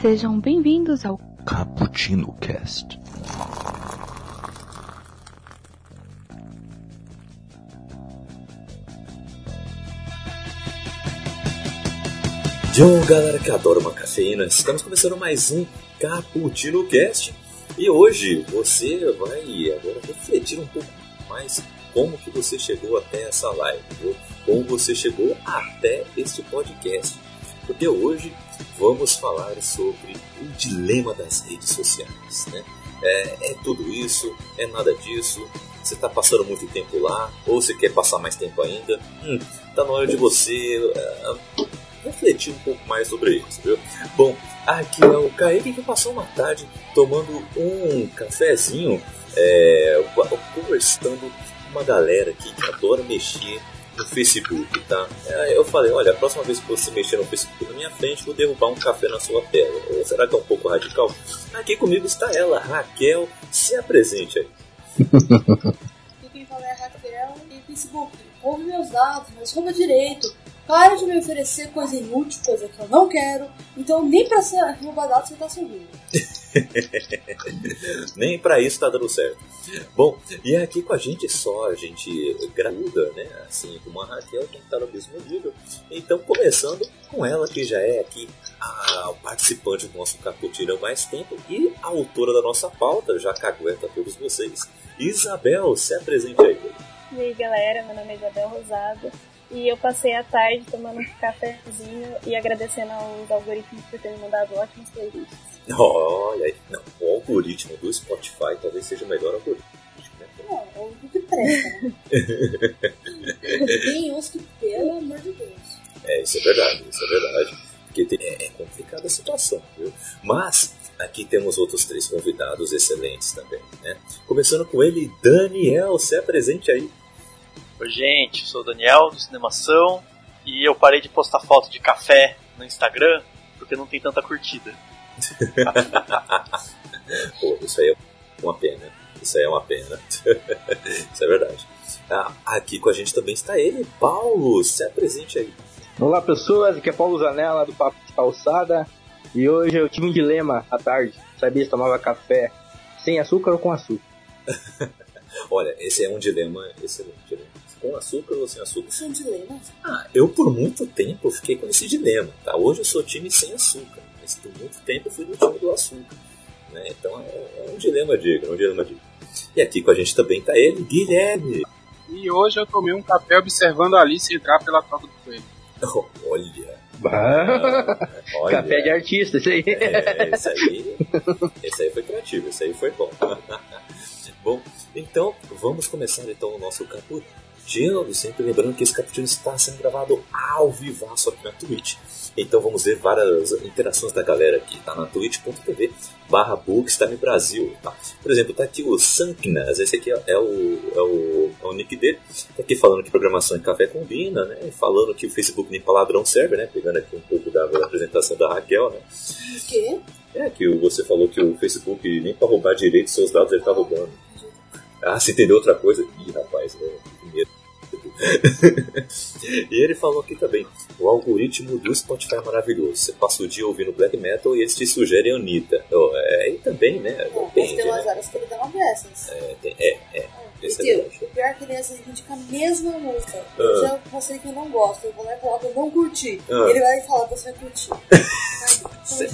Sejam bem-vindos ao Cappuccino Cast. Yo, galera que adora uma cafeína, estamos começando mais um Cappuccino Cast e hoje você vai agora refletir um pouco mais como que você chegou até essa live, viu? como você chegou até este podcast, porque hoje vamos falar sobre o dilema das redes sociais, né? É, é tudo isso, é nada disso, você está passando muito tempo lá, ou você quer passar mais tempo ainda, hum, tá na hora de você uh, refletir um pouco mais sobre isso, viu? Bom, aqui é o Kaique que passou uma tarde tomando um cafezinho, é, conversando uma galera que adora mexer no Facebook, tá? Eu falei, olha, a próxima vez que você mexer no Facebook na minha frente, vou derrubar um café na sua tela. Ou será que é um pouco radical? Aqui comigo está ela, Raquel, se apresente aí. Aqui quem fala é Raquel e Facebook. Ouve meus dados, mas rouba direito. Para de me oferecer coisa inútil, coisa que eu não quero. Então nem pra ser dados você tá servindo. Nem para isso tá dando certo. Bom, e aqui com a gente só a gente graúda, né? Assim como a Raquel, que tá no mesmo nível. Então, começando com ela, que já é aqui a participante do nosso Caputino há mais tempo e a autora da nossa pauta, já cagueta todos vocês. Isabel, se apresente aí. E aí, galera, meu nome é Isabel Rosado. E eu passei a tarde tomando um cafezinho e agradecendo aos algoritmos por terem mandado ótimas playlists. Olha aí, não, o algoritmo do Spotify talvez seja o melhor algoritmo. Né? Não, é o que presta, né? Tem uns que, pelo amor de Deus. É, isso é verdade, isso é verdade. Porque tem, é, é complicada a situação, viu? Mas aqui temos outros três convidados excelentes também, né? Começando com ele, Daniel, se apresente aí. Oi, gente, sou o Daniel do Cinemação e eu parei de postar foto de café no Instagram porque não tem tanta curtida. Pô, isso aí é uma pena. Isso aí é uma pena. isso é verdade. Ah, aqui com a gente também está ele, Paulo. Se apresente aí. Olá pessoas, aqui é Paulo Zanella do Papo de Calçada e hoje eu tive um dilema à tarde. Sabia se tomava café sem açúcar ou com açúcar. Olha, esse é um dilema excelente. Né? Com açúcar ou sem açúcar? Isso é um dilema. Ah, eu por muito tempo fiquei com esse dilema. Tá? Hoje eu sou time sem açúcar, mas por muito tempo eu fui no time do açúcar. Né? Então é, é um dilema digno, um dilema digno. E aqui com a gente também tá ele, Guilherme. E hoje eu tomei um café observando a Alice entrar pela toca do coelho. Oh, olha. Bah. olha. Café de artista, isso aí. É, esse aí, esse aí foi criativo, esse aí foi bom. bom, então vamos começar então o nosso cappuccino. Sempre lembrando que esse cappuccino está sendo gravado ao vivaço aqui na Twitch. Então vamos ver várias interações da galera aqui, tá? Na twitch.tv barra Bookstime Brasil, tá? Por exemplo, tá aqui o Sanknas, esse aqui é o, é o, é o nick dele. Tá aqui falando que programação em café combina, né? Falando que o Facebook nem pra ladrão serve, né? Pegando aqui um pouco da apresentação da Raquel, né? O quê? É, que você falou que o Facebook nem pra roubar direito seus dados ele tá roubando. Ah, você entendeu outra coisa? Ih, rapaz? Primeiro. e ele falou aqui também: o algoritmo do Spotify é maravilhoso. Você passa o dia ouvindo black metal e eles te sugerem Anitta. Oh, é, e também, né? Bom, mas Depende, tem umas né? horas que ele dá uma dessas. É, tem- é, é. Esse é o pior é que ele às vezes indica a mesma música. Eu já que eu não gosto. Eu vou lá e coloco, eu não curti. Ah. Ele vai falar, você vai curtir. Cê-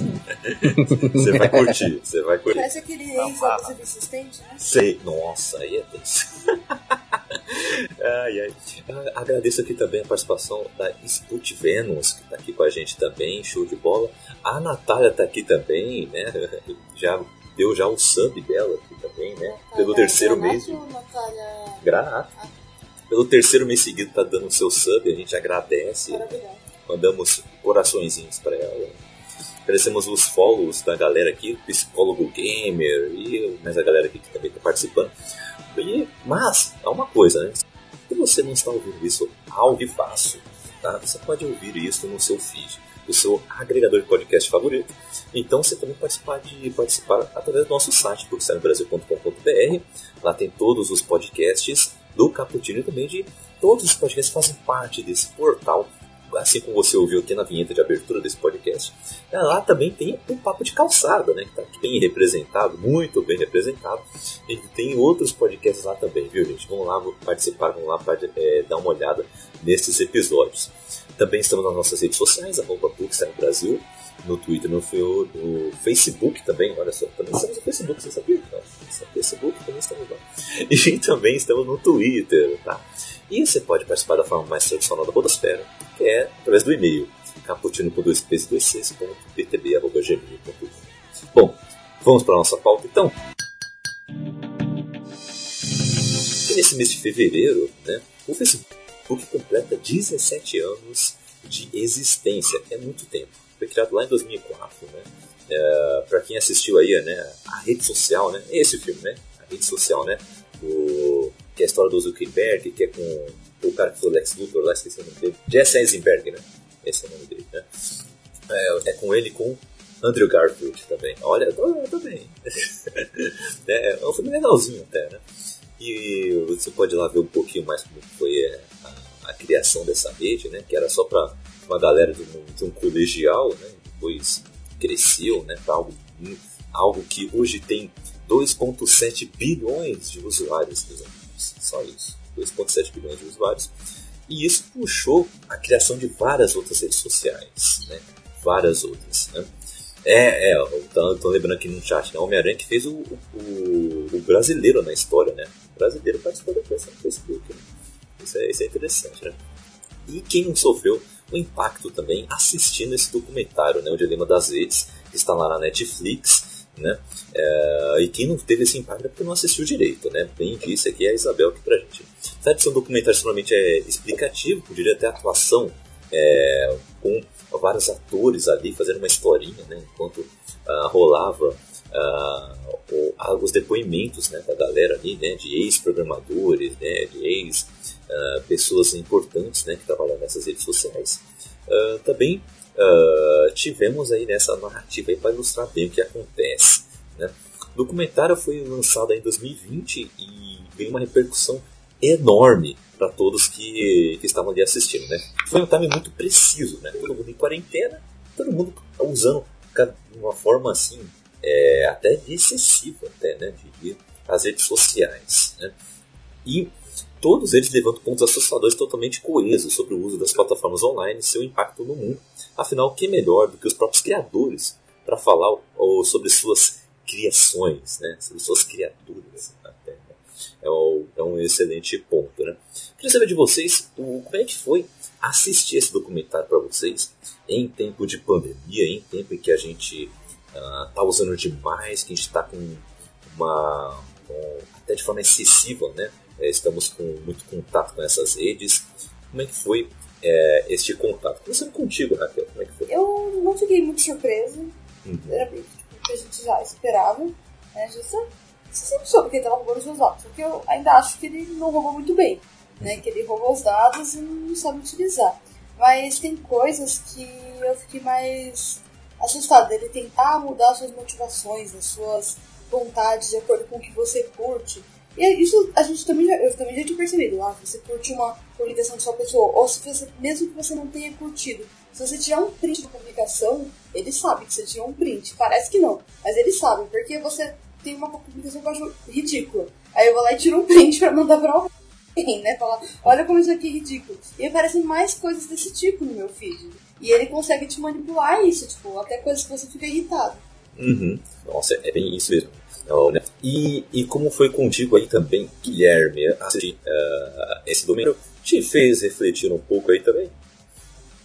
Você vai curtir, você vai curtir. Parece aquele ex lá do serviço assistente, né? Sei. Nossa, aí é tenso. ai, ai. Ah, Agradeço aqui também a participação da Sput Venus, que está aqui com a gente também, show de bola. A Natália está aqui também, né? Já deu já o sub dela aqui também, né? Pelo Natália terceiro Granato mês. Natália Grato. Pelo terceiro mês seguido tá dando o seu sub, a gente agradece. mandamos coraçõezinhos para ela. Agradecemos os follows da galera aqui, o psicólogo gamer e mais a galera aqui que também está participando. E, mas, há uma coisa, né? Se você não está ouvindo isso ao vivaço, tá? Você pode ouvir isso no seu feed, do seu agregador de podcast favorito. Então você também participar de participar através do nosso site, bookstime.brasil.com.br. Lá tem todos os podcasts do Caputino e também de Todos os podcasts fazem parte desse portal assim como você ouviu aqui na vinheta de abertura desse podcast, é, lá também tem o Papo de Calçada, né? Que tá bem representado, muito bem representado. E tem outros podcasts lá também, viu, gente? Vamos lá participar, vamos lá é, dar uma olhada nesses episódios. Também estamos nas nossas redes sociais, arroba Brasil, no Twitter, no, no, Facebook também, olha só, também estamos no Facebook, você sabia? No Facebook também estamos lá. E também estamos no Twitter, tá? E você pode participar da forma mais tradicional da Podosfera, que é através do e-mail caputino com dois p's dois c's, ponto, Bom, vamos para a nossa pauta então. E nesse mês de fevereiro, né, o Facebook completa 17 anos de existência. É muito tempo. Foi criado lá em 2004, né? É, para quem assistiu aí, né, a rede social, né? Esse filme, né? A rede social, né? O, que é a história do Zuckerberg, que é com o cara que foi o Lex Luthor lá, esqueci o nome dele. Jesse Eisenberg, né? Esse é o nome dele, né? É, é com ele com Andrew Garfield também. Olha, tô, tô bem. é, é um filme legalzinho até, né? E você pode lá ver um pouquinho mais como foi é, a, a, criação dessa rede, né? Que era só para uma galera de um, de um, colegial, né? Depois cresceu, né? Para algo, algo que hoje tem 2,7 bilhões de usuários, só isso. 2,7 bilhões de usuários. E isso puxou a criação de várias outras redes sociais, né? Várias outras, né? É, é, estou lembrando aqui no chat, né? Homem-Aranha que fez o, o, o, brasileiro na história, né? O brasileiro participou da criação do Facebook. Né? Isso, é, isso é interessante, né? E quem não sofreu o impacto também assistindo esse documentário, né? O Dilema das Redes, que está lá na Netflix, né? É, e quem não teve esse impacto é porque não assistiu direito, né? Bem disse aqui a Isabel aqui pra gente. De ser um documentário extremamente é, explicativo, poderia ter atuação é, com vários atores ali fazendo uma historinha, né? Enquanto uh, rolava o, os depoimentos né, da galera ali, né? De ex-programadores, né? De ex-pessoas uh, importantes, né? Que trabalham nessas redes sociais. também uh, tivemos aí nessa narrativa para ilustrar bem o que acontece. Né? O documentário foi lançado em 2020 e veio uma repercussão enorme para todos que, que estavam ali assistindo. Né? Foi um time muito preciso, né? todo mundo em quarentena, todo mundo usando de uma forma assim, é, até excessiva, até, né? as redes sociais. Né? E todos eles levantam pontos assustadores totalmente coesos sobre o uso das plataformas online e seu impacto no mundo. Afinal, que melhor do que os próprios criadores para falar ou, sobre suas criações, né? sobre suas criaturas até, né? é, um, é, um, excelente ponto. Né? Queria saber de vocês o, como é que foi assistir esse documentário para vocês em tempo de pandemia, em tempo em que a gente está uh, usando demais, que a gente está com uma. Com, até de forma excessiva, né? É, estamos com muito contato com essas redes. Como é que foi é, este contato? Começando contigo, Raquel, como é que foi? Eu não fiquei muito surpresa. Uhum. Bem tipo, a gente já esperava. Né? Já você sempre soube que ele estava roubando os meus dados. Porque eu ainda acho que ele não roubou muito bem. Né? Que ele roubou os dados e não sabe utilizar. Mas tem coisas que eu fiquei mais assustada. Ele tentar mudar suas motivações, as suas vontades de acordo com o que você curte. E isso a gente também já, eu também já tinha percebido. Ah, você curte uma publicação de sua pessoa, ou se você, mesmo que você não tenha curtido, se você tirar um print da publicação, ele sabe que você tirou um print. Parece que não, mas ele sabe, porque você tem uma publicação que eu acho ridícula. Aí eu vou lá e tiro um print pra mandar pra alguém, né? Falar, olha como isso aqui é ridículo. E aparecem mais coisas desse tipo no meu feed. E ele consegue te manipular isso, tipo, até coisas que você fica irritado. Uhum. Nossa, é bem isso mesmo. Né? E, e como foi contigo aí também, Guilherme, assistir uh, esse domingo, te fez refletir um pouco aí também?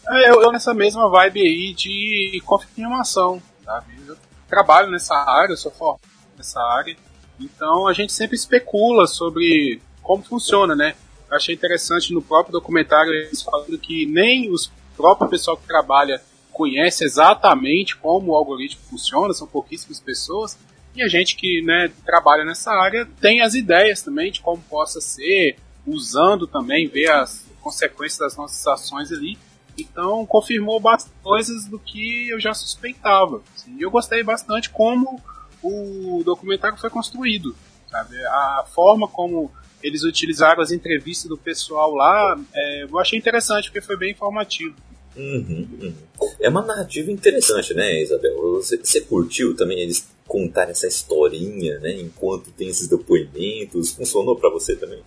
É, eu, eu, nessa mesma vibe aí de confirmação, sabe? Eu trabalho nessa área, eu sou formado nessa área, então a gente sempre especula sobre como funciona, né? Eu achei interessante no próprio documentário eles falando que nem os próprio pessoal que trabalha conhece exatamente como o algoritmo funciona, são pouquíssimas pessoas, e a gente que né, trabalha nessa área tem as ideias também de como possa ser, usando também, ver as consequências das nossas ações ali. Então confirmou coisas do que eu já suspeitava. Assim. E eu gostei bastante como o documentário foi construído. Sabe? A forma como eles utilizaram as entrevistas do pessoal lá. É, eu achei interessante, porque foi bem informativo. Uhum, uhum. É uma narrativa interessante, né, Isabel? Você, você curtiu também eles contar essa historinha, né, enquanto tem esses depoimentos? Funcionou para você também?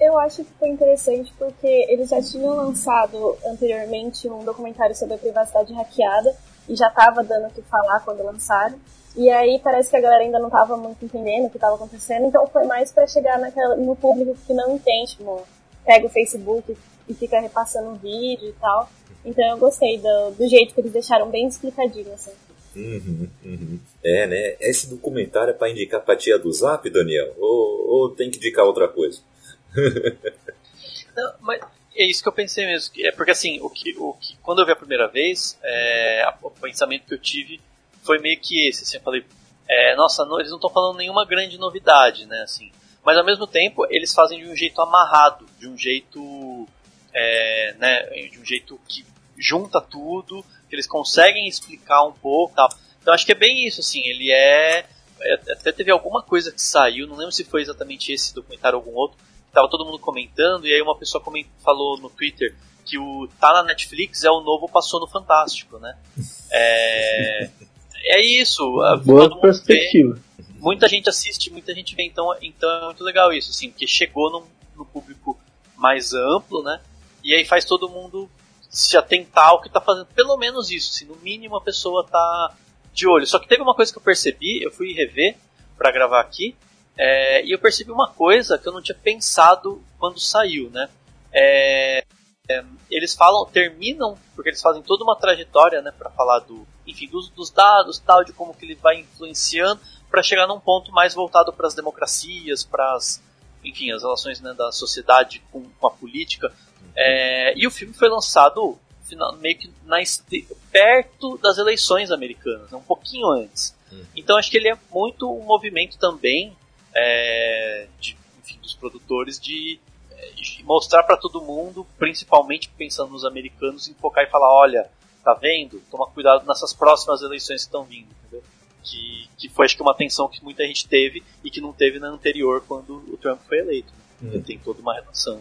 Eu acho que foi interessante porque eles já tinham lançado anteriormente um documentário sobre a privacidade hackeada e já estava dando o que falar quando lançaram. E aí parece que a galera ainda não estava muito entendendo o que estava acontecendo, então foi mais para chegar naquela, no público que não entende, tipo, pega o Facebook e fica repassando o vídeo e tal. Então eu gostei do, do jeito que eles deixaram bem explicadinho, assim. Uhum, uhum. É, né? Esse documentário é pra indicar pra tia do Zap, Daniel? Ou, ou tem que indicar outra coisa? Não, mas é isso que eu pensei mesmo. É porque assim, o que, o que, quando eu vi a primeira vez, é, o pensamento que eu tive foi meio que esse. Assim, eu falei, é, nossa, não, eles não estão falando nenhuma grande novidade, né? Assim, mas ao mesmo tempo eles fazem de um jeito amarrado, de um jeito, é, né? De um jeito que junta tudo, que eles conseguem explicar um pouco, tal. Então acho que é bem isso, assim. Ele é, é até teve alguma coisa que saiu, não lembro se foi exatamente esse documentário ou algum outro tava todo mundo comentando, e aí uma pessoa falou no Twitter que o tá na Netflix é o novo passou no Fantástico, né? É, é isso. Boa perspectiva. Vê, muita gente assiste, muita gente vê, então, então é muito legal isso, assim, porque chegou no, no público mais amplo, né? E aí faz todo mundo se atentar ao que tá fazendo. Pelo menos isso, assim, no mínimo a pessoa tá de olho. Só que teve uma coisa que eu percebi, eu fui rever para gravar aqui, é, e eu percebi uma coisa que eu não tinha pensado quando saiu, né? É, é, eles falam, terminam, porque eles fazem toda uma trajetória, né, para falar do, enfim, dos, dos, dados, tal, de como que ele vai influenciando, para chegar num ponto mais voltado para as democracias, para as, enfim, as relações né, da sociedade com, com a política. É, e o filme foi lançado meio que na, perto das eleições americanas, né, um pouquinho antes. Uhum. Então acho que ele é muito um movimento também é, de, enfim, dos produtores de, de mostrar para todo mundo, principalmente pensando nos americanos, em focar e falar, olha, tá vendo? Toma cuidado nessas próximas eleições que estão vindo, entendeu? Que, que foi acho que uma atenção que muita gente teve e que não teve na anterior quando o Trump foi eleito. Né? Hum. Tem toda uma relação.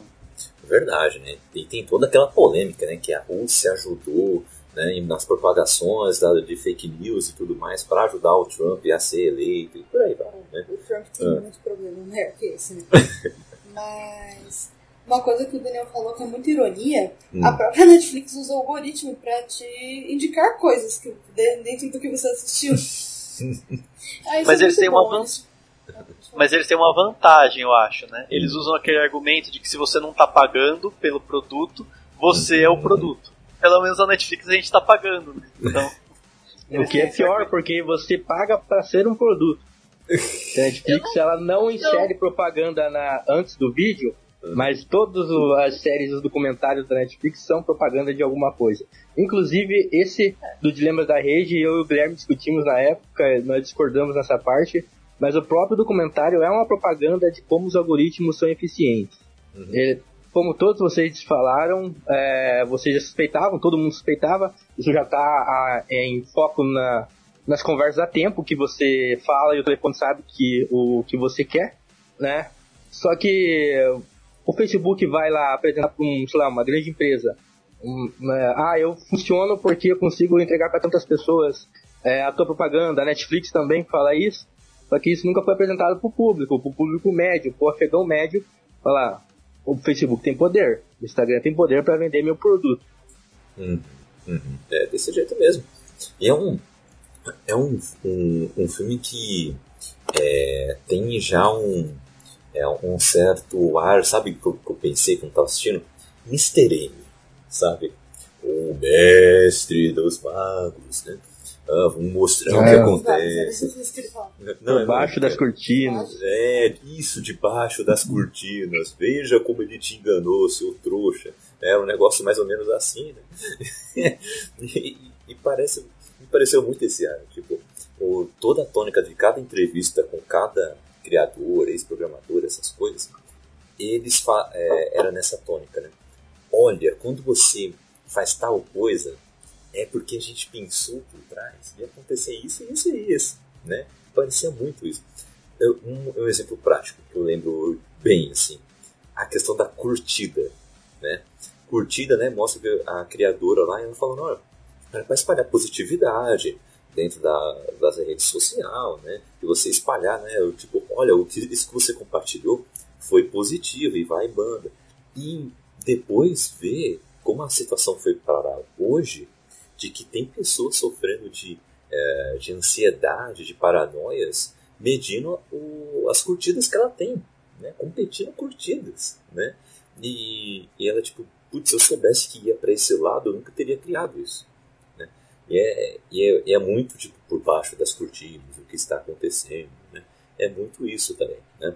Verdade, né? E tem toda aquela polêmica, né? Que a Rússia ajudou né, nas propagações da, de fake news e tudo mais para ajudar o Trump a ser eleito e por aí vai. Né? O Trump tem ah. muitos problemas maior que esse, né? Mas uma coisa que o Daniel falou que é muita ironia, hum. a própria Netflix usa o algoritmo para te indicar coisas que, dentro do que você assistiu. Mas é eles têm uma vantagem. Mas eles têm uma vantagem, eu acho, né? Eles usam aquele argumento de que se você não está pagando pelo produto, você é o produto pelo menos a Netflix a gente tá pagando. Né? Então. o que é pior, porque você paga para ser um produto. A Netflix ela não insere propaganda na, antes do vídeo, mas todas as séries, os documentários da Netflix são propaganda de alguma coisa. Inclusive, esse do Dilemas da Rede, eu e o Guilherme discutimos na época, nós discordamos nessa parte, mas o próprio documentário é uma propaganda de como os algoritmos são eficientes. Uhum. Ele, como todos vocês falaram, é, vocês já suspeitavam, todo mundo suspeitava, isso já está em foco na, nas conversas a tempo que você fala e o telefone sabe que, o que você quer, né? Só que o Facebook vai lá apresentar para um, sei lá, uma grande empresa. Um, né, ah, eu funciono porque eu consigo entregar para tantas pessoas é, a tua propaganda. A Netflix também fala isso. Só que isso nunca foi apresentado para o público, para o público médio, para o afegão médio. Falar, o Facebook tem poder, o Instagram tem poder para vender meu produto. Uhum, uhum. É desse jeito mesmo. E é um, é um, um, um filme que é, tem já um, é, um certo ar, sabe o que, que eu pensei quando estava assistindo? Mr. M, sabe? O mestre dos magos, né? Ah, vamos mostrar é. o que acontece. Não, debaixo das cortinas. É, isso, debaixo das cortinas. Veja como ele te enganou, seu trouxa. É um negócio mais ou menos assim, né? e, e, parece, me pareceu muito esse ano. Tipo, o, toda a tônica de cada entrevista com cada criador, ex-programador, essas coisas, eles é, era nessa tônica, né? Olha, quando você faz tal coisa, é porque a gente pensou por trás ia acontecer isso, isso e isso, né? Parecia muito isso. um, um exemplo prático que eu lembro bem, assim, a questão da curtida, né? Curtida, né, mostra que a criadora lá, ela falando, olha, era para espalhar positividade dentro da, das redes sociais, né? E você espalhar, né? eu, Tipo, olha, o que, isso que você compartilhou foi positivo e vai banda. E depois ver como a situação foi para hoje, de que tem pessoas sofrendo de, eh, de ansiedade, de paranoias, medindo o- as curtidas que ela tem, né? competindo curtidas. Né? E, e ela, tipo, putz, se eu soubesse que ia para esse lado, eu nunca teria criado isso. Né? E, é, e, é, e é muito tipo, por baixo das cortinas, o que está acontecendo. Né? É muito isso também. Né?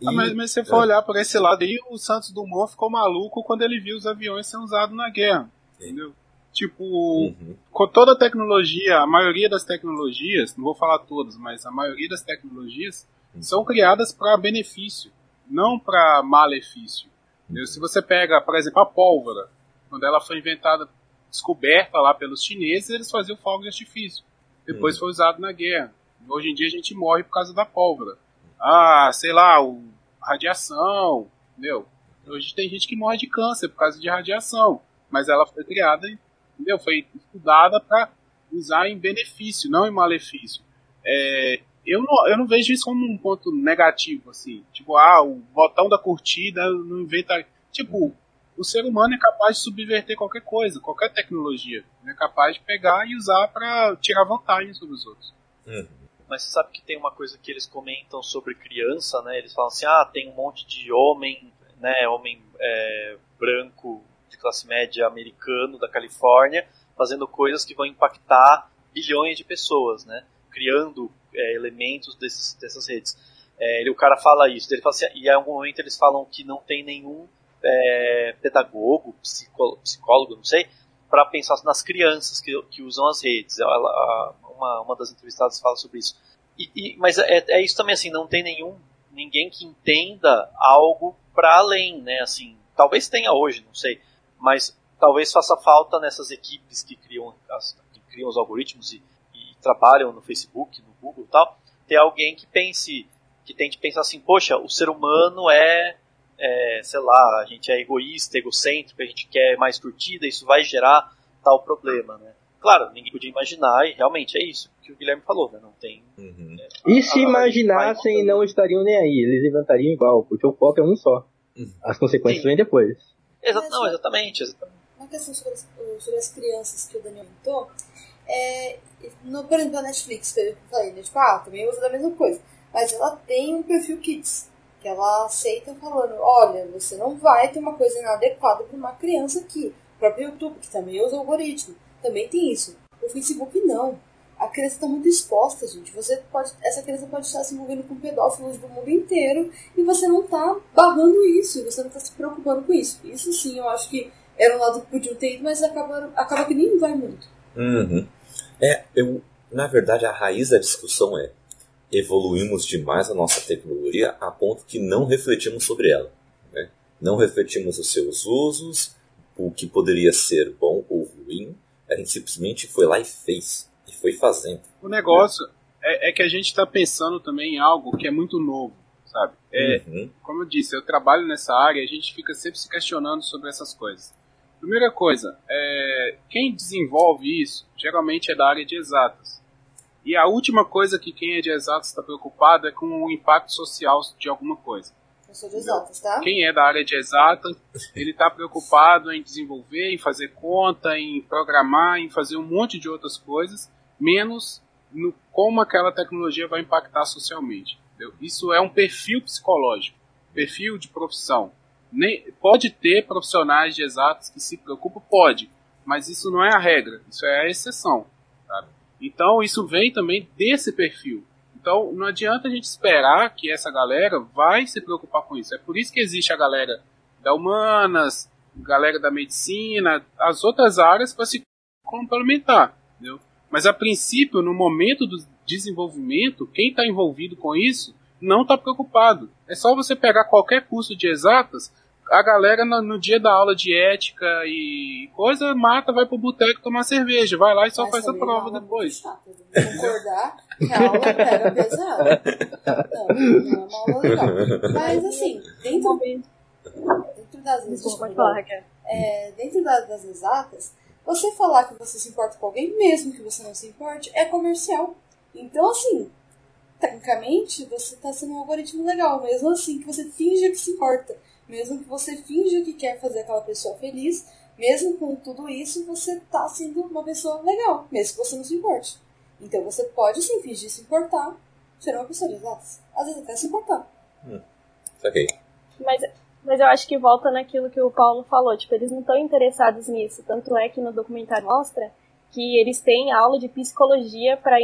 E- Ah, mas, mas se você for Ah. olhar por esse lado aí, o Santos Dumont ficou maluco quando ele viu os aviões sendo usados na guerra. Entendeu? Tipo, Uhum. com toda a tecnologia, a maioria das tecnologias, não vou falar todas, mas a maioria das tecnologias são criadas para benefício, não para malefício. Entendeu? Se você pega, por exemplo, a pólvora, quando ela foi inventada, descoberta lá pelos chineses, eles faziam fogo de artifício. Depois foi usado na guerra. Hoje em dia a gente morre por causa da pólvora. Ah, sei lá, o, radiação, entendeu? Hoje tem gente que morre de câncer por causa de radiação, mas ela foi criada, entendeu? Foi estudada para usar em benefício, não em malefício. É, eu, não, eu não vejo isso como um ponto negativo, assim. Tipo, ah, o botão da curtida não inventa. Tipo, o ser humano é capaz de subverter qualquer coisa, qualquer tecnologia. É capaz de pegar e usar para tirar vantagem sobre os outros. Uhum. Mas você sabe que tem uma coisa que eles comentam sobre criança, né? Eles falam assim, ah, tem um monte de homem, né, homem é, branco de classe média americano da Califórnia, fazendo coisas que vão impactar bilhões de pessoas, né? Criando é, elementos desses, dessas redes. É, ele, o cara fala isso, ele fala assim, e em algum momento eles falam que não tem nenhum é, pedagogo, psicó- psicólogo, não sei, para pensar nas crianças que, que usam as redes. Ela- uma, uma das entrevistadas fala sobre isso. E, e- mas é, é isso também, assim, não tem nenhum ninguém que entenda algo para além, né? Assim, talvez tenha hoje, não sei, mas talvez faça falta nessas equipes que criam, as, que criam os algoritmos e, e trabalham no Facebook, no Google e tal, ter alguém que pense, que tente pensar assim, poxa, o ser humano é, é, sei lá, a gente é egoísta, egocêntrico, a gente quer mais curtida, isso vai gerar tal problema, né? Claro, ninguém podia imaginar e realmente é isso que o Guilherme falou, né? Não tem Uhum. E se imaginassem, não estariam nem aí. Eles inventariam igual, porque o foco é um só. Uhum. As consequências Sim. vêm depois. Exa não, exatamente, exatamente. Uma questão sobre as, sobre as crianças que o Daniel comentou, é, no, por exemplo, a Netflix, que eu falei, né, tipo, ah, também usa da mesma coisa. Mas ela tem um perfil Kids, que ela aceita falando, olha, você não vai ter uma coisa inadequada para uma criança aqui. O próprio YouTube, que também usa algoritmo, também tem isso. O Facebook não. A criança está muito exposta, gente. Você pode, essa criança pode estar se envolvendo com pedófilos do mundo inteiro e você não está barrando isso, você não está se preocupando com isso. Isso sim, eu acho que era um lado que podiam ter ido, mas acaba, acaba que nem vai muito. Uhum. É, eu, na verdade, a raiz da discussão é evoluímos demais a nossa tecnologia a ponto que não refletimos sobre ela. Né? Não refletimos os seus usos, o que poderia ser bom ou ruim. A gente simplesmente foi lá e fez. E foi fazendo. O negócio é, é que a gente está pensando também em algo que é muito novo, sabe? É, Uhum. como eu disse, eu trabalho nessa área e a gente fica sempre se questionando sobre essas coisas. Primeira coisa, é, quem desenvolve isso geralmente é da área de exatas. E a última coisa que quem é de exatas está preocupado é com o impacto social de alguma coisa. Eu sou de exatas, tá? Quem é da área de exatas, ele está preocupado em desenvolver, em fazer conta, em programar, em fazer um monte de outras coisas, menos no como aquela tecnologia vai impactar socialmente. entendeu? Isso é um perfil psicológico, perfil de profissão. Nem, pode ter profissionais de exatas que se preocupam, pode, mas isso não é a regra, isso é a exceção. sabe? Então isso vem também desse perfil. Então não adianta a gente esperar que essa galera vai se preocupar com isso. É por isso que existe a galera da humanas, galera da medicina, as outras áreas para se complementar, entendeu? Mas a princípio, no momento do desenvolvimento, quem está envolvido com isso não está preocupado. É só você pegar qualquer curso de exatas, a galera no, no dia da aula de ética e coisa, mata, vai pro boteco tomar cerveja, vai lá e só Mas faz a é prova aula depois. Concordar que a aula pega. Não, não é uma aula legal. Mas assim, dentro, dentro das Desculpa, Raquel. é, dentro da- das exatas, você falar que você se importa com alguém, mesmo que você não se importe, é comercial. Então, assim, tecnicamente, você está sendo um algoritmo legal, mesmo assim que você finja que se importa, mesmo que você finja que quer fazer aquela pessoa feliz, mesmo com tudo isso, você está sendo uma pessoa legal, mesmo que você não se importe. Então, você pode sim fingir se importar, ser uma pessoa de exatas. Às vezes até se importar. Saquei. Mas, mas eu acho que volta naquilo que o Paulo falou, tipo, eles não estão interessados nisso. Tanto é que no documentário mostra que eles têm aula de psicologia para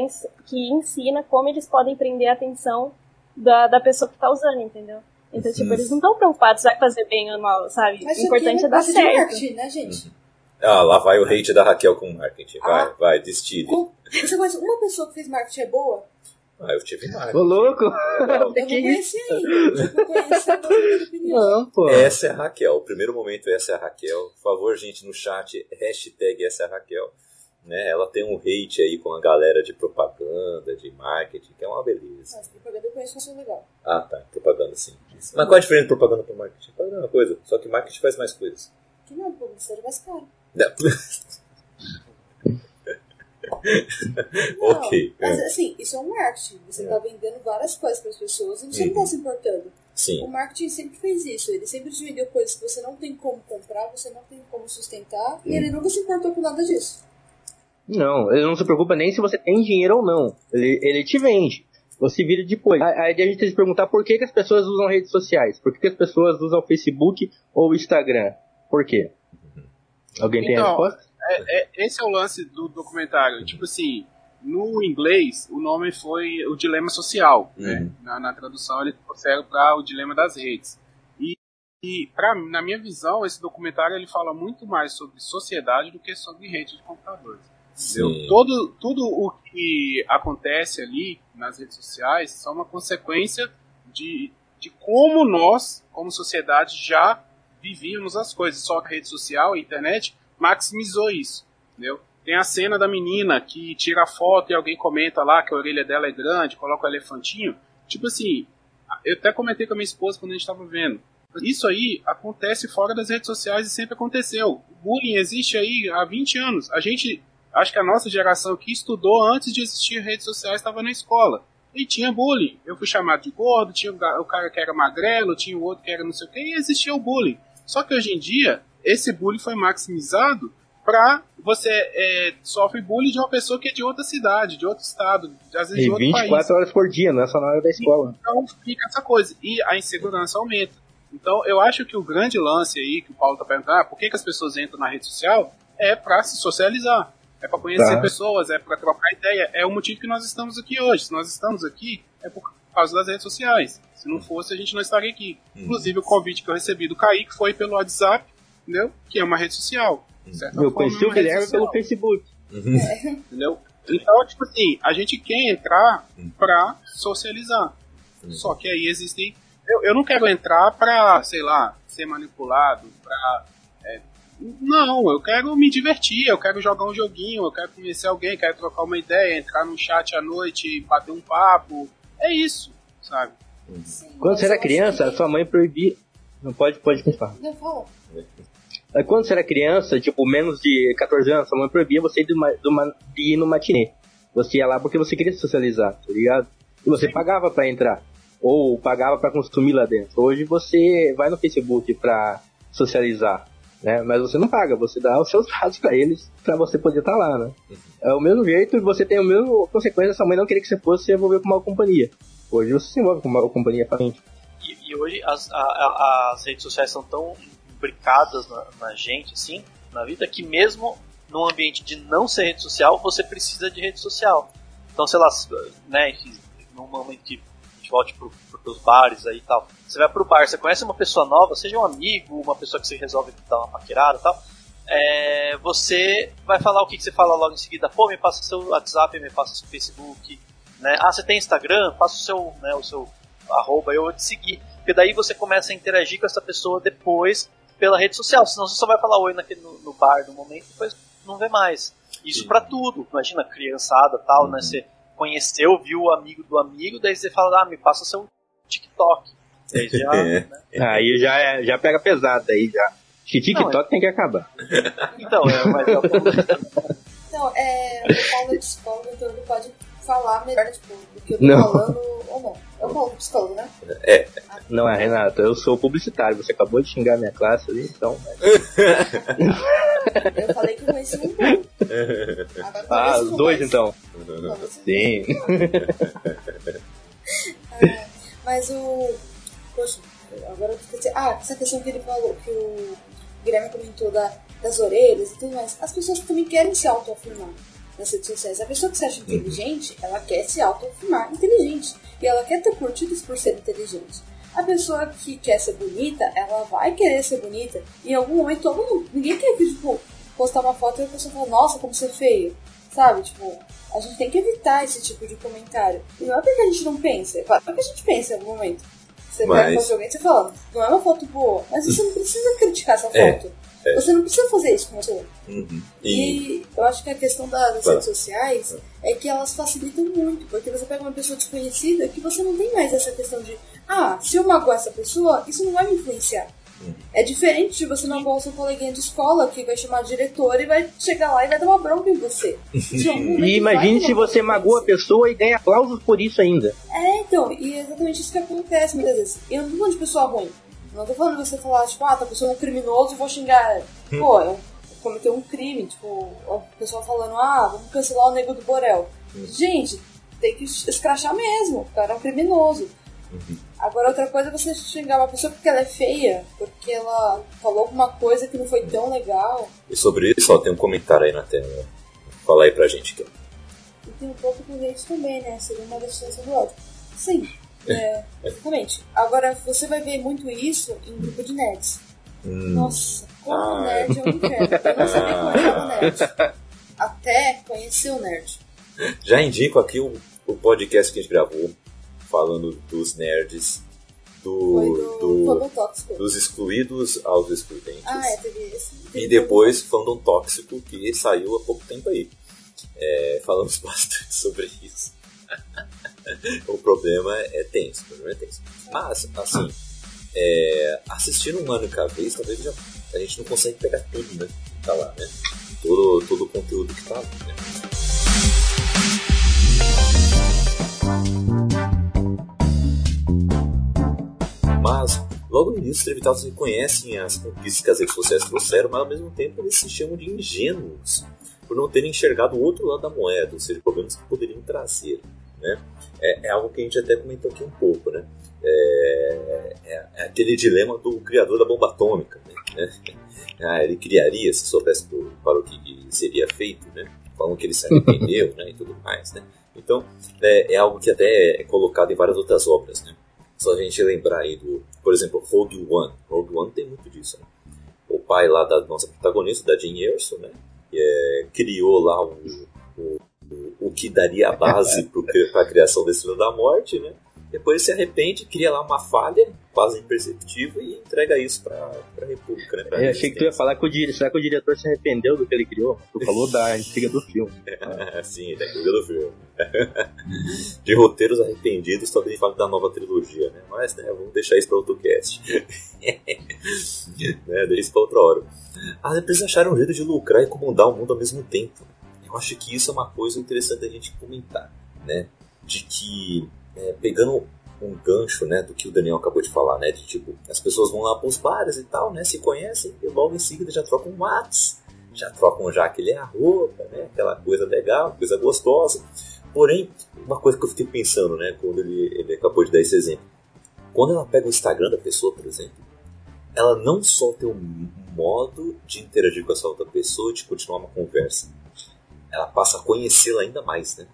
que ensina como eles podem prender a atenção da, da pessoa que tá usando, entendeu? Então, tipo, Uhum. eles não estão preocupados se vai fazer bem ou mal, sabe? Mas o importante isso é aqui dar certo. marketing, né, gente? Ah, lá vai o hate da Raquel com marketing. Vai, Ah. vai, destile. Uma pessoa que fez marketing é boa? Ah, eu tive marketing. Ô, louco! Legal. Eu não conheci ainda. Tipo, eu conheci a minha opinião. Não, pô. Essa é a Raquel. O primeiro momento, essa é a Raquel. Por favor, gente, no chat, hashtag essa é a Raquel. Né? Ela tem um hate aí com a galera de propaganda, de marketing, que é uma beleza. Mas propaganda eu conheço uma pessoa legal. Ah, tá. Propaganda, sim. Mas qual é a diferença de propaganda para marketing? É a mesma coisa, só que marketing faz mais coisas. Que não, publicidade é mais caro. Não. Não, Ok, Mas é. assim, isso é um marketing. Você É. está vendendo várias coisas para as pessoas e você não Uhum. está se importando. O Sim. marketing sempre fez isso. Ele sempre te vendeu coisas que você não tem como comprar, você não tem como sustentar, e Uhum. ele nunca se importou com nada disso. Não, ele não se preocupa nem se você tem dinheiro ou não. Ele, ele te vende. Você vira depois. Aí a gente tem que se perguntar por que, que as pessoas usam redes sociais. Por que, que as pessoas usam o Facebook ou o Instagram? Por quê? Alguém tem a Então, resposta? É, é- esse é o lance do documentário. Tipo assim, no inglês, o nome foi o dilema social. né? Uhum. Na, na tradução, ele trouxeram para o dilema das redes. E, e pra, na minha visão, esse documentário ele fala muito mais sobre sociedade do que sobre rede de computadores. Todo, tudo o que acontece ali nas redes sociais são uma consequência de, de como nós, como sociedade, já vivíamos as coisas. Só que a rede social, a internet, maximizou isso. Entendeu? Tem a cena da menina que tira a foto e alguém comenta lá que a orelha dela é grande, coloca o elefantinho. Tipo assim, eu até comentei com a minha esposa quando a gente estava vendo. Isso aí acontece fora das redes sociais e sempre aconteceu. O bullying existe aí há 20 anos. A gente, acho que a nossa geração que estudou antes de existir redes sociais estava na escola. E tinha bullying. Eu fui chamado de gordo, tinha o cara que era magrelo, tinha o outro que era não sei o que, e existia o bullying. Só que hoje em dia, esse bullying foi maximizado pra você é, sofre bullying de uma pessoa que é de outra cidade, de outro estado, às vezes de E outro 24 país. horas por dia, não é só na hora da escola. Então fica essa coisa. E a insegurança aumenta. Então eu acho que o grande lance aí que o Paulo tá perguntando, ah, por que, que as pessoas entram na rede social? É para se socializar. É para conhecer Tá. pessoas, é para trocar ideia. É o motivo que nós estamos aqui hoje. Se nós estamos aqui, é por causa das redes sociais. Se não fosse, a gente não estaria aqui. Uhum. Inclusive, o convite que eu recebi do Kaique foi pelo WhatsApp, entendeu? Que é uma rede social. Eu forma, conheci é o Guilherme social pelo Facebook. Uhum. entendeu? Então, tipo assim, a gente quer entrar Hum. pra socializar. Hum. Só que aí existem. Eu, eu não quero entrar pra, sei lá, ser manipulado, pra. é, não, eu quero me divertir, eu quero jogar um joguinho, eu quero conhecer alguém, quero trocar uma ideia, entrar num chat à noite, bater um papo. É isso, sabe? Sim, Quando mas você era criança, sua mãe proibia. Não pode, pode continuar. Não, fala. Quando você era criança, tipo, menos de 14 anos, sua mãe proibia você de, de ir no matinê. Você ia lá porque você queria socializar, tá ligado? E você pagava pra entrar. Ou pagava pra consumir lá dentro. Hoje você vai no Facebook pra socializar, né? Mas você não paga, você dá os seus dados pra eles pra você poder estar lá, né? É o mesmo jeito e você tem o mesmo consequência sua mãe não queria que você fosse se envolver com uma companhia. Hoje você se envolve com uma companhia pra frente. E, e hoje as, a- a- as redes sociais são tão imbricadas na, na gente, assim, na vida, que mesmo num ambiente de não ser rede social, você precisa de rede social. Então, sei lá, né, num momento que a gente volte pro, pros bares aí e tal, você vai pro bar, você conhece uma pessoa nova, seja um amigo, uma pessoa que você resolve dar uma paquerada e tal, é, você vai falar o que, que você fala logo em seguida, pô, me passa seu WhatsApp, me passa seu Facebook, né? Ah, você tem Instagram? Passa o seu, né, o seu arroba, eu vou te seguir. Porque daí você começa a interagir com essa pessoa depois pela rede social. Senão você só vai falar oi naquele, no, no bar no momento e depois não vê mais. Isso para tudo. Imagina, criançada tal, né? uhum. né? Você conheceu, viu o amigo do amigo, daí você fala, ah, me passa seu TikTok. Aí já, é. né? Aí já, é, já pega pesado aí já. Que TikTok não, é... tem que acabar. Então, é, mas é o Então, é, o Paulo é psicólogo, então ele pode falar melhor tipo, do que eu tô não. falando ou não. O Paulo psicólogo, né? É. Não é, Renato, eu sou publicitário. Você acabou de xingar minha classe ali, então. eu falei que eu conheci um pouco. Ah, os dois mais. então. Sim. é, mas o. Poxa, agora eu esqueci. Ah, essa questão que ele falou, que o Guilherme comentou da, das orelhas e tudo mais. As pessoas também querem se autoafirmar nas redes sociais. A pessoa que se acha inteligente, ela quer se autoafirmar inteligente. E ela quer ter curtidas por ser inteligente. A pessoa que quer ser bonita, ela vai querer ser bonita. E em algum momento, todo mundo, ninguém quer que, tipo, postar uma foto e a pessoa fala, nossa, como você é feio. Sabe? Tipo, a gente tem que evitar esse tipo de comentário. E não é porque a gente não pensa, é claro que a gente pensa em algum momento. Você mas... pega a foto de alguém e você fala, não é uma foto boa, mas você não precisa criticar essa é. foto. É. É. Você não precisa fazer isso com você. Uhum. E... e... eu acho que a questão das redes sociais é que elas facilitam muito, porque você pega uma pessoa desconhecida que você não tem mais essa questão de, ah, se eu magoar essa pessoa, isso não vai me influenciar. Uhum. É diferente de você não o seu coleguinha de escola que vai chamar a diretora e vai chegar lá e vai dar uma bronca em você. e imagine se você magoa a pessoa e ganha aplausos por isso ainda. É, então, e é exatamente isso que acontece muitas vezes. Eu não tô falando de pessoa ruim. Não tô falando de você falar, tipo, ah, tá pessoa é um criminoso e vou xingar. Hum. Pô, eu cometeu um crime, tipo, a pessoa falando, ah, vamos cancelar o nego do Borel. Hum. Gente, tem que escrachar mesmo, o cara é um criminoso. Uhum. Agora, outra coisa é você xingar uma pessoa porque ela é feia, porque ela falou alguma coisa que não foi tão legal. E sobre isso, ó, tem um comentário aí na tela. Fala aí pra gente. Aqui. E tem um pouco do hate também, né? Seria uma deficiência do ódio. Sim, é, exatamente. Agora, você vai ver muito isso em grupo de nerds. Hum. Nossa, como ah. nerd eu não quero. Eu não sabia como era nerd. Até conhecer o nerd. Já indico aqui o, o podcast que a gente gravou, falando dos nerds, do, do, do dos excluídos aos excludentes. Ah, é, teve esse. e depois fandom tóxico que saiu há pouco tempo aí. É, falamos bastante sobre isso. o problema é tenso, o problema é tenso. Mas, assim, é, assistindo uma única vez, talvez já, a gente não consegue pegar tudo, né? Que tá lá, né? Todo, todo o conteúdo que tá lá, né? Mas, logo no início, os entrevistados reconhecem as conquistas que as redes sociais trouxeram, mas ao mesmo tempo eles se chamam de ingênuos por não terem enxergado o outro lado da moeda, ou seja, problemas que poderiam trazer. Né? É, é, algo que a gente até comentou aqui um pouco, né? É, é, é aquele dilema do criador da bomba atômica, né? Ah, ele criaria se soubesse do, para o que seria feito, né? Falam que ele se arrependeu, né? E tudo mais, né? Então, é, é, algo que até é colocado em várias outras obras, né? Só a gente lembrar aí do, por exemplo, Rogue One. Rogue One tem muito disso, né? O pai lá da nossa protagonista, da Jean Erso, né? É, criou lá o, o o que daria a base para a criação da Estrela da Morte, né? Depois se arrepende, cria lá uma falha quase imperceptível e entrega isso para a República. Né, pra Eu achei que tu ia falar que o, diretor, será que o diretor se arrependeu do que ele criou? Tu falou da intriga do filme. Sim, da intriga do filme. De roteiros arrependidos, talvez fale da nova trilogia, né? Mas né, vamos deixar isso para outro cast. né, deixa isso para outra hora. As empresas acharam um jeito de lucrar e comandar o mundo ao mesmo tempo. Eu acho que isso é uma coisa interessante a gente comentar, né? De que, é, pegando um gancho, né, do que o Daniel acabou de falar, né? De tipo, as pessoas vão lá pros bares e tal, né? Se conhecem e logo em seguida já trocam um whats, já trocam já aquele a roupa, né? Aquela coisa legal, coisa gostosa. Porém, uma coisa que eu fiquei pensando, né, quando ele, ele acabou de dar esse exemplo. Quando ela pega o Instagram da pessoa, por exemplo, ela não só tem um modo de interagir com essa outra pessoa, de continuar uma conversa, ela passa a conhecê-la ainda mais, né?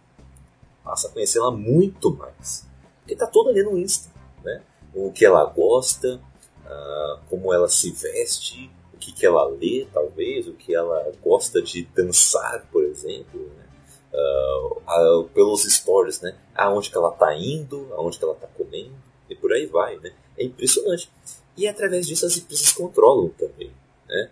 Passa a conhecê-la muito mais. Porque tá toda ali no Insta, né? O que ela gosta, uh, como ela se veste, o que, que ela lê, talvez, o que ela gosta de dançar, por exemplo, né? Uh, uh, pelos stories, né? Aonde que ela tá indo, aonde que ela tá comendo, e por aí vai, né? É impressionante. E através disso as empresas controlam também. Né?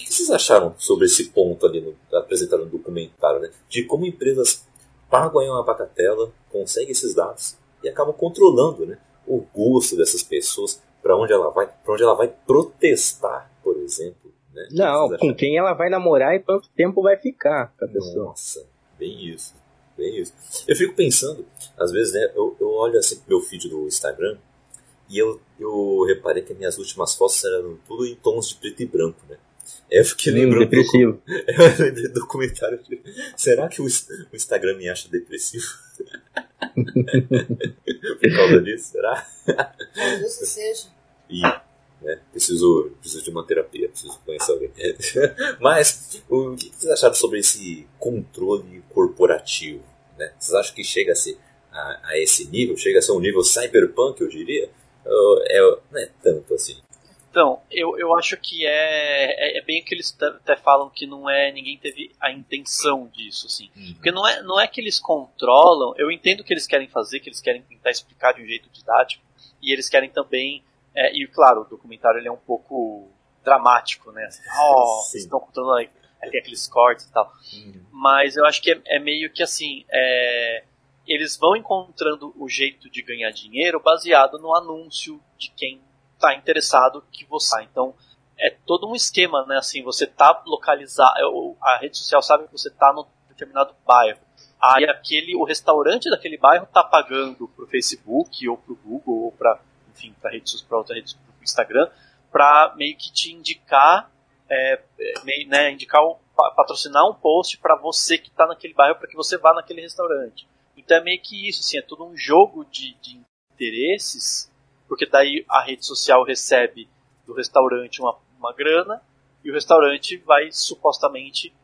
O que vocês acharam sobre esse ponto ali no, apresentado no documentário, né? de como empresas pagam aí uma bagatela, conseguem esses dados e acabam controlando né? o gosto dessas pessoas, para onde ela vai, para onde ela vai protestar, por exemplo. Né? Não, com quem ela vai namorar e quanto tempo vai ficar com a pessoa. Nossa, bem isso. Bem isso. Eu fico pensando, às vezes, né, eu, eu olho assim meu feed do Instagram e eu, eu reparei que minhas últimas fotos eram tudo em tons de preto e branco, né? Eu fiquei lembrando. Depressivo. Do, eu lembrei do documentário de. Será que o, o Instagram me acha depressivo? Por causa disso, será? Talvez que seja. E, né, preciso, preciso de uma terapia, preciso conhecer alguém. Mas, o que vocês acharam sobre esse controle corporativo? Né? Vocês acham que chega a, ser, a, a esse nível? Chega a ser um nível cyberpunk, eu diria? é, não é tanto assim. Então, eu, eu acho que é, é, é bem que eles até falam que não é ninguém teve a intenção disso, assim. Uhum. Porque não é, não é que eles controlam, eu entendo o que eles querem fazer, que eles querem tentar explicar de um jeito didático, e eles querem também, é, e claro, o documentário ele é um pouco dramático, né? Assim, oh, vocês estão controlando aí, aí tem aqueles cortes e tal. Uhum. Mas eu acho que é, é meio que assim, é, eles vão encontrando o jeito de ganhar dinheiro baseado no anúncio de quem está interessado que você. Então é todo um esquema, né? Assim, você tá localizado, é, a rede social sabe que você está no determinado bairro. Aí aquele, o restaurante daquele bairro está pagando pro Facebook ou pro Google ou para, enfim, para redes, para outra rede, pro Instagram, para meio que te indicar, é, meio, né, indicar o, patrocinar um post para você que está naquele bairro para que você vá naquele restaurante. Então é meio que isso, assim, é todo um jogo de, de interesses, porque daí a rede social recebe do restaurante uma, uma grana e o restaurante vai supostamente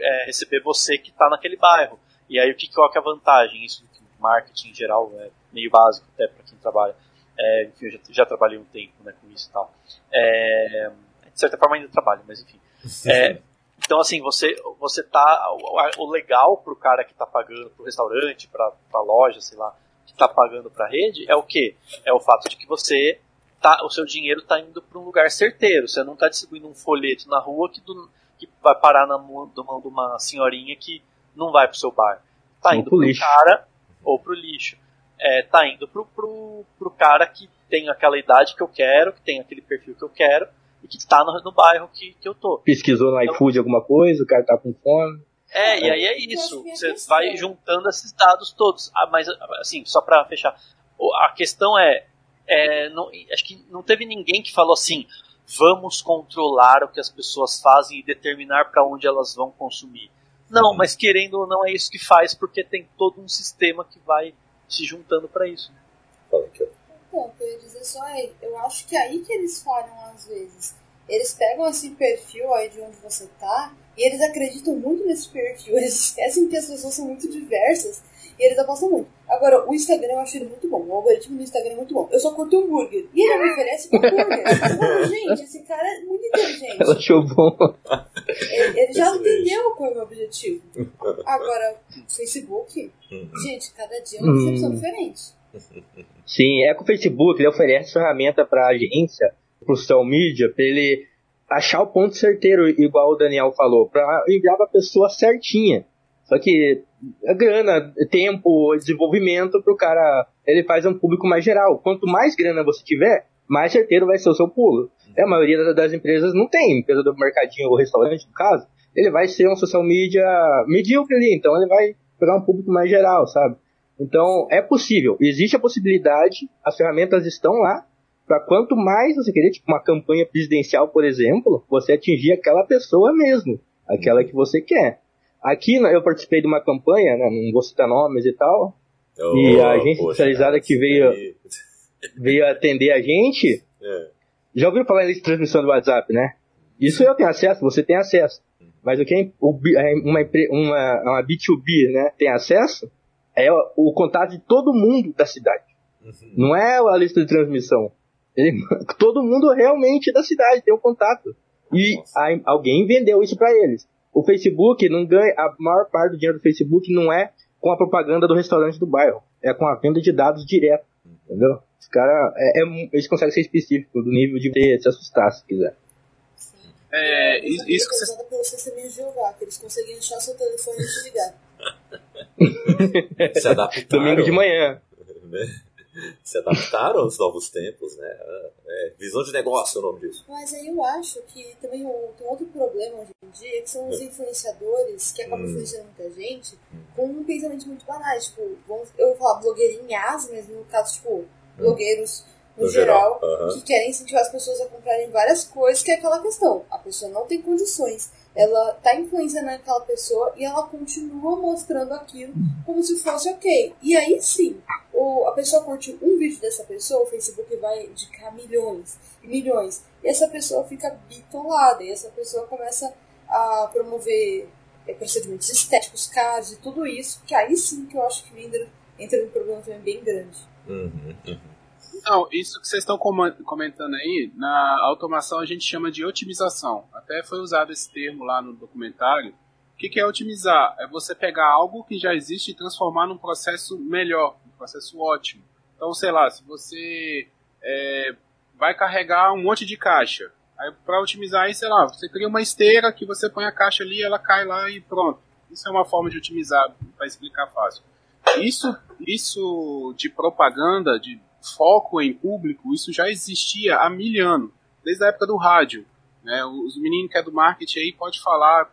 é, receber você que está naquele bairro. E aí o que, qual que é a vantagem? Isso marketing em geral é meio básico até para quem trabalha. É, enfim, eu já, já, trabalhei um tempo né, com isso e tal. É, de certa forma ainda trabalho, mas enfim. É, então, assim, você, você tá. O, o legal pro cara que tá pagando pro restaurante, pra, pra loja, sei lá, que tá pagando pra rede, é o quê? É o fato de que você. Tá, o seu dinheiro tá indo para um lugar certeiro. Você não tá distribuindo um folheto na rua que, do, que vai parar na mão de uma senhorinha que não vai pro seu bar. Tá ou indo pro, pro cara ou pro lixo. É, tá indo pro, pro, pro cara que tem aquela idade que eu quero, que tem aquele perfil que eu quero, e que está no, no, bairro que, que eu tô. Pesquisou no então, iFood alguma coisa, o cara tá com fome. É, e aí é isso. Você vai juntando esses dados todos. Ah, mas, assim, só para fechar. A questão é, é não, acho que não teve ninguém que falou assim, vamos controlar o que as pessoas fazem e determinar para onde elas vão consumir. Não, uhum. mas querendo ou não é isso que faz, porque tem todo um sistema que vai se juntando para isso. Fala aqui, ó ponto. Eu ia dizer só aí, eu acho que é aí que eles falham às vezes. Eles pegam esse perfil aí de onde você tá e eles acreditam muito nesse perfil. Eles esquecem que as pessoas são muito diversas e eles apostam muito. Agora, o Instagram eu acho ele muito bom. O algoritmo do Instagram é muito bom. Eu só curto hambúrguer. E ele me oferece hambúrguer. Mano, gente, esse cara é muito inteligente. Ela achou bom. Ele, ele já entendeu qual é o meu objetivo. Agora, Facebook, uhum. gente, cada dia é uma percepção hum. diferente. Sim, é que o Facebook ele oferece ferramenta para a agência, para o social media, para ele achar o ponto certeiro, igual o Daniel falou, para enviar para a pessoa certinha. Só que a grana, tempo, desenvolvimento para o cara, ele faz um público mais geral. Quanto mais grana você tiver, mais certeiro vai ser o seu pulo. É, a maioria das empresas não tem, empresa do mercadinho ou restaurante, no caso, ele vai ser um social media medíocre ali, então ele vai pegar um público mais geral, sabe? Então, é possível. Existe a possibilidade, as ferramentas estão lá, para quanto mais você querer, tipo uma campanha presidencial, por exemplo, você atingir aquela pessoa mesmo, aquela que você quer. Aqui eu participei de uma campanha, né, não vou citar nomes e tal, oh, e a agência poxa, especializada que veio, veio atender a gente, é. já ouviu falar em transmissão do WhatsApp, né? Isso eu tenho acesso, você tem acesso. Mas o que é uma, uma, uma B2B né, tem acesso, é o contato de todo mundo da cidade. Uhum. Não é a lista de transmissão. Ele, todo mundo realmente da cidade tem o um contato. E a, alguém vendeu isso para eles. O Facebook não ganha, a maior parte do dinheiro do Facebook não é com a propaganda do restaurante do bairro, é com a venda de dados direto, entendeu? Os caras, é, é, eles conseguem ser específicos do nível de ter, se assustar se quiser. É, isso, isso que que é você de Jeová, que eles conseguem achar seu telefone e te ligar. Se adaptaram. Domingo de manhã. Se adaptaram aos novos tempos, né? É, visão de negócio é o nome disso. Mas aí eu acho que também o- tem outro problema hoje em dia, que são os influenciadores que acabam Hum. influenciando muita gente com um pensamento muito banais. Tipo, vamos, eu vou falar blogueirinhas, mas no caso, tipo, blogueiros no, No geral, geral, aham. que querem incentivar as pessoas a comprarem várias coisas, que é aquela questão. A pessoa não tem condições. Ela tá influenciando aquela pessoa e ela continua mostrando aquilo como se fosse ok. E aí sim, o, a pessoa curte um vídeo dessa pessoa, o Facebook vai indicar milhões e milhões. E essa pessoa fica bitolada. E essa pessoa começa a promover é, procedimentos estéticos caros e tudo isso. Que aí sim que eu acho que entra, entra num problema também bem grande. Uhum, uhum. Não, isso que vocês estão comentando aí, na automação a gente chama de otimização. Até foi usado esse termo lá no documentário. O que, que é otimizar? É você pegar algo que já existe e transformar num processo melhor, processo ótimo. Então, sei lá, se você é, vai carregar um monte de caixa, aí para otimizar aí, sei lá, você cria uma esteira que você põe a caixa ali, ela cai lá e pronto. Isso é uma forma de otimizar, para explicar fácil. Isso, isso de propaganda, de foco em público, isso já existia há mil anos, desde a época do rádio. Né? Os meninos que é do marketing aí pode falar,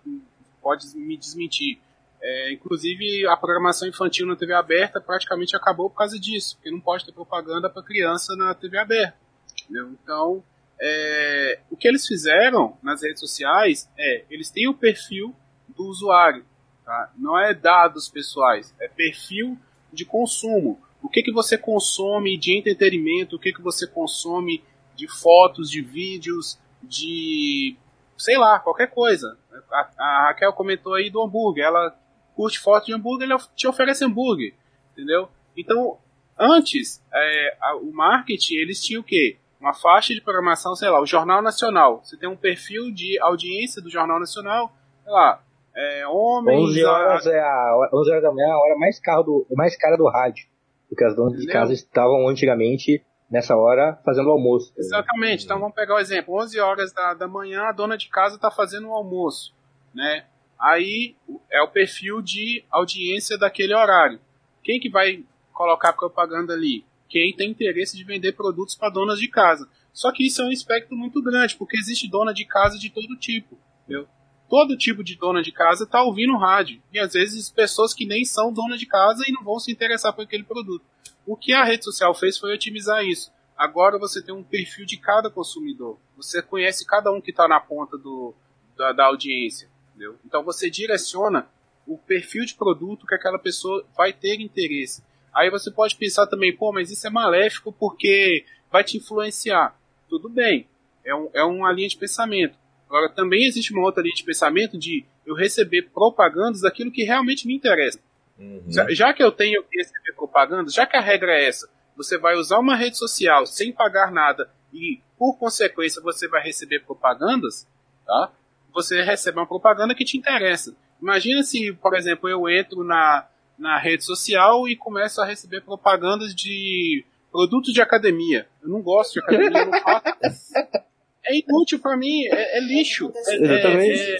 pode me desmentir. É, inclusive a programação infantil na TV aberta praticamente acabou por causa disso, porque não pode ter propaganda para criança na TV aberta. entendeu? Então, é, o que eles fizeram nas redes sociais é, eles têm o perfil do usuário, tá? não é dados pessoais, é perfil de consumo. O que, que você consome de entretenimento, o que, que você consome de fotos, de vídeos, de sei lá, qualquer coisa. A, a Raquel comentou aí do hambúrguer, ela curte foto de hambúrguer, ela te oferece hambúrguer, entendeu? Então, antes, é, a- o marketing, eles tinham o quê? Uma faixa de programação, sei lá, o Jornal Nacional. Você tem um perfil de audiência do Jornal Nacional, sei lá, é, homens... 11 horas a- é a hora- 11 horas da manhã é a hora mais, carro do, mais cara do rádio. Porque as donas de casa estavam antigamente nessa hora fazendo o almoço. Exatamente. Então vamos pegar o exemplo. 11 horas da, da manhã, a dona de casa está fazendo o almoço, né? Aí é o perfil de audiência daquele horário. Quem que vai colocar propaganda ali? Quem tem interesse de vender produtos para donas de casa. Só que isso é um espectro muito grande, porque existe dona de casa de todo tipo, entendeu? Todo tipo de dona de casa está ouvindo rádio. E às vezes pessoas que nem são dona de casa e não vão se interessar por aquele produto. O que a rede social fez foi otimizar isso. Agora você tem um perfil de cada consumidor. Você conhece cada um que está na ponta do, da, da audiência. Entendeu? Então você direciona o perfil de produto que aquela pessoa vai ter interesse. Aí você pode pensar também, pô, mas isso é maléfico porque vai te influenciar. Tudo bem, é, um, é uma linha de pensamento. Agora também existe uma outra linha de pensamento de eu receber propagandas daquilo que realmente me interessa. Uhum. Já, já que eu tenho que receber propaganda, já que a regra é essa, você vai usar uma rede social sem pagar nada e, por consequência, você vai receber propagandas, tá? Você recebe uma propaganda que te interessa. Imagina se, por exemplo, eu entro na, na rede social e começo a receber propagandas de produtos de academia. Eu não gosto de academia, eu não faço. É inútil pra mim, é, é lixo. É- é- Exatamente. é-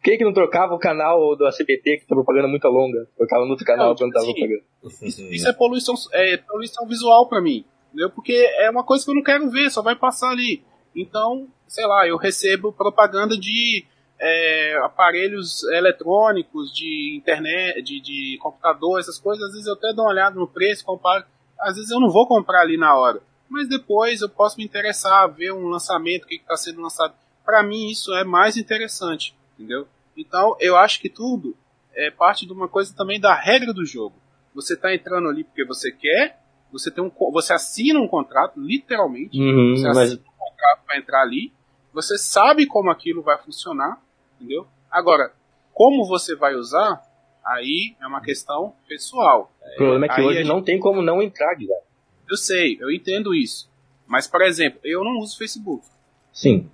Quem que não trocava o canal do ACBT, que tem propaganda muito longa? Trocava no outro canal Não, quando tipo tava assim, propaganda. Isso, isso é poluição, é poluição visual pra mim. Entendeu? Porque é uma coisa que eu não quero ver, só vai passar ali. Então, sei lá, eu recebo propaganda de é, aparelhos eletrônicos, de internet, de, de computador, essas coisas. Às vezes eu até dou uma olhada no preço, comparo. Às vezes eu não vou comprar ali na hora. Mas depois eu posso me interessar, ver um lançamento, o que está sendo lançado. Pra mim isso é mais interessante, entendeu? Então eu acho que tudo é parte de uma coisa também da regra do jogo. Você está entrando ali porque você quer, você tem um, você assina um contrato, literalmente. Uhum, mas para entrar ali. Você sabe como aquilo vai funcionar, entendeu? Agora, como você vai usar, aí é uma questão pessoal. o problema é que Aí hoje gente- não tem como não entrar, Guilherme. Eu sei, eu entendo isso. Mas, por exemplo, eu não uso Facebook. Sim.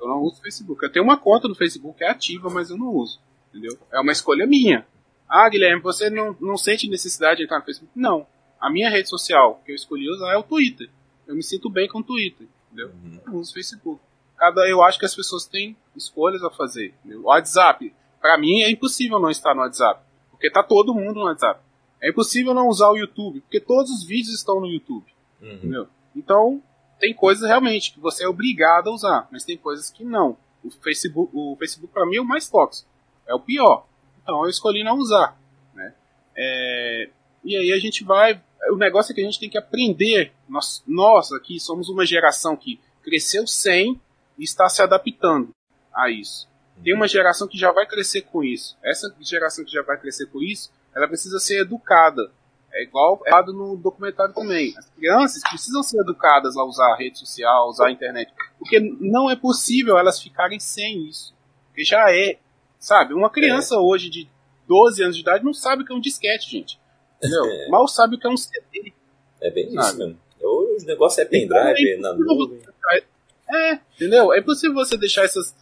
Eu não uso Facebook. Eu tenho uma conta no Facebook que é ativa, mas eu não uso. Entendeu? É uma escolha minha. Ah, Guilherme, você não, não sente necessidade de entrar no Facebook? Não. A minha rede social que eu escolhi usar é o Twitter. Eu me sinto bem com o Twitter, entendeu? Uhum. Uso o Facebook. Cada, eu acho que as pessoas têm escolhas a fazer. entendeu? O WhatsApp, pra mim é impossível não estar no WhatsApp, porque tá todo mundo no WhatsApp. É impossível não usar o YouTube, porque todos os vídeos estão no YouTube. Uhum. Entendeu? Então, tem coisas realmente que você é obrigado a usar, mas tem coisas que não. O Facebook, o Facebook para mim é o mais tóxico, é o pior. Então eu escolhi não usar, né? É, e aí a gente vai, o negócio é que a gente tem que aprender. Nós, nós aqui somos uma geração que cresceu sem e está se adaptando a isso. Tem uma geração que já vai crescer com isso. Essa geração que já vai crescer com isso, ela precisa ser educada. É igual é dado no documentário também. As crianças precisam ser educadas a usar a rede social, a usar a internet. Porque não é possível elas ficarem sem isso. Porque já é. Sabe? Uma criança hoje de 12 anos de idade não sabe o que é um disquete, gente. Entendeu? É. Mal sabe o que é um CD. É bem isso mesmo. Hoje o negócio é pendrive, na nuvem. É, entendeu? É impossível você deixar essas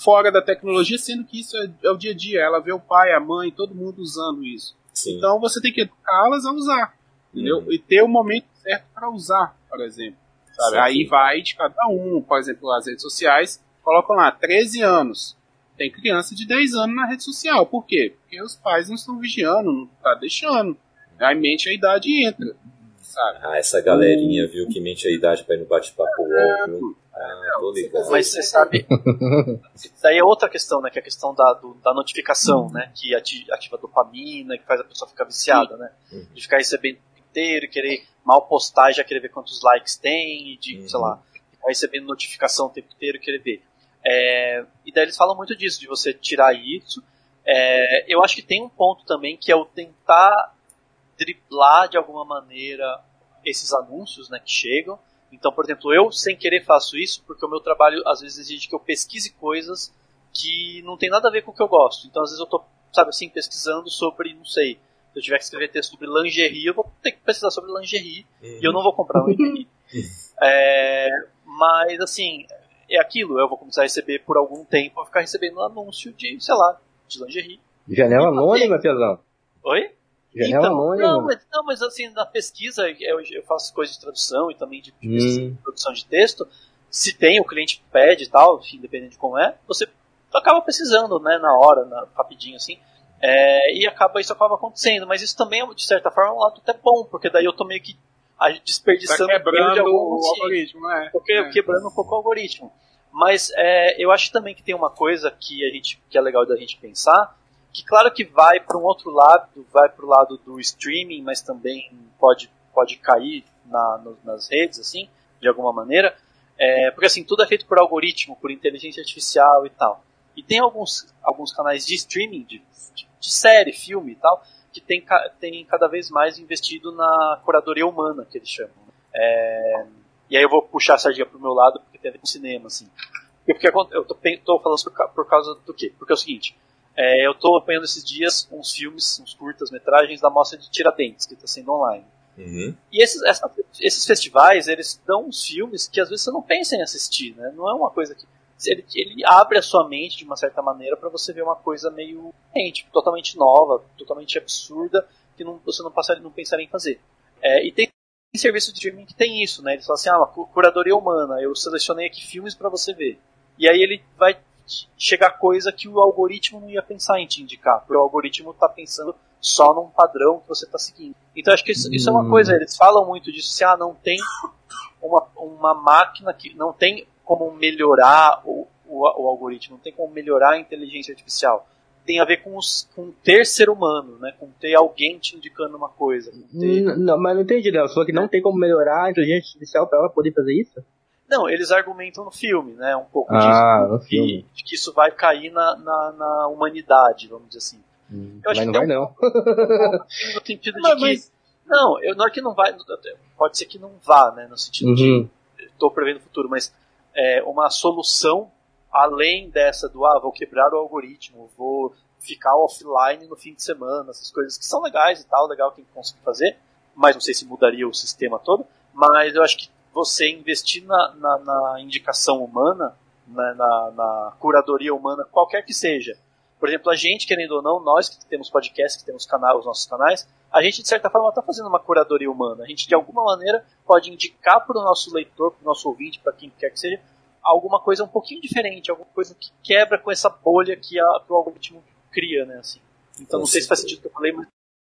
fora da tecnologia, sendo que isso é, é o dia a dia. Ela vê o pai, a mãe, todo mundo usando isso. Sim. Então você tem que educá-las a usar, entendeu? Uhum. E ter o momento certo para usar, por exemplo. Sabe? Aí vai de cada um. Por exemplo, as redes sociais colocam lá 13 anos. Tem criança de 10 anos na rede social. Por quê? Porque os pais não estão vigiando, não tá deixando. Aí mente a idade e entra. Sabe? Ah, essa galerinha, viu, que mente a idade pra ir no bate-papo viu? Ah, tô ligado. Mas você sabe, daí é outra questão, né? Que é a questão da, do- da notificação, né? Que ati- ativa a dopamina, que faz a pessoa ficar viciada, né? De ficar recebendo o tempo inteiro, querer mal postar e já querer ver quantos likes tem, de, Uhum. sei lá, ficar recebendo notificação o tempo inteiro e querer ver. É, e daí eles falam muito disso, de você tirar isso. É, eu acho que tem um ponto também que é o tentar driblar de alguma maneira esses anúncios né, que chegam. Então, por exemplo, eu sem querer faço isso porque o meu trabalho às vezes exige que eu pesquise coisas que não tem nada a ver com o que eu gosto. Então, às vezes eu tô, sabe assim, pesquisando sobre, não sei, se eu tiver que escrever texto sobre lingerie, eu vou ter que pesquisar sobre lingerie Uhum. e eu não vou comprar um lingerie. É, mas, assim, é aquilo, eu vou começar a receber por algum tempo, vou ficar recebendo anúncio de, sei lá, de lingerie. Janela anônima, Piazão. Oi? Janela Então, anônima. não, mas, não, mas assim, na pesquisa, eu, eu faço coisas de tradução e também de, de Hum. pesquisa de produção de texto. Se tem, o cliente pede e tal, enfim, dependendo de como é, você acaba precisando, né, na hora, na- rapidinho assim. É, e acaba, isso acaba acontecendo. Mas isso também, é, de certa forma, é um lado até bom, porque daí eu tô meio que a- Tá desperdiçando tempo de quebrando algum- o algoritmo, né? porque É. quebrando um pouco o algoritmo. Mas é, eu acho também que tem uma coisa que a gente que é legal da gente pensar, que claro que vai para um outro lado, vai para o lado do streaming, mas também pode pode cair na, no- nas redes assim, de alguma maneira, É, porque assim tudo é feito por algoritmo, por inteligência artificial e tal. E tem alguns alguns canais de streaming de, de, de série, filme e tal, que tem, tem cada vez mais investido na curadoria humana, que eles chamam. né? É, e aí eu vou puxar a sardinha pro meu lado, porque ver com cinema, assim. Porque, porque eu tô, tô falando por, por causa do quê? Porque é o seguinte, é, eu tô apanhando esses dias uns filmes, uns curtas-metragens da Mostra de Tiradentes, que está sendo online. Uhum. E esses, essa- esses festivais, eles dão uns filmes que às vezes você não pensa em assistir, né? Não é uma coisa que... Ele, ele abre a sua mente de uma certa maneira para você ver uma coisa meio diferente, totalmente nova, totalmente absurda, que não, você não, passaria, não pensaria em fazer. É, e tem serviço de streaming que tem isso, né? Eles falam assim, ah, uma cu- curadoria humana, eu selecionei aqui filmes para você ver. E aí ele vai chegar coisa que o algoritmo não ia pensar em te indicar, porque o algoritmo está pensando só num padrão que você está seguindo. Então acho que isso, isso é uma Hum. coisa, eles falam muito disso, se ah, não tem uma, uma máquina que não tem como melhorar o, o, o algoritmo, não tem como melhorar a inteligência artificial. Tem a ver com, os, com ter ser humano, né? com ter alguém te indicando uma coisa. Ter... Não, mas não entendi, Léo. Você falou que não tem como melhorar a inteligência artificial pra ela poder fazer isso? Não, eles argumentam no filme, né? Um pouco Ah, no disso. filme. Que, de que isso vai cair na, na, na humanidade, vamos dizer assim. Hum, Eu acho mas não que vai tem não. No sentido de que. mas- Não, eu, não é que não vai. Pode ser que não vá, né? No sentido de. Uhum. Estou prevendo o futuro, mas é, uma solução além dessa do ah, vou quebrar o algoritmo, vou ficar offline no fim de semana, essas coisas que são legais e tal, legal quem conseguir fazer, mas não sei se mudaria o sistema todo, mas eu acho que você investir na, na, na indicação humana, na, na, na curadoria humana, qualquer que seja, Por exemplo, a gente, querendo ou não, nós que temos podcast, que temos canal, os nossos canais, a gente de certa forma está fazendo uma curadoria humana. A gente de alguma maneira pode indicar para o nosso leitor, para o nosso ouvinte, para quem quer que seja, alguma coisa um pouquinho diferente, alguma coisa que quebra com essa bolha que, a, que o algoritmo cria, né? Assim. Então não sei se faz sentido o que eu falei, mas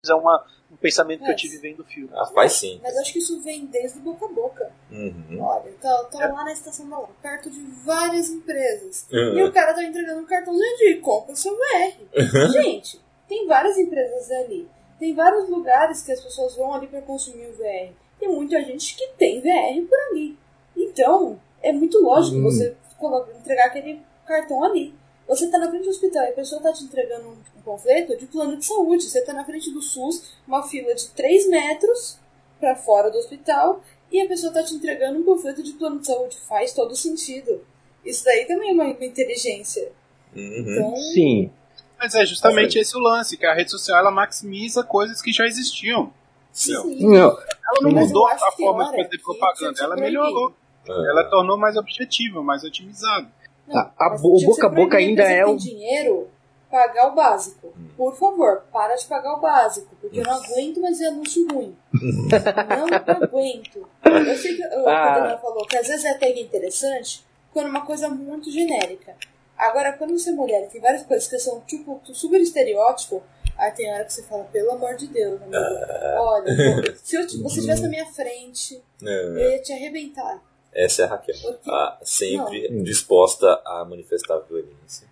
é uma, um pensamento que eu tive vendo o filme. Ah, faz sim. Mas acho que isso vem desde o boca a boca. Uhum. Olha, tá, tá lá na estação da perto de várias empresas. Uhum. E o cara tá entregando um cartãozinho de compra seu VR. Gente, tem várias empresas ali. Tem vários lugares que as pessoas vão ali para consumir o VR. Tem muita gente que tem VR por ali. Então, é muito lógico Hum. você colocar- entregar aquele cartão ali. Você tá na frente do hospital e a pessoa tá te entregando um, panfleto de plano de saúde. Você tá na frente do SUS, uma fila de 3 metros para fora do hospital, e a pessoa tá te entregando um panfleto de plano de saúde. Faz todo sentido. Isso daí também é uma inteligência. Uhum. Então, Sim. Mas é justamente esse o lance, que a rede social ela maximiza coisas que já existiam. sim. Não, Ela não Mas mudou a forma de fazer propaganda, ela melhorou. É. Ela tornou mais objetiva, mais otimizada. Não, A- a que boca a boca ainda você é tem um- dinheiro, pagar o básico. Hum. Por favor, para de pagar o básico, porque eu não aguento mais ver anúncio ruim. não aguento. Eu sei que o Ah. que o Daniel falou, que às vezes é até interessante quando é uma coisa muito genérica. Agora, quando você é mulher e tem várias coisas que são tipo super estereótipo, aí tem hora que você fala, pelo amor de Deus, amigo, olha, pô, se eu, você estivesse na minha frente, É. eu ia te arrebentar. Essa é a Raquel. Ah, sempre disposta a manifestar violência.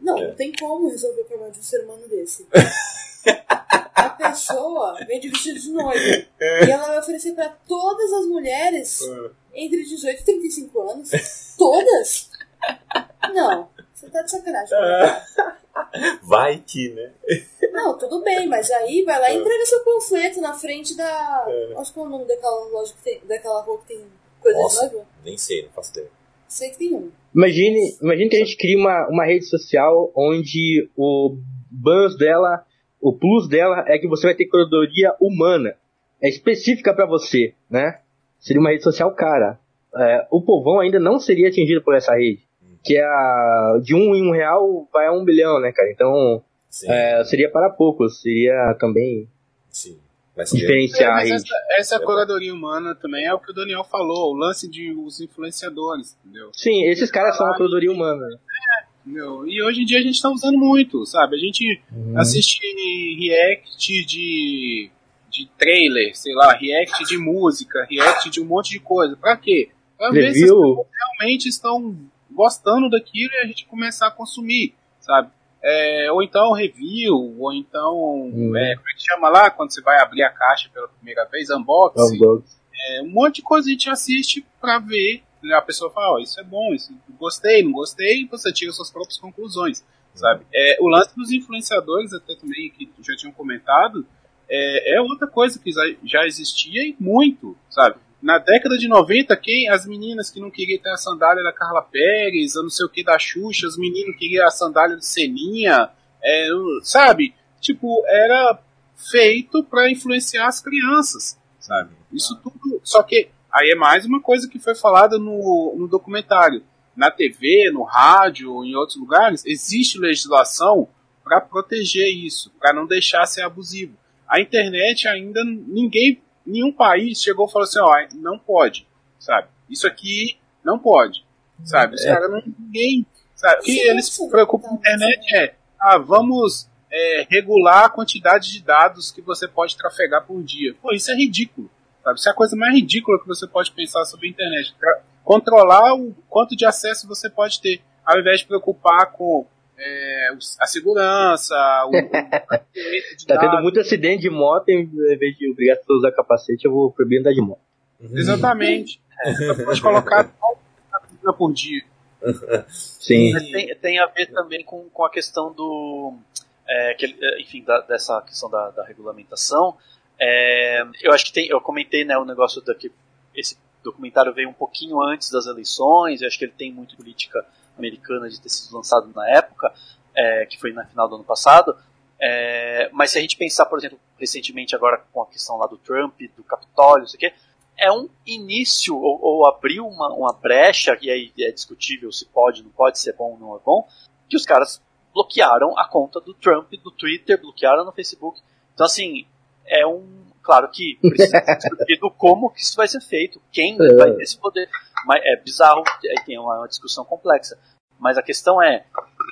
Não, É. não tem como resolver o problema de um ser humano desse. A pessoa vem de vestido de noiva e ela vai oferecer pra todas as mulheres entre 18 e 35 anos. Todas? Não, você tá de sacanagem. Vai que, né? Não, tudo bem, mas aí vai lá e entrega seu panfleto na frente da. Acho que é o nome daquela loja que tem. daquela rua que tem coisa Nossa. de. Nem sei, não faço ideia. Sei que tem um. Imagine, imagine que a gente cria uma, uma rede social onde o bans dela, o plus dela é que você vai ter curadoria humana. É específica pra você, né? Seria uma rede social cara. É, o povão ainda não seria atingido por essa rede. Que é a, de um em um real vai a um bilhão, né, cara? Então é, seria para poucos. Seria também sim. Mas diferenciar a mas essa, essa curadoria humana também é o que o Daniel falou, o lance de os influenciadores, entendeu? Sim, esses caras são a curadoria humana. né? Entendeu? E hoje em dia a gente tá usando muito, sabe? A gente Uhum. assiste react de, de trailer, sei lá, react de música, react de um monte de coisa. Pra quê? Pra ver se as pessoas realmente estão gostando daquilo e a gente começar a consumir, sabe? É, ou então review, ou então. Uhum. é, como é que chama lá quando você vai abrir a caixa pela primeira vez? Unboxing. É, um monte de coisa a gente assiste pra ver. A pessoa fala, ó, isso é bom, isso gostei, não gostei, e você tira suas próprias conclusões, sabe? É, o lance dos influenciadores, até também, que já tinham comentado, é, é outra coisa que já- já existia e muito, sabe? Na década de 90, quem, as meninas que não queriam ter a sandália da Carla Pérez, ou não sei o que da Xuxa, os meninos queriam a sandália de Seninha, é, sabe? Tipo, era feito pra influenciar as crianças, sabe? Isso tudo. Só que aí é mais uma coisa que foi falada no, no documentário. Na TV, no rádio, em outros lugares, existe legislação para proteger isso, para não deixar ser abusivo. A internet ainda ninguém, nenhum país chegou e falou assim, ó, não pode, sabe? Isso aqui não pode, sabe? Os É. caras não ninguém, sabe? O que eles se preocupam com a internet é, ah, vamos é, regular a quantidade de dados que você pode trafegar por dia. Pô, isso é ridículo. Sabe? Isso é a coisa mais ridícula que você pode pensar sobre a internet. Controlar o quanto de acesso você pode ter, ao invés de preocupar com é, a segurança, o, o Tá tendo muito acidente de moto, em vez de pessoas a usar capacete, eu vou proibir andar de moto. Exatamente. Você pode colocar uma por dia. Sim. Mas tem, tem a ver também com, com a questão do. é, que é, enfim, da- dessa questão da, da regulamentação. É, eu acho que tem. Eu comentei né, o negócio da que esse documentário veio um pouquinho antes das eleições. Eu acho que ele tem muito política americana de ter sido lançado na época, é, que foi na final do ano passado. É, mas se a gente pensar, por exemplo, recentemente agora com a questão lá do Trump, do Capitólio, não sei o quê, é um início, ou, ou abriu uma, uma brecha, e aí é discutível se pode, não pode, se é bom ou não é bom, que os caras bloquearam a conta do Trump do Twitter, bloquearam no Facebook. Então, assim, é um. Claro que precisa ser discutido como que isso vai ser feito, quem É. vai ter esse poder. Mas é bizarro, é, tem uma, uma discussão complexa. Mas a questão é,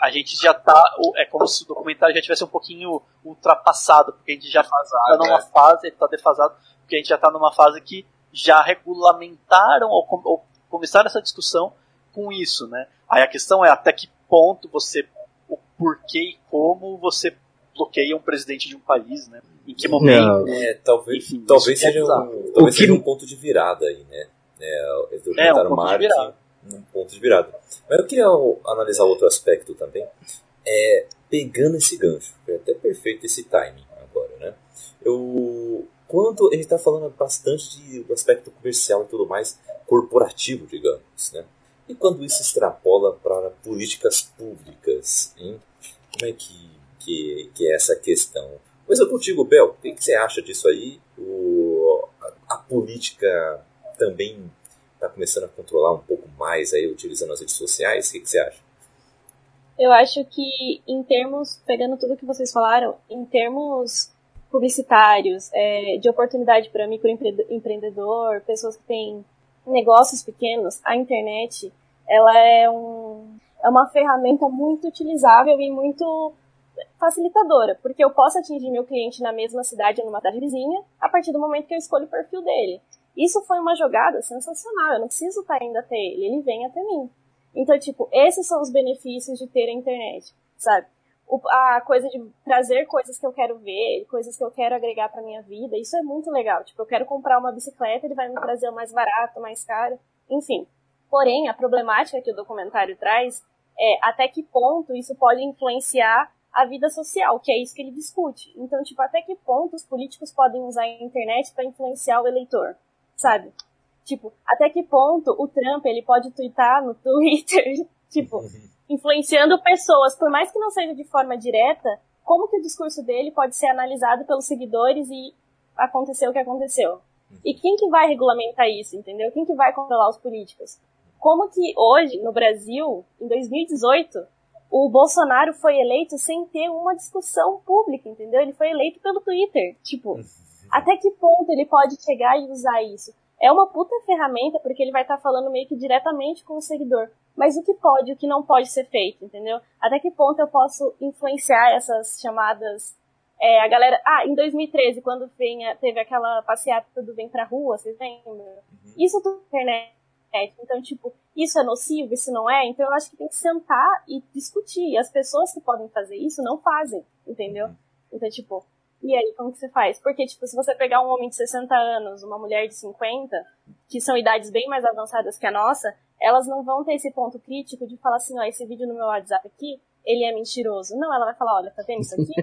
a gente já tá. É como se o documentário já tivesse um pouquinho ultrapassado, porque a gente já tá numa é. fase, ele tá defasado, porque a gente já tá numa fase que já regulamentaram ou, com- ou começaram essa discussão com isso, né? Aí a questão é até que ponto você, o porquê e como você bloqueia um presidente de um país, né? Em que momento? Não. É, talvez, Enfim, talvez é seja, um, talvez O que- seja um ponto de virada aí, né? É, de marque virada. um ponto de virada. Mas eu queria analisar outro aspecto também. É, pegando esse gancho, é até perfeito esse timing agora, né? Eu, quando a gente está falando bastante de, do aspecto comercial e tudo mais, corporativo, digamos, né? E quando isso extrapola para políticas públicas, hein? Como é que, que, que é essa questão? Coisa contigo, Bel. O que, que você acha disso aí? O, a, a política também está começando a controlar um pouco mais aí, utilizando as redes sociais? O que, que você acha? Eu acho que, em termos, pegando tudo que vocês falaram, em termos publicitários, é, de oportunidade para microempreendedor, pessoas que têm negócios pequenos, a internet, ela é, um, é uma ferramenta muito utilizável e muito facilitadora, porque eu posso atingir meu cliente na mesma cidade ou numa cidade vizinha a partir do momento que eu escolho o perfil dele. Isso foi uma jogada sensacional, eu não preciso estar indo até ele, ele vem até mim. Então, tipo, esses são os benefícios de ter a internet, sabe? O, a coisa de trazer coisas que eu quero ver, coisas que eu quero agregar pra minha vida, isso é muito legal. Tipo, eu quero comprar uma bicicleta, ele vai me trazer o mais barato, o mais caro, enfim. Porém, a problemática que o documentário traz é até que ponto isso pode influenciar a vida social, que é isso que ele discute. Então, tipo, até que ponto os políticos podem usar a internet para influenciar o eleitor, sabe? Tipo, até que ponto o Trump ele pode twittar no Twitter, tipo, influenciando pessoas, por mais que não seja de forma direta, como que o discurso dele pode ser analisado pelos seguidores e acontecer o que aconteceu? E quem que vai regulamentar isso, entendeu? Quem que vai controlar os políticos? Como que hoje, no Brasil, em 2018, o Bolsonaro foi eleito sem ter uma discussão pública, entendeu? Ele foi eleito pelo Twitter. Tipo, até que ponto ele pode chegar e usar isso? É uma puta ferramenta porque ele vai estar falando meio que diretamente com o seguidor. Mas o que pode e o que não pode ser feito, entendeu? Até que ponto eu posso influenciar essas chamadas. É, a galera. Ah, em 2013, quando venha, teve aquela passeata do Vem Pra Rua, vocês lembram? Isso tudo na internet. Então, tipo, isso é nocivo, isso não é? Então eu acho que tem que sentar e discutir. E as pessoas que podem fazer isso não fazem, entendeu? Então, tipo, e aí, como que você faz? Porque, tipo, se você pegar um homem de 60 anos, uma mulher de 50, que são idades bem mais avançadas que a nossa, elas não vão ter esse ponto crítico de falar assim, ó, esse vídeo no meu WhatsApp aqui, ele é mentiroso. Não, ela vai falar, olha, tá vendo isso aqui?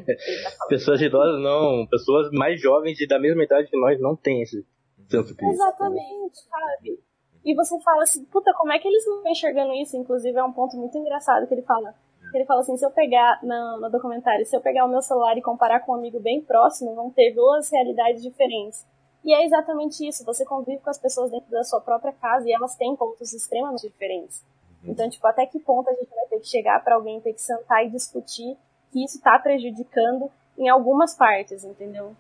Tá. Pessoas idosas não, pessoas mais jovens e da mesma idade que nós não têm esse senso crítico. Exatamente, sabe? E você fala assim, puta, como é que eles não estão enxergando isso? Inclusive, é um ponto muito engraçado que ele fala. Ele fala assim, se eu pegar, no, no documentário, se eu pegar o meu celular e comparar com um amigo bem próximo, vão ter duas realidades diferentes. E é exatamente isso, você convive com as pessoas dentro da sua própria casa e elas têm pontos extremamente diferentes. Então, tipo, até que ponto a gente vai ter que chegar para alguém ter que sentar e discutir que isso tá prejudicando em algumas partes, entendeu?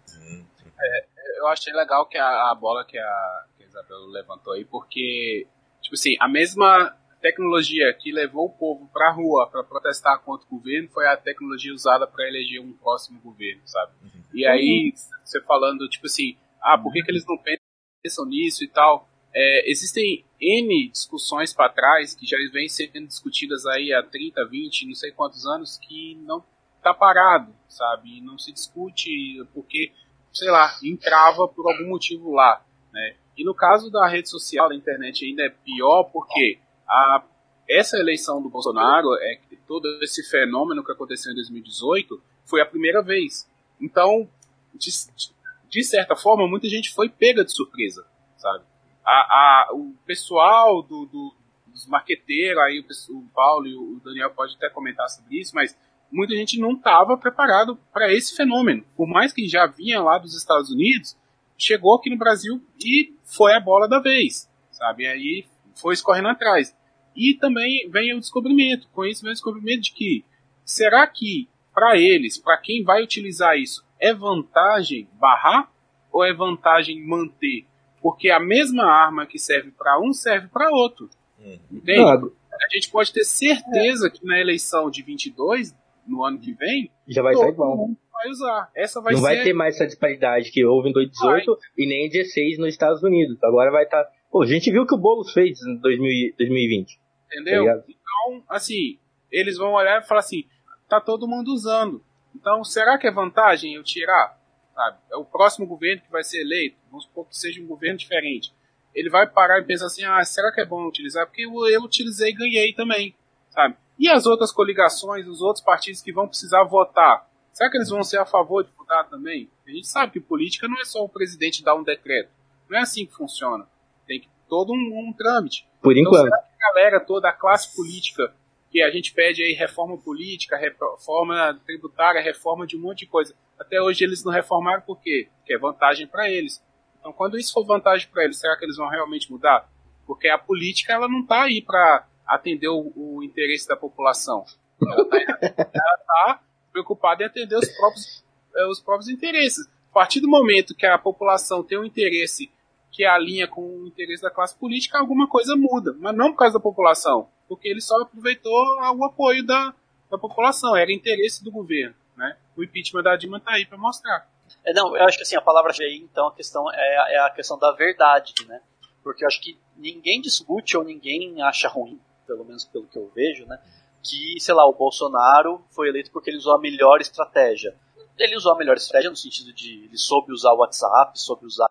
eu achei legal que a, a bola que a, que a Isabel levantou aí, porque, tipo assim, a mesma tecnologia que levou o povo pra rua para protestar contra o governo foi a tecnologia usada para eleger um próximo governo, sabe? E aí, você falando, tipo assim, ah, por que, que eles não pensam nisso e tal? É, existem N discussões para trás que já vêm sendo discutidas aí há 30, 20, não sei quantos anos, que não tá parado, sabe? E não se discute porque sei lá, entrava por algum motivo lá, né? E no caso da rede social, da internet, ainda é pior porque a, essa eleição do Bolsonaro, é, todo esse fenômeno que aconteceu em 2018, foi a primeira vez. Então, de, de certa forma, muita gente foi pega de surpresa, sabe? A, a, o pessoal do, do, dos marqueteiros, aí o, o Paulo e o Daniel pode até comentar sobre isso, mas muita gente não estava preparado para esse fenômeno. Por mais que já vinha lá dos Estados Unidos, chegou aqui no Brasil e foi a bola da vez, sabe? E aí foi escorrendo atrás. E também vem o descobrimento, com isso vem o descobrimento de que será que para eles, para quem vai utilizar isso, é vantagem barrar ou é vantagem manter? Porque a mesma arma que serve para um serve para outro. Uhum. Entende? A gente pode ter certeza que na eleição de 22, no ano que vem, Já vai todo estar igual. mundo vai usar. Essa vai não ser vai ter mais essa disparidade que houve em 2018 e nem em 16 nos Estados Unidos. Agora vai estar. Pô, a gente viu que o Boulos fez em 2000 2020. Entendeu? Tá ligado? então, assim, eles vão olhar e falar assim, tá todo mundo usando. Então, será que é vantagem eu tirar? Sabe? É o próximo governo que vai ser eleito, vamos supor que seja um governo diferente. Ele vai parar e pensar assim, ah, será que é bom utilizar? Porque eu, eu utilizei e ganhei também, sabe? E as outras coligações, os outros partidos que vão precisar votar, será que eles vão ser a favor de votar também? A gente sabe que política não é só o presidente dar um decreto. Não é assim que funciona. Todo um, um trâmite. Por Então, enquanto. será que a galera toda, a classe política, que a gente pede aí reforma política, reforma tributária, reforma de um monte de coisa. Até hoje eles não reformaram por quê? Porque é vantagem para eles. Então, quando isso for vantagem para eles, será que eles vão realmente mudar? Porque a política ela não está aí para atender o, o interesse da população. Ela está preocupada em atender os próprios, eh, os próprios interesses. A partir do momento que a população tem um interesse que alinha com o interesse da classe política, alguma coisa muda. Mas não por causa da população, porque ele só aproveitou o apoio da, da população, era interesse do governo. Né? O impeachment da Dilma está aí para mostrar. É, não, eu acho que assim, a palavra aí, então, a questão é, é a questão da verdade, né? Porque eu acho que ninguém discute ou ninguém acha ruim, pelo menos pelo que eu vejo, né? Que, sei lá, o Bolsonaro foi eleito porque ele usou a melhor estratégia. Ele usou a melhor estratégia no sentido de ele soube usar o WhatsApp, soube usar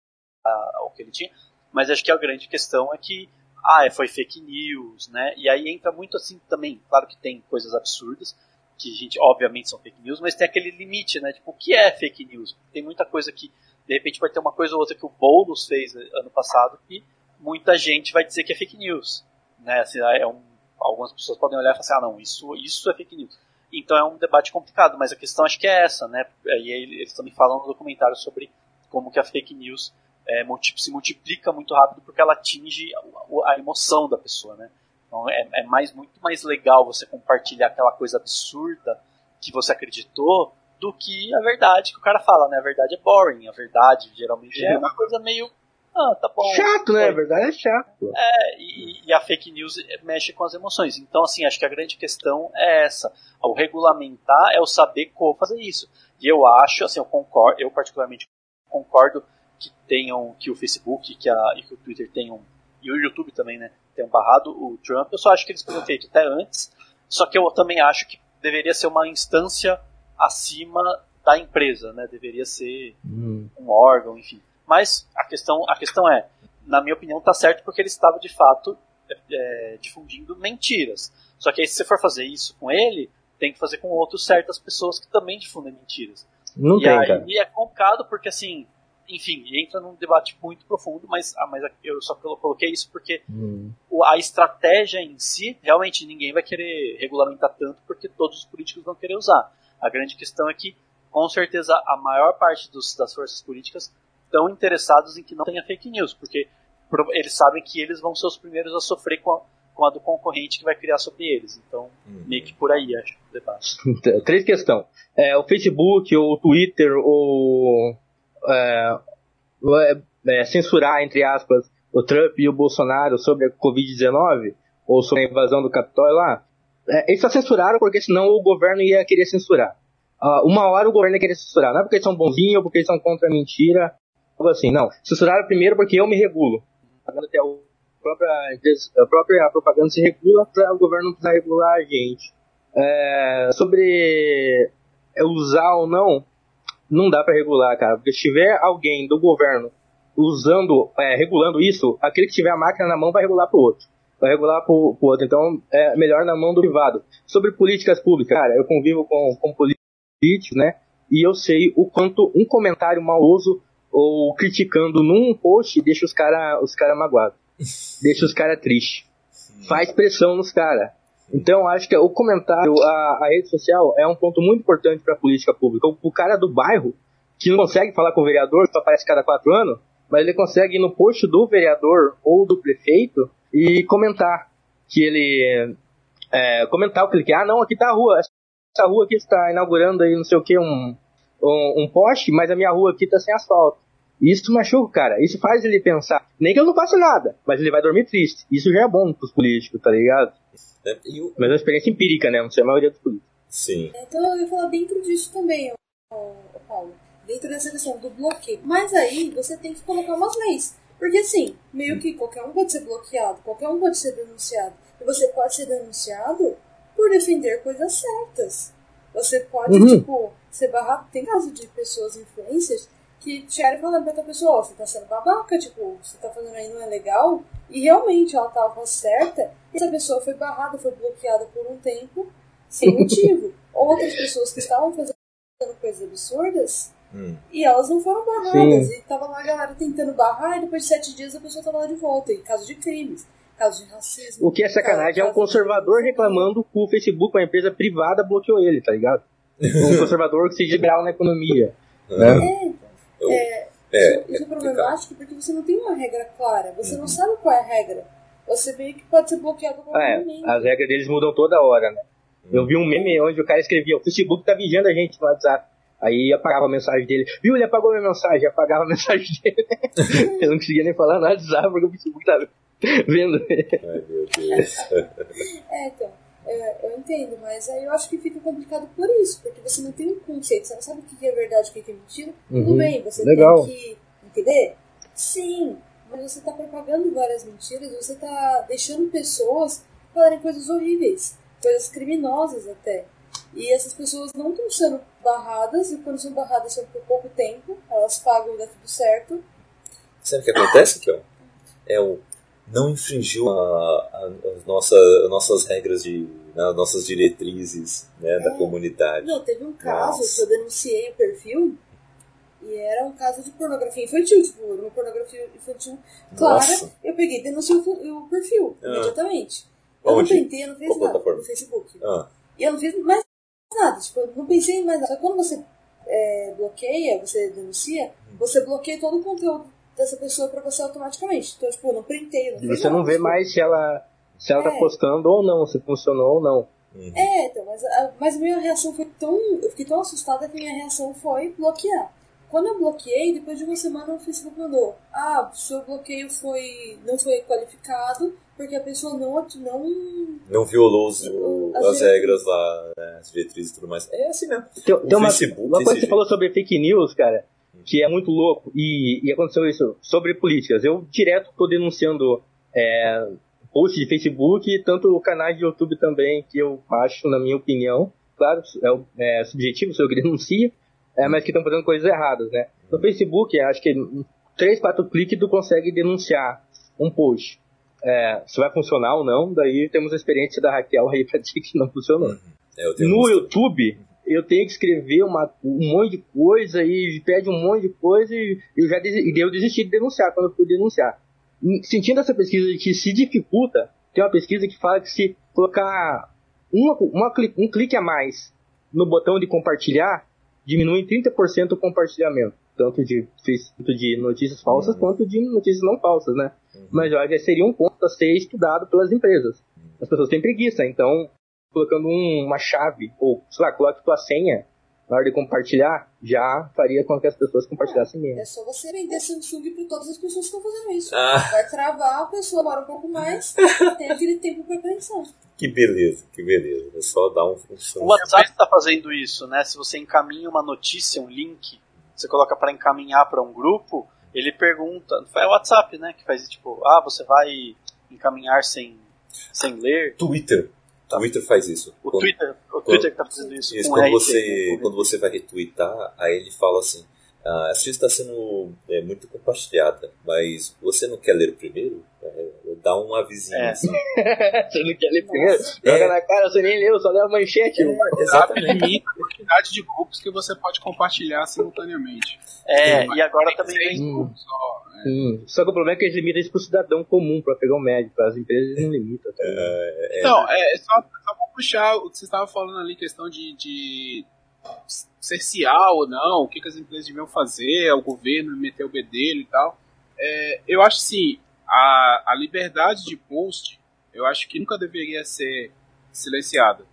ah, o que ele tinha, mas acho que a grande questão é que ah, é, foi fake news, né? E aí entra muito assim também, claro que tem coisas absurdas, que a gente, obviamente são fake news, mas tem aquele limite, né? Tipo, o que é fake news? Tem muita coisa que, de repente, vai ter uma coisa ou outra que o Boulos fez ano passado que muita gente vai dizer que é fake news, né? Assim, é um, algumas pessoas podem olhar e falar assim, ah, não, isso, isso é fake news. Então é um debate complicado, mas a questão acho que é essa, né? E aí eles também falam no documentário sobre como que a fake news é, se multiplica muito rápido porque ela atinge a, a emoção da pessoa, né? Então é, é mais, muito mais legal você compartilhar aquela coisa absurda que você acreditou do que a verdade que o cara fala, né? A verdade é boring, a verdade geralmente é uma coisa meio. Ah, tá bom. Chato, né? A verdade é chato. É, e, e a fake news mexe com as emoções. Então, assim, acho que a grande questão é essa. O regulamentar é o saber como fazer isso. E eu acho, assim, eu concordo, eu particularmente concordo que tenham, que o Facebook que a, e que o Twitter tenham, e o YouTube também, né, tenham barrado o Trump. Eu só acho que eles teriam feito até antes. Só que eu também acho que deveria ser uma instância acima da empresa, né? Deveria ser Hum. um órgão, enfim. Mas a questão, a questão é, na minha opinião, tá certo porque ele estava de fato é, é, difundindo mentiras. Só que aí se você for fazer isso com ele, tem que fazer com outras certas pessoas que também difundem mentiras. Não e tem, aí cara. é complicado porque assim, enfim, entra num debate muito profundo, mas, ah, mas eu só colo- coloquei isso porque Hum. a estratégia em si, realmente ninguém vai querer regulamentar tanto porque todos os políticos vão querer usar. A grande questão é que, com certeza, a maior parte dos, das forças políticas estão interessados em que não tenha fake news, porque eles sabem que eles vão ser os primeiros a sofrer com a, com a do concorrente que vai criar sobre eles. Então, Uhum. meio que por aí, acho, o debate. Três questões. É, o Facebook, o Twitter, o. É, é, censurar, entre aspas, o Trump e o Bolsonaro sobre a Covid-19, ou sobre a invasão do Capitólio lá. É, eles só censuraram porque senão o governo ia querer censurar. Ah, uma hora o governo ia querer censurar. Não é porque eles são bonzinhos ou porque eles são contra a mentira. Algo assim, não. Censuraram primeiro porque eu me regulo. Até o própria, a própria propaganda se regula para o governo não precisar regular a gente. É, sobre é, usar ou não, não dá para regular, cara. Porque se tiver alguém do governo usando, é, regulando isso, aquele que tiver a máquina na mão vai regular pro outro. Vai regular pro, pro outro. Então é melhor na mão do privado. Sobre políticas públicas, cara, eu convivo com, com políticos, né? E eu sei o quanto um comentário maloso ou criticando num post deixa os caras os cara magoados. deixa os caras tristes. Faz pressão nos caras. Então acho que o comentário, a, a rede social é um ponto muito importante para a política pública. O, o cara do bairro, que não consegue falar com o vereador, só aparece cada quatro anos, mas ele consegue ir no post do vereador ou do prefeito e comentar que ele. é, comentar o que ele quer. Ah, não, aqui tá a rua. É essa rua aqui está inaugurando aí não sei o que, um, um, um poste, mas a minha rua aqui tá sem asfalto. Isso machuca, cara. Isso faz ele pensar. Nem que eu não faça nada, mas ele vai dormir triste. Isso já é bom pros políticos, tá ligado? É, e o- Mas é uma experiência empírica, né? Não sei a maioria dos políticos. Sim. Então eu ia falar dentro disso também, ó, Paulo. Dentro dessa questão do bloqueio. Mas aí você tem que colocar umas leis. Porque assim, meio que qualquer um pode ser bloqueado, qualquer um pode ser denunciado. E você pode ser denunciado por defender coisas certas. Você pode, Uhum. tipo, ser barrado. Tem caso de pessoas influencers que chegaram falando pra outra pessoa, ó, você tá sendo babaca, tipo, você tá fazendo aí não é legal. E realmente ela tava certa. E essa pessoa foi barrada, foi bloqueada por um tempo sem motivo. Outras pessoas que estavam fazendo coisas absurdas Hum. e elas não foram barradas. E tava lá a galera tentando barrar e depois de sete dias a pessoa tava lá de volta. Em caso de crimes, caso de racismo. O que é sacanagem é um caso de- conservador reclamando que o Facebook, uma empresa privada, bloqueou ele, tá ligado? Um conservador que se liberal na economia. Né? É, então. Eu- É, é, isso, isso é é problemático porque você não tem uma regra clara. Você Uhum. não sabe qual é a regra. Você meio que pode ser bloqueado a qualquer É, momento. as regras deles mudam toda hora, né? Eu vi um meme onde o cara escrevia, o Facebook tá vigiando a gente no WhatsApp. Aí apagava a mensagem dele. Viu? Ele apagou minha mensagem, apagava a mensagem dele. Eu não conseguia nem falar no WhatsApp porque o Facebook tava vendo. Ai, meu Deus. É, então, é, eu entendo, mas aí eu acho que fica complicado por isso, porque você não tem um conceito, você não sabe o que é verdade e o que é mentira. Tudo Uhum, bem, você legal. tem que entender? Sim, mas você está propagando várias mentiras, você está deixando pessoas falarem coisas horríveis, coisas criminosas até. E essas pessoas não estão sendo barradas, e quando são barradas são por pouco tempo, elas pagam e dá tudo certo. Sabe o que acontece, Kel? É o não infringiu a, a- as nossa, as nossas regras de. né, as nossas diretrizes né, da É. comunidade. Não, teve um caso Nossa. que eu denunciei o perfil e era um caso de pornografia infantil, tipo, uma pornografia infantil clara. Nossa. Eu peguei e denunciei o, perfil Ah. imediatamente. Eu Onde? não tentei, eu não fiz Qual nada plataforma? no Facebook. Ah, E eu não fiz mais nada, tipo, eu não pensei em mais nada. Só que quando você é, bloqueia, você denuncia, você bloqueia todo o conteúdo dessa pessoa pra você automaticamente. Então, tipo, eu não printei, eu não E você não vê tipo, mais se ela, se ela tá É. postando ou não, se funcionou ou não. uhum. É, então, mas a, mas a minha reação foi tão. Eu fiquei tão assustada que a minha reação foi bloquear. Quando eu bloqueei, depois de uma semana o Facebook mandou: Ah, seu bloqueio foi, não foi qualificado porque a pessoa não. não Não violou os- o- As as regras lá, né, as diretrizes e tudo mais. É assim mesmo. Tem, uma, Facebook uma coisa que você falou sobre fake news, cara, que é muito louco, e, e aconteceu isso sobre políticas. Eu direto tô denunciando é, post de Facebook, tanto canais de YouTube também, que eu acho, na minha opinião, claro, é, é subjetivo, sou eu que denuncio, é, mas que estão fazendo coisas erradas, né? No Facebook, acho que 3, 4 cliques tu consegue denunciar um post. É, se vai funcionar ou não, daí temos a experiência da Raquel aí pra dizer que não funcionou. É, eu tenho No uns- YouTube, eu tenho que escrever uma- um monte de coisa e pede um monte de coisa e eu já desi- daí eu desisti de denunciar quando eu fui denunciar. Sentindo essa pesquisa de que se dificulta, tem uma pesquisa que fala que se colocar uma, uma um clique a mais no botão de compartilhar, diminui em 30% o compartilhamento. Tanto de, tanto de notícias falsas quanto de notícias não falsas, né? Mas eu acho que seria um ponto a ser estudado pelas empresas. As pessoas têm preguiça, então colocando um- uma chave, ou sei lá, coloque tua senha na hora de compartilhar, já faria com que as pessoas compartilhassem É menos. só você vender Samsung pra todas as pessoas que estão fazendo isso. Ah, Vai travar, a pessoa demora um pouco mais, tem aquele tempo pra apreensão. que beleza, que beleza. É só dar um O função. WhatsApp está fazendo isso, né? Se você encaminha uma notícia, um link, você coloca para encaminhar para um grupo, ele pergunta, é o WhatsApp, né? Que faz tipo, ah, você vai encaminhar sem, sem ler. Twitter. Twitter faz isso. O Quando- Twitter, o Twitter que tá fazendo isso. Isso, quando você, né? quando você vai retweetar, aí ele fala assim, ah, essa está sendo é, muito compartilhada, mas você não quer ler primeiro? É, dá um avisinho É. assim. você não quer ler primeiro? Joga É. na cara, você nem leu, só leu a manchete. WhatsApp Exatamente. Quantidade de grupos que você pode compartilhar simultaneamente. É, e agora também vem. Hum. grupos só. né? Hum, Só que o problema é que eles limitam isso pro cidadão comum, pra pegar o médico. As empresas não limitam. Tá? Então, é, é só, só pra puxar o que você estava falando ali, questão de, de cercear ou não, o que, que as empresas deviam fazer, o governo meter o bedelho e tal. É, eu acho assim, a, a liberdade de post, eu acho que nunca deveria ser silenciada?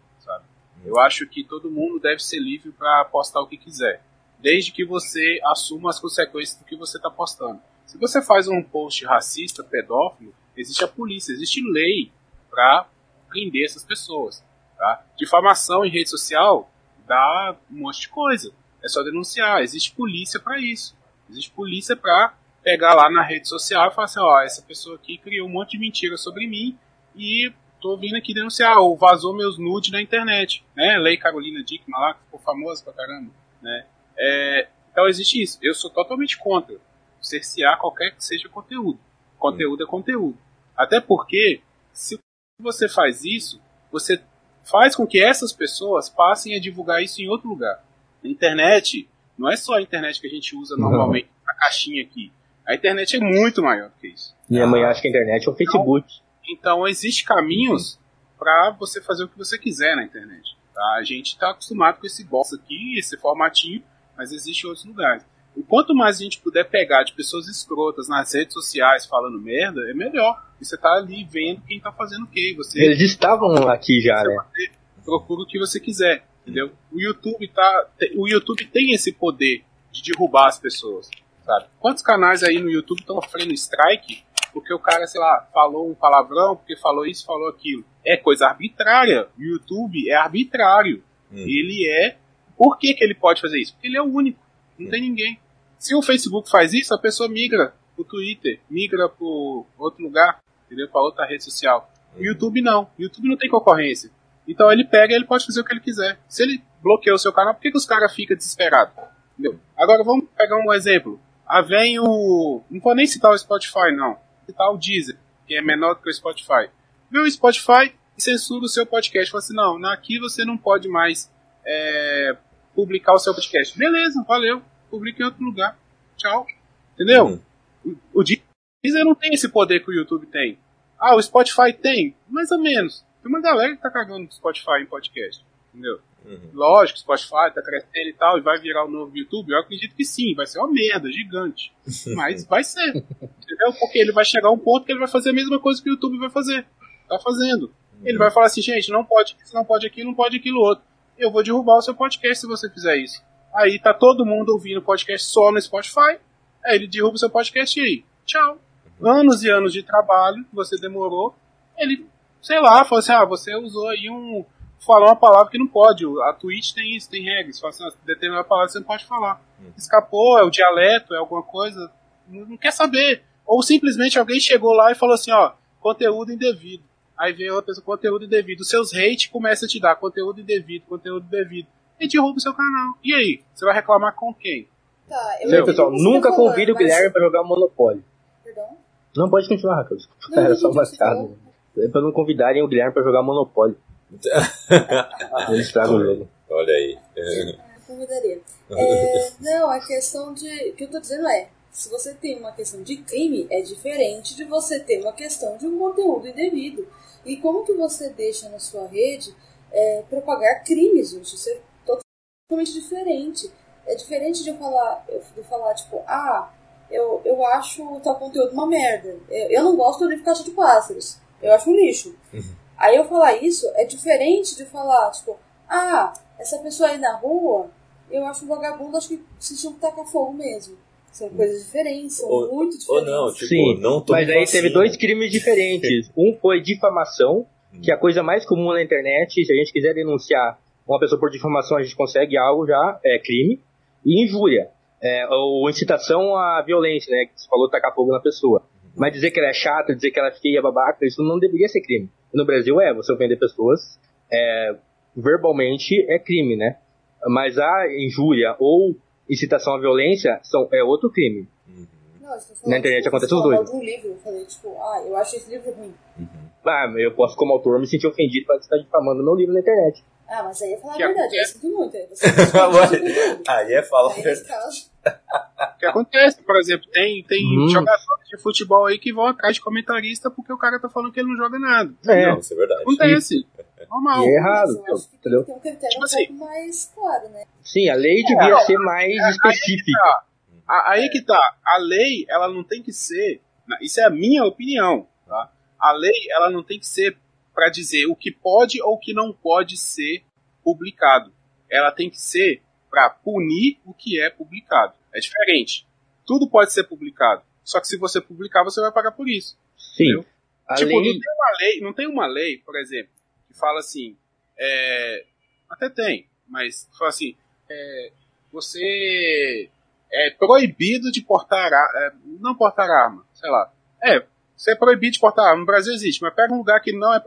Eu acho que todo mundo deve ser livre para postar o que quiser, desde que você assuma as consequências do que você está postando. Se você faz um post racista, pedófilo, existe a polícia, existe lei para prender essas pessoas. Tá? Difamação em rede social dá um monte de coisa. É só denunciar. Existe polícia para isso. Existe polícia para pegar lá na rede social e falar assim: ó, essa pessoa aqui criou um monte de mentira sobre mim e tô vindo aqui denunciar, ou vazou meus nudes na internet, né? Lei Carolina Dickman lá, que ficou famosa pra caramba, né? É, então existe isso. Eu sou totalmente contra cercear qualquer que seja conteúdo. Conteúdo é conteúdo. Até porque, se você faz isso, você faz com que essas pessoas passem a divulgar isso em outro lugar. A internet não é só a internet que a gente usa normalmente, a caixinha aqui. A internet é muito maior do que isso. Minha mãe acha que a internet é o Facebook. Então, existem caminhos para você fazer o que você quiser na internet. Tá? A gente está acostumado com esse box aqui, esse formatinho, mas existem outros lugares. E quanto mais a gente puder pegar de pessoas escrotas nas redes sociais falando merda, é melhor. E você tá ali vendo quem tá fazendo o quê. Você, Eles estavam aqui já, né? procura o que você quiser, entendeu? O YouTube tá, o YouTube tem esse poder de derrubar as pessoas, sabe? Quantos canais aí no YouTube estão sofrendo strike porque o cara, sei lá, falou um palavrão, porque falou isso, falou aquilo? É coisa arbitrária. O YouTube é arbitrário. Hum. Ele é. Por que, que ele pode fazer isso? Porque ele é o único. Não hum. tem ninguém. Se o Facebook faz isso, a pessoa migra pro Twitter, migra pro outro lugar, entendeu? Pra outra rede social. O YouTube não. O YouTube não tem concorrência. Então ele pega e ele pode fazer o que ele quiser. Se ele bloqueia o seu canal, por que, que os caras ficam desesperados? Entendeu? Agora vamos pegar um exemplo. Ah, vem o. Não vou nem citar o Spotify, não. Citar o Deezer, que é menor do que o Spotify. Vê o Spotify e censura o seu podcast. Fala assim, não, aqui você não pode mais é, publicar o seu podcast. Beleza, valeu. Publica em outro lugar. Tchau. Entendeu? Uhum. O, o Deezer não tem esse poder que o YouTube tem. Ah, o Spotify tem? Mais ou menos. Tem uma galera que tá cagando no Spotify em podcast. Entendeu? Uhum. Lógico, o Spotify tá crescendo e tal, e vai virar o novo YouTube. Eu acredito que sim, vai ser uma merda gigante. Mas vai ser. Entendeu? Porque ele vai chegar a um ponto que ele vai fazer a mesma coisa que o YouTube vai fazer. Tá fazendo. Uhum. Ele vai falar assim, gente, não pode isso, não pode aquilo, não pode aquilo outro. Eu vou derrubar o seu podcast se você fizer isso. Aí tá todo mundo ouvindo podcast só no Spotify. Aí ele derruba o seu podcast e aí, tchau. Uhum. Anos e anos de trabalho que você demorou, ele sei lá, falou assim, ah, você usou aí um. Falou uma palavra que não pode. A Twitch tem isso, tem regras. Fala assim, ah, determinada palavra você não pode falar. Hum. Escapou, é o dialeto, é alguma coisa. Não, não, quer saber. Ou simplesmente alguém chegou lá e falou assim, ó, conteúdo indevido. Aí vem outra pessoa, conteúdo indevido. Os seus hate começam a te dar conteúdo indevido, conteúdo indevido. E derruba o seu canal. E aí? Você vai reclamar com quem? Tá, eu Sim, pessoal, nunca convide o Guilherme mas... pra jogar Monopólio. Perdão? Não, pode continuar, Raquel. Era só uma casa. É pra não convidarem o Guilherme pra jogar Monopólio. Ele estraga o jogo. Olha aí. É, convidaria. É, não, a questão de. O que eu tô dizendo é. Se você tem uma questão de crime, é diferente de você ter uma questão de um conteúdo indevido. E como que você deixa na sua rede é, propagar crimes, gente? Isso é totalmente diferente. É diferente de eu falar, de falar tipo, ah, eu, eu acho o tal conteúdo uma merda. Eu, eu não gosto do livro Caixa de Pássaros. Eu acho um lixo. Uhum. Aí eu falar isso é diferente de falar, tipo, ah, essa pessoa aí na rua, eu acho um vagabundo, acho que se tinha que tacar fogo mesmo. São coisas diferentes, são ou, muito diferentes. Ou não, tipo, Sim, não mas aí teve dois crimes diferentes. um foi difamação, que é a coisa mais comum na internet. Se a gente quiser denunciar uma pessoa por difamação, a gente consegue algo já, é crime. E injúria, é, ou incitação à violência, né? Que você falou tacar fogo na pessoa. Mas dizer que ela é chata, dizer que ela é feia, babaca, isso não deveria ser crime. No Brasil é, você ofender pessoas é, verbalmente é crime, né? Mas a injúria ou incitação à violência são, é outro crime. Uhum. Não, Na internet tipo, acontece os dois. Livro, eu falei, tipo, ah, eu acho esse livro ruim. Uhum. Ah, eu posso, como autor, me sentir ofendido para estar difamando meu livro na internet. Ah, mas aí é falar a verdade, eu sinto muito. Aí é falar a verdade. O que acontece, por exemplo, tem, tem hum. jogadores de futebol aí que vão atrás de comentarista porque o cara tá falando que ele não joga nada. É, não, isso é verdade. Acontece. Normal. E é errado, entendeu? Tem um critério tipo um assim, pouco mais claro, né? Sim, a lei devia é, ser mais é, específica. Aí que, tá. aí que tá. A lei, ela não tem que ser. Isso é a minha opinião, tá? A lei, ela não tem que ser para dizer o que pode ou o que não pode ser publicado. Ela tem que ser para punir o que é publicado. É diferente. Tudo pode ser publicado. Só que se você publicar, você vai pagar por isso. Sim. Tipo, lei... não tem uma lei, não tem uma lei, por exemplo, que fala assim, é, até tem, mas fala assim, é, você é proibido de portar, é, não portar arma, sei lá. É, você é proibido de portar arma. No Brasil existe, mas pega um lugar que não é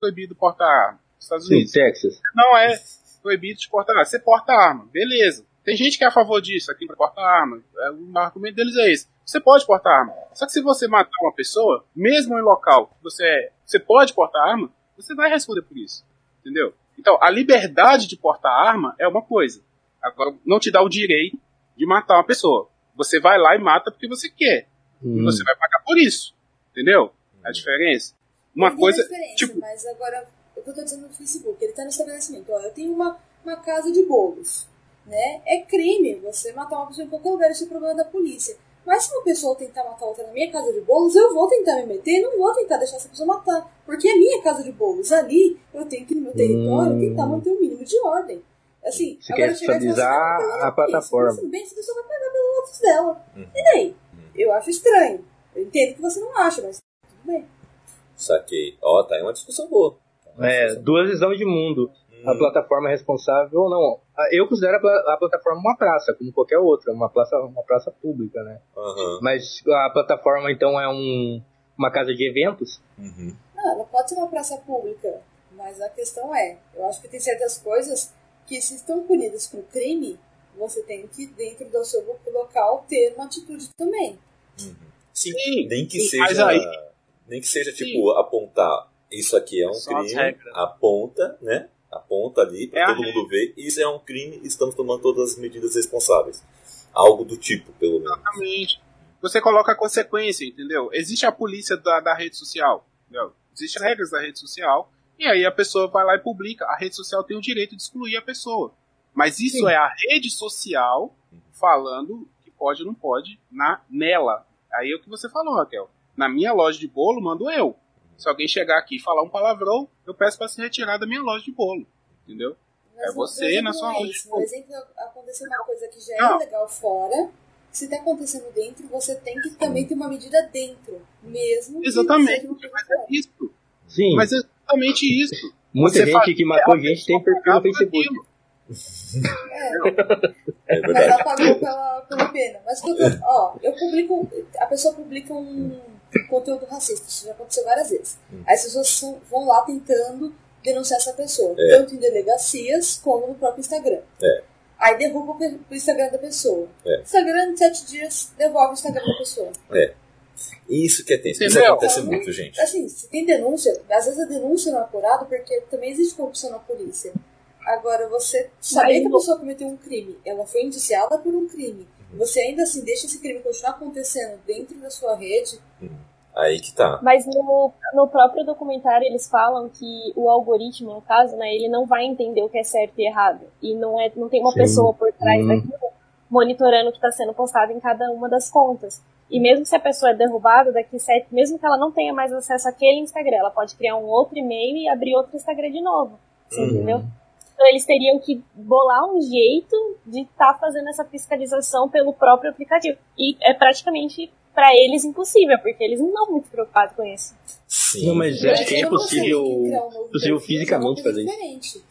proibido portar arma. Estados Sim, Unidos Texas. não é proibido de portar arma. Você porta arma, beleza. Tem gente que é a favor disso, aqui para portar arma. É, o argumento deles é esse. Você pode portar arma. Só que se você matar uma pessoa, mesmo em local que você é, você pode portar arma, você vai responder por isso. Entendeu? Então, a liberdade de portar arma é uma coisa. Agora, não te dá o direito de matar uma pessoa. Você vai lá e mata porque você quer. E Hum. você vai pagar por isso. Entendeu? A diferença. Uma coisa. a Tipo, mas agora, o que eu tô dizendo no Facebook, ele tá no estabelecimento. Ó, eu tenho uma, uma casa de bolos. Né? É crime você matar uma pessoa em qualquer lugar, isso é problema da polícia. Mas se uma pessoa tentar matar outra na minha casa de bolos, eu vou tentar me meter não vou tentar deixar essa pessoa matar. Porque é minha casa de bolos. Ali, eu tenho que, no meu território, Hum. tentar manter o mínimo de ordem. Assim, Você agora quer assim, estabilizar "Ah, pela a polícia", plataforma. Tudo bem, essa pessoa vai pagar pelos atos dela. E daí? Eu acho estranho. Eu entendo que você não acha, mas tudo bem. Saquei. Ó, tá aí uma discussão boa. Tá uma É, discussão. duas visões de mundo. A Hum. plataforma é responsável ou não. A- Eu considero a, pla- a plataforma uma praça, como qualquer outra, uma praça, uma praça pública, né? Aham. Mas a plataforma então é um, uma casa de eventos? Uhum. Não, ela pode ser uma praça pública, mas a questão é, eu acho que tem certas coisas que se estão punidas com crime, você tem que, dentro do seu lo- local, ter uma atitude também. Sim, Sim, nem que sim, mas seja. aí- Nem que seja, Sim. tipo, apontar isso aqui é um as crime, aponta, né? Aponta ali pra É todo mundo ver, isso é um crime, estamos tomando todas as medidas responsáveis. Algo do tipo, pelo menos. Exatamente. Você coloca a consequência, entendeu? Existe a polícia da, da rede social, entendeu? Existem regras da rede social, e aí a pessoa vai lá e publica. A rede social tem o direito de excluir a pessoa. Mas isso Sim. é a rede social falando que pode ou não pode na, nela. Aí é o que você falou, Raquel. Na minha loja de bolo, mando eu. Se alguém chegar aqui e falar um palavrão, eu peço para se retirar da minha loja de bolo. Entendeu? Mas É você na sua é loja. isso. No exemplo, aconteceu uma coisa que já Não. é legal fora, se está acontecendo dentro, você tem que também ter uma medida dentro, mesmo que Exatamente. Mas é isso. Sim. Mas é exatamente isso. Muita você gente que matou a gente tem perfil no por Facebook. aquilo. É Mas ela pagou pela, pela pena. Mas ó, eu publico. A pessoa publica um conteúdo racista. Isso já aconteceu várias vezes. Aí as pessoas são- vão lá tentando denunciar essa pessoa. É. Tanto em delegacias como no próprio Instagram. É. Aí derruba o Instagram da pessoa. É. Instagram, em sete dias, devolve o Instagram da pessoa. Isso que é tenso. Isso Entendeu? acontece muito, gente. Assim, se tem denúncia, às vezes a denúncia não é apurada porque também existe corrupção na polícia. Agora, você saber Mas que a pessoa cometeu um crime, ela foi indiciada por um crime, você ainda assim deixa esse crime continuar acontecendo dentro da sua rede, Aí que tá. Mas no, no próprio documentário eles falam que o algoritmo, no caso, né, ele não vai entender o que é certo e errado. E não, é, não tem uma Sim. pessoa por trás Hum. daquilo monitorando o que está sendo postado em cada uma das contas. E mesmo se a pessoa é derrubada, daqui sete, mesmo que ela não tenha mais acesso àquele Instagram, ela pode criar um outro e-mail e abrir outro Instagram de novo. Você Uhum. entendeu? Então eles teriam que bolar um jeito de estar fazendo essa fiscalização pelo próprio aplicativo. E é praticamente para eles impossível, porque eles não estão muito preocupados com isso. Sim. Não, mas acho que é impossível, criar novo possível perfil, fisicamente é fazer isso.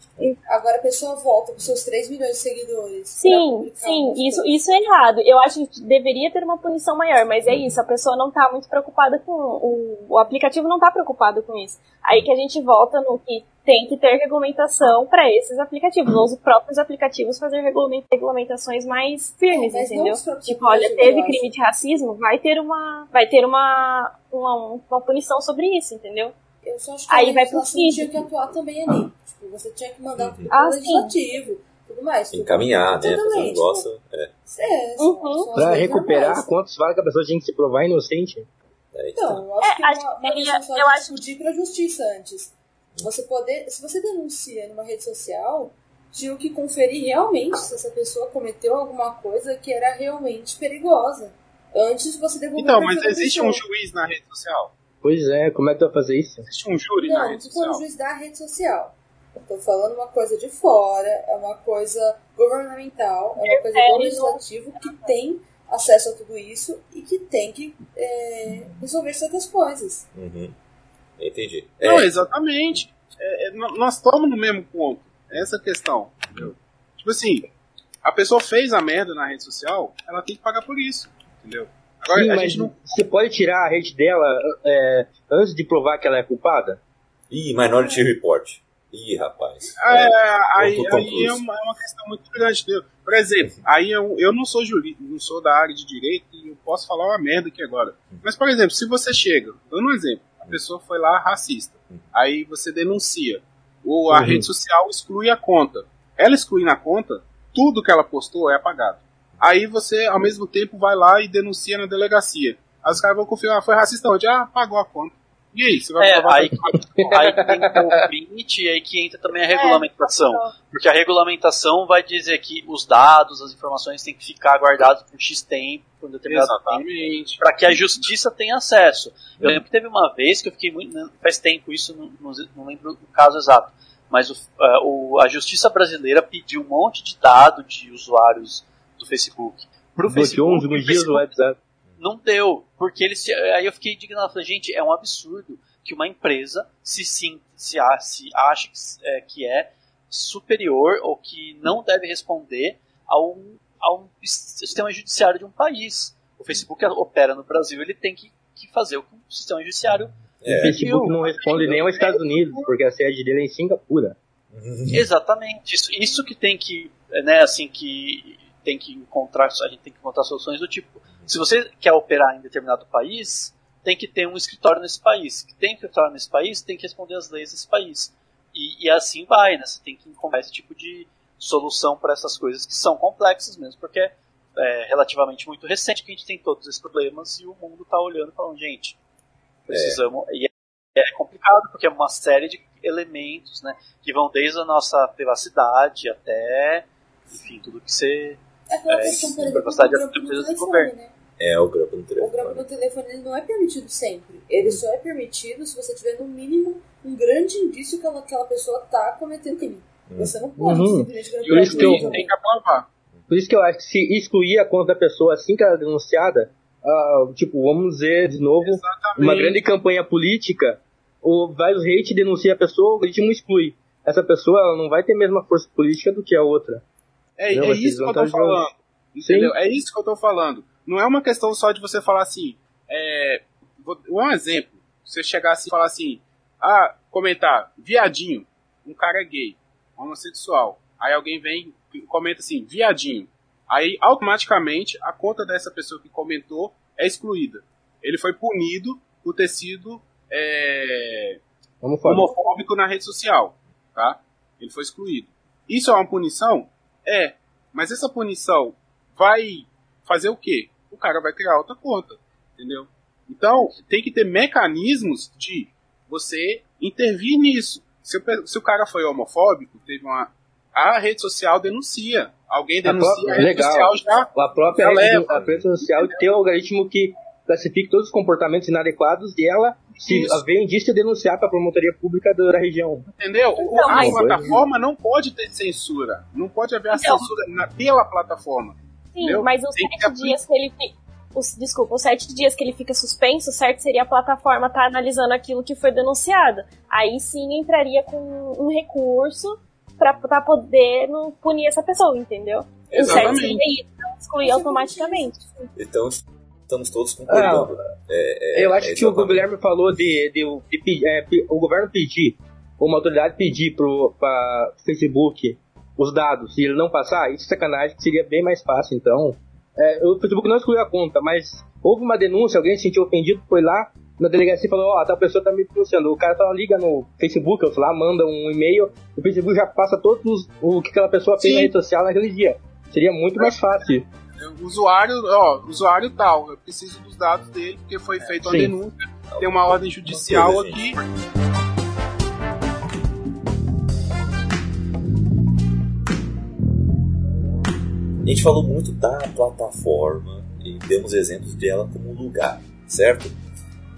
Agora a pessoa volta com seus 3 milhões de seguidores. Sim, sim, isso, isso é errado. Eu acho que deveria ter uma punição maior, mas é isso, a pessoa não tá muito preocupada com. O, o aplicativo não tá preocupado com isso. Aí que a gente volta no que tem que ter regulamentação para esses aplicativos, ou os próprios aplicativos fazer regulament- regulamentações mais firmes, entendeu? Tipo, olha, teve crime de racismo, vai ter uma. Vai ter uma, uma, uma punição sobre isso, entendeu? Eu só acho que Aí a vai pro físico. tinha que atuar também ali. Tipo, você tinha que mandar pro Ah, legislativo, tudo mais. tudo. Encaminhar, né? Fazer um Totalmente, negócio. É. É, são- Uhum. Pra recuperar normais. quantos vale que a pessoa tinha que se provar inocente. Que Então, tá. eu acho É, que acho uma, que uma eu acho- discutir pra justiça antes. Você poder, se você denuncia numa rede social, tinha que conferir realmente se essa pessoa cometeu alguma coisa que era realmente perigosa. Antes de você devolver Então, mas existe um juiz na rede social? Pois é, como é que tu vai fazer isso? Existe um júri na Não, rede tu for no social? juiz da rede social. Eu tô falando uma coisa de fora, é uma coisa governamental, é uma coisa É, do legislativo que tem acesso a tudo isso e que tem que é, resolver certas coisas. Uhum. Entendi. Não, É, exatamente. É, é, nó- nós estamos no mesmo ponto. Essa é a questão. entendeu? Tipo assim, a pessoa fez a merda na rede social, ela tem que pagar por isso. Entendeu? Agora, Sim, a mas gente não. você pode tirar a rede dela é, antes de provar que ela é culpada? Ih, Minority Report. Ih, rapaz. É, aí, Tom aí Cruise. é, uma, é uma questão muito grande. Por exemplo, aí eu, eu não sou jurista, não sou da área de direito e eu posso falar uma merda aqui agora. Mas, por exemplo, se você chega, dando um exemplo, a pessoa foi lá racista, aí você denuncia, ou a Uhum. rede social exclui a conta. Ela exclui na conta, tudo que ela postou é apagado. Aí você, ao mesmo tempo, vai lá e denuncia na delegacia. Aí os caras vão confirmar, foi racista onde? Ah, apagou a conta. E aí, você vai É, provar aí, aí tem que ter o limite e aí que entra também a regulamentação. Porque a regulamentação vai dizer que os dados, as informações têm que ficar guardados por X tempo, por um determinado tempo, Exatamente. para que a justiça tenha acesso. Eu lembro que teve uma vez que eu fiquei muito. né, Faz tempo isso, não, não, lembro o caso exato. Mas o, ah, o- a justiça brasileira pediu um monte de dado de usuários do Facebook. Pro Bloqueou Facebook, uns dias o WhatsApp. não deu, porque eles aí eu fiquei indignado, falei, gente, é um absurdo que uma empresa se sim, se, se ache que, é, que é superior ou que não deve responder a um, a um sistema judiciário de um país. O Facebook opera no Brasil, ele tem que, que fazer o que o sistema judiciário É. O Facebook não responde nem aos Estados Unidos, porque a sede dele é em Singapura. Exatamente. Isso, isso que tem que, né, assim, que tem que encontrar, a gente tem que encontrar soluções do tipo, se você quer operar em determinado país, tem que ter um escritório nesse país. Que tem escritório nesse país, tem que responder às leis desse país. E, e assim vai, né? Você tem que encontrar esse tipo de solução para essas coisas que são complexas mesmo, porque é, é relativamente muito recente que a gente tem todos esses problemas e o mundo está olhando e falando, gente, precisamos. E é complicado porque é uma série de elementos, né, que vão desde a nossa privacidade até, enfim, tudo que você É É, questão, por exemplo, do grampo no coisa do telefone, né? É, o grampo no O grampo telefone. no telefone ele não é permitido sempre. Ele só é permitido se você tiver, no mínimo, um grande indício que ela- aquela pessoa tá cometendo crime. Hum. Você não pode Uhum. simplesmente Por grampar isso que eu- que aprovar. Por isso que eu acho que se excluir a conta da pessoa assim que ela é denunciada, ah, tipo, vamos dizer de novo, Exatamente. uma grande campanha política, o vários hate denuncia a pessoa, o algoritmo exclui. Essa pessoa ela não vai ter a mesma força política do que a outra. É, Não, é isso que eu tô falando. Entendeu? É isso que eu tô falando. Não é uma questão só de você falar assim. É, vou- um exemplo. Você chegar assim e falar assim. Ah, comentar, viadinho. Um cara é gay, homossexual. Aí alguém vem e comenta assim, viadinho. Aí automaticamente a conta dessa pessoa que comentou é excluída. Ele foi punido por ter sido é, falar. homofóbico na rede social, tá? Ele foi excluído. Isso é uma punição? É. Mas essa punição vai fazer o quê? O cara vai criar outra conta, entendeu? Então, tem que ter mecanismos de você intervir nisso. Se o, se o cara foi homofóbico, teve uma... A rede social denuncia. Alguém denuncia, própria- a rede legal. social já... A própria Já rede, leva. a rede social tem um algoritmo que classifica todos os comportamentos inadequados e ela, se haver indício, denunciar para a promotoria pública da região. Entendeu? O- Não, a plataforma não pode ter censura. Não pode haver a Então. censura na- pela plataforma. Sim, Entendeu? mas os Tem que sete apli- dias que ele os, desculpa, os sete dias que ele fica suspenso, certo seria a plataforma estar analisando aquilo que foi denunciado. Aí sim entraria com um recurso pra, pra poder punir essa pessoa, entendeu? O certo Exatamente. seria isso, excluir automaticamente. Então, estamos todos concordando. É, é, Eu acho é que o. Guilherme falou de, de, de pe- é, o governo pedir, ou uma autoridade pedir pro pra Facebook os dados e ele não passar, isso é sacanagem, que seria bem mais fácil, então. É, o Facebook não excluiu a conta, mas houve uma denúncia, alguém se sentiu ofendido, foi lá na delegacia e falou, ó, tal pessoa tá me denunciando. O cara só liga no Facebook, ou sei lá, manda um e-mail, o Facebook já passa todos os, o que aquela pessoa fez Sim. na rede social naquele dia. Seria muito mais fácil. O usuário, ó, usuário tal, eu preciso dos dados dele porque foi feita uma denúncia, tem uma ordem judicial aqui. A gente falou muito da plataforma e demos exemplos dela como lugar, certo?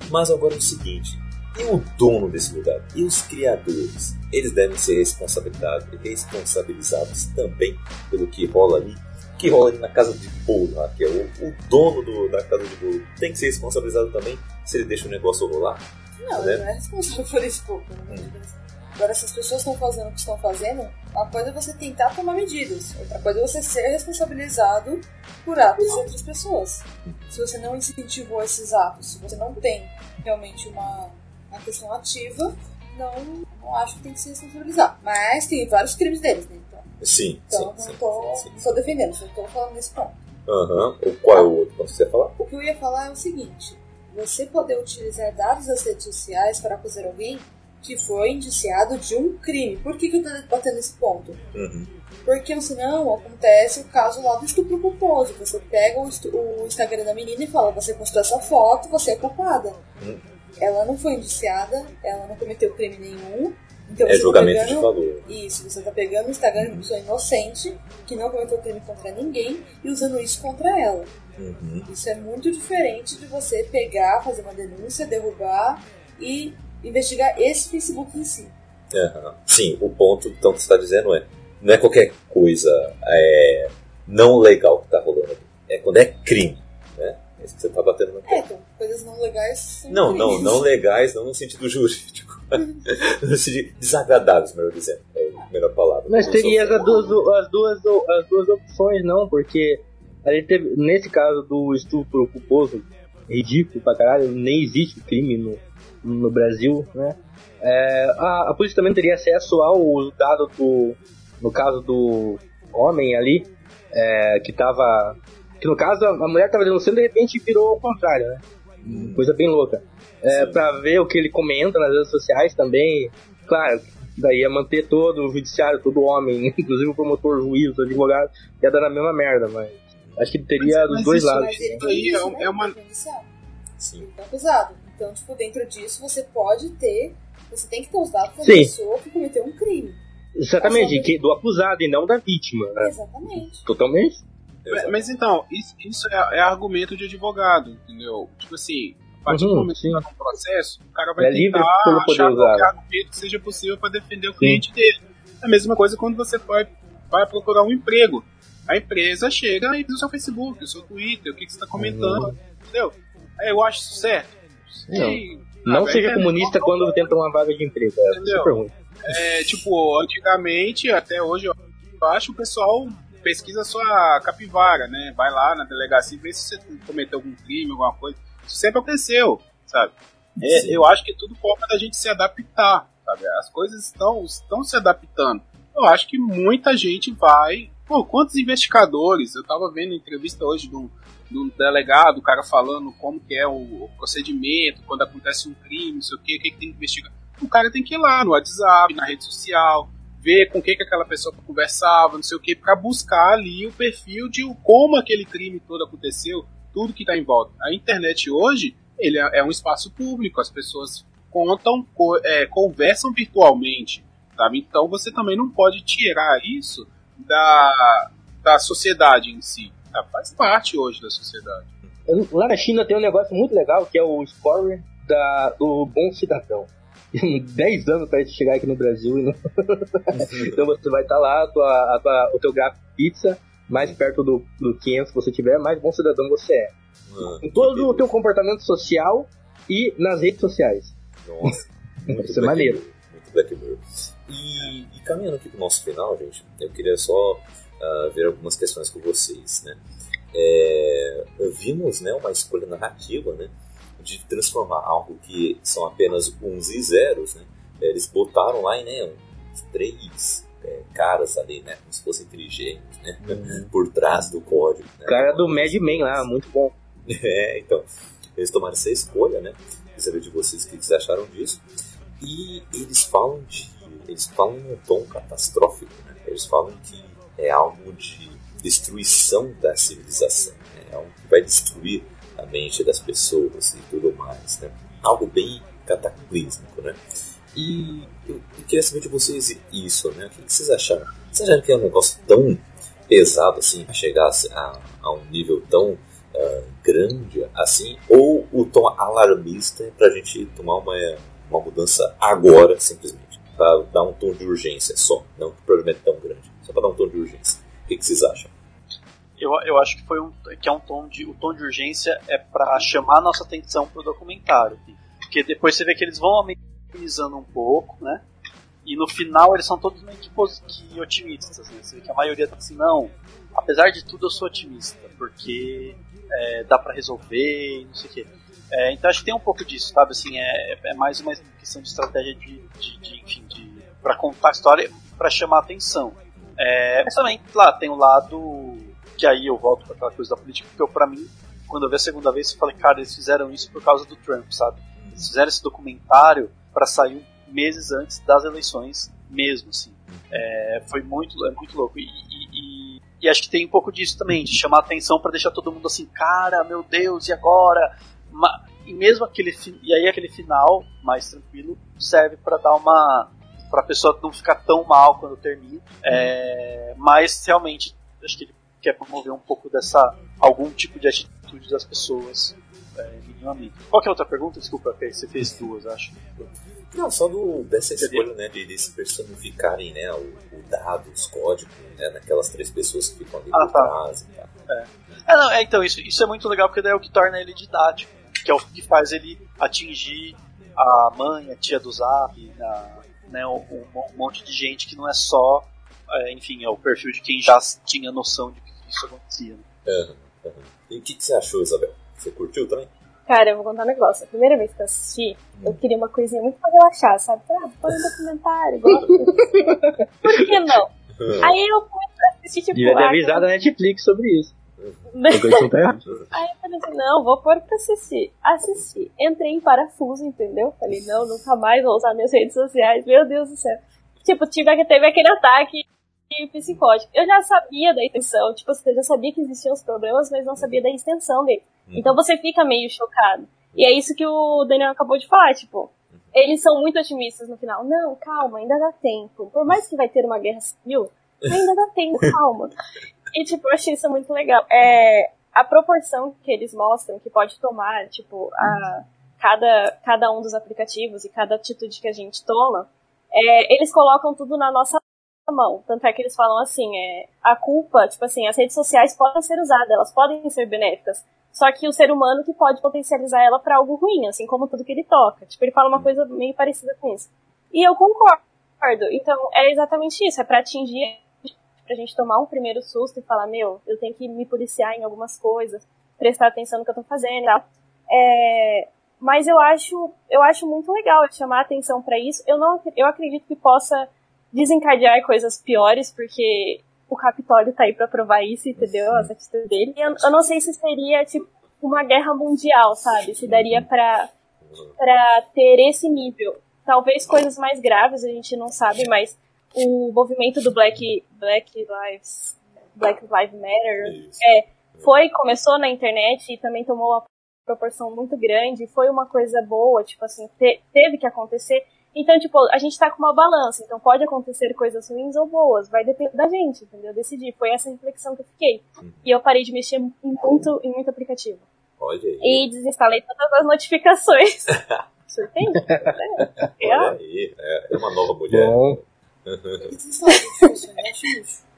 Mas agora é o seguinte: E o dono desse lugar? E os criadores? Eles devem ser responsabilizados, responsabilizados também pelo que rola ali que rola na casa de bolo, lá, que é o, o dono do, da casa de bolo, tem que ser responsabilizado também se ele deixa o negócio rolar. Não, né? ele não é responsável por isso, pô. Deus. Agora, se as pessoas estão fazendo o que estão fazendo, uma coisa é você tentar tomar medidas, outra coisa é você ser responsabilizado por atos de outras pessoas. Se você não incentivou esses atos, se você não tem realmente uma, uma questão ativa, não, não acho que tem que se responsabilizar. Mas tem vários crimes deles, né? Sim, então sim, não sim, tô, sim. não tô defendendo, só tô falando nesse ponto. Aham. O Qual é o outro ponto que você ia falar? O que eu ia falar é o seguinte: você poder utilizar dados das redes sociais para acusar alguém que foi indiciado de um crime. Por que, que eu tô batendo nesse ponto? Uhum. Porque senão acontece o caso lá do estupro culposo. Você pega o, o Instagram da menina e fala: você postou essa foto, você é culpada. Hum. Ela não foi indiciada, ela não cometeu crime nenhum. Então É tá julgamento de pegando- valor. Isso, você tá pegando o Instagram de uma pessoa inocente, que não cometeu crime contra ninguém, e usando isso contra ela. Uhum. Isso é muito diferente de você pegar, fazer uma denúncia, derrubar e investigar esse Facebook em si. Aham. Sim, o ponto então, que você está dizendo é: não é qualquer coisa é, não legal que está rolando. É quando é crime. Isso que você está batendo no É, então, coisas não legais são Não, não, crimes. não legais, não no sentido jurídico. no sentido desagradáveis, melhor dizendo. É a melhor palavra. Mas Não teria as duas, as, duas, as duas opções, não, porque a gente teve, nesse caso do estupro culposo, ridículo pra caralho, nem existe crime no, no Brasil, né? É, a, a polícia também teria acesso ao dado do, no caso do homem ali, é, que tava, que no caso a, mulher tava denunciando e de repente virou ao contrário, né? Coisa bem louca. É, pra ver o que ele comenta nas redes sociais também, claro, daí ia manter todo o judiciário, todo homem, inclusive o promotor, o juiz, o advogado, ia dar na mesma merda, mas acho que teria Mas- dos mas dois isso lados. Mas ele Isso aí é isso, um- né? é uma-. Sim. Ele tá acusado. Então, tipo, dentro disso, você pode ter... Você tem que ter os dados da Sim. pessoa que cometeu um crime. Exatamente, que, do acusado e não da vítima. né? Exatamente. Totalmente. Mas, mas então, isso, isso é, é argumento de advogado, entendeu? Tipo assim, a partir Uhum, do momento sim. que tá num processo, o cara vai É tentar achar usar. qualquer argumento que seja possível para defender o cliente dele. É a mesma coisa quando você vai, vai procurar um emprego. A empresa chega e diz o seu Facebook, o seu Twitter, o que, que você está comentando, Uhum. entendeu? Aí eu acho isso certo. Sei. Não Ah, seja é- comunista quando tenta uma vaga de emprego. É Entendeu? super ruim. É, tipo, antigamente, até hoje, eu acho o pessoal pesquisa sua capivara, né? Vai lá na delegacia e vê se você cometeu algum crime, alguma coisa. Isso sempre aconteceu, sabe? É, eu acho que é tudo forma da gente se adaptar, sabe? As coisas estão, estão se adaptando. Eu acho que muita gente vai. Pô, quantos investigadores? Eu tava vendo entrevista hoje de um, de um delegado, o cara falando como que é o, o procedimento, quando acontece um crime, não sei o que, o que, que tem que investigar. O cara tem que ir lá no WhatsApp, na rede social, ver com quem que aquela pessoa conversava, não sei o que, para buscar ali o perfil de como aquele crime todo aconteceu, tudo que está em volta. A internet hoje, ele é, é um espaço público, as pessoas contam, co- é, conversam virtualmente, sabe? Então você também não pode tirar isso da, da sociedade em si. tá? Faz parte hoje da sociedade. Lá na China tem um negócio muito legal que é o score da, do bom cidadão. 10 anos para chegar aqui no Brasil. Não... então você vai estar lá, a tua, a tua- o teu gráfico pizza, mais perto do, do 500 que você tiver, mais bom cidadão você é. Ah, Em todo que o teu comportamento social e nas redes sociais. Nossa, muito Isso é maneiro. Muito Black Mirror. E, e caminhando aqui pro nosso final, gente, eu queria só ah, ver algumas questões com vocês, né? É, vimos né, uma escolha narrativa, né? De transformar algo que são apenas uns e zeros, né? Eles botaram lá né, uns três é, caras ali, né? Como se fossem trigêmeos, né? Por trás do código. Né? O cara do Mad Men lá, muito bom. É, então, eles tomaram essa escolha, né? Queria saber de vocês o que vocês acharam disso. E eles falam de. Eles falam num tom catastrófico, né? Eles falam que é algo de destruição da civilização, né? É algo que vai destruir a mente das pessoas e tudo mais, né? Algo bem cataclísmico, né? E eu, eu queria saber de vocês isso, né? O que vocês acharam? Vocês acharam que é um negócio tão pesado assim, a chegar a, a um nível tão ah, grande assim, ou o tom alarmista é pra gente tomar uma, uma mudança agora, simplesmente, para dar um tom de urgência só, não que o problema é tão grande, só para dar um tom de urgência. O que vocês acham? Eu, eu acho que foi um que é um tom de o tom de urgência é para chamar a nossa atenção pro documentário, porque depois você vê que eles vão amenizando um pouco, né? E no final eles são todos meio que, que otimistas, né? Você vê que a maioria tá assim, não, apesar de tudo eu sou otimista, porque é, dá para resolver não sei o quê. É, então acho que tem um pouco disso, sabe? Assim, é, é mais uma questão de estratégia de, de, de enfim, de, para contar a história, para chamar a atenção. É, mas também, lá, tem o lado que aí eu volto para aquela coisa da política, porque eu, pra mim, quando eu vi a segunda vez, eu falei, cara, eles fizeram isso por causa do Trump, sabe? Eles fizeram esse documentário para sair meses antes das eleições mesmo, assim. É, foi muito, é muito louco. E, e, e, acho que tem um pouco disso também, de chamar atenção para deixar todo mundo assim, cara, meu Deus, e agora? E mesmo aquele e aí aquele final mais tranquilo serve para dar uma para a pessoa não ficar tão mal quando termina. É, mas realmente acho que ele quer promover um pouco dessa algum tipo de atitude das pessoas é, minimamente. Qual que é a outra pergunta? Desculpa, você fez duas, acho. Não, só do, dessa escolha, né, de, de se personificarem, né, o, o dado, os códigos, né, naquelas três pessoas que ficam ali ah, por tá. trás tal. É. é, não, é, então, isso, isso é muito legal porque daí é o que torna ele didático, que é o que faz ele atingir a mãe, a tia do Zap, a, né, um, um, monte de gente que não é só, é, enfim, é o perfil de quem já tinha noção de que isso acontecia. Né? Uhum, uhum. E o que, que você achou, Isabel? Você curtiu também? Cara, eu vou contar um negócio. A primeira vez que eu assisti, eu queria uma coisinha muito pra relaxar, sabe? Ah, vou fazer um documentário, gosto. Por que não? Aí eu fui assistir, tipo... Devia ter avisado a Netflix sobre isso. Aí eu falei assim, não, vou pôr pra assistir. Assisti. Entrei em parafuso, entendeu? Falei, não, nunca mais vou usar minhas redes sociais. Meu Deus do céu. Tipo, tive, teve aquele ataque psicótico. Eu já sabia da intenção, tipo, eu já sabia que existiam os problemas, mas não sabia da extensão dele. Uhum. Então você fica meio chocado. E é isso que o Daniel acabou de falar, tipo, eles são muito otimistas no final. Não, calma, ainda dá tempo. Por mais que vai ter uma guerra civil, ainda dá tempo, calma. E, tipo, eu achei isso muito legal. É, a proporção que eles mostram que pode tomar, tipo, a, cada, cada um dos aplicativos e cada atitude que a gente toma, é, eles colocam tudo na nossa mão. Tanto é que eles falam assim, é, a culpa, tipo assim, as redes sociais podem ser usadas, elas podem ser benéficas. Só que o ser humano que pode potencializar ela para algo ruim, assim como tudo que ele toca. Tipo, ele fala uma coisa meio parecida com isso. E eu concordo. Então, é exatamente isso, é para atingir pra gente tomar um primeiro susto e falar, meu, eu tenho que me policiar em algumas coisas, prestar atenção no que eu tô fazendo e tal. É, mas eu acho, eu acho muito legal chamar atenção para isso. Eu não, eu acredito que possa desencadear coisas piores, porque o Capitólio tá aí pra provar isso, entendeu? As atitudes dele. Eu, eu, não sei se seria, tipo, uma guerra mundial, sabe? Se daria pra, pra ter esse nível. Talvez coisas mais graves, a gente não sabe, mas o movimento do Black, Black Lives, Black Lives Matter, é, foi, começou na internet e também tomou uma proporção muito grande, foi uma coisa boa, tipo assim, te, teve que acontecer, então, tipo, a gente tá com uma balança, então pode acontecer coisas ruins ou boas, vai depender da gente, entendeu? Decidir. Foi essa reflexão que eu fiquei. Uhum. E eu parei de mexer em muito, em muito aplicativo. Olha aí. E desinstalei todas as notificações. Surpreende? é. Olha aí, é, é uma nova mulher. Bom.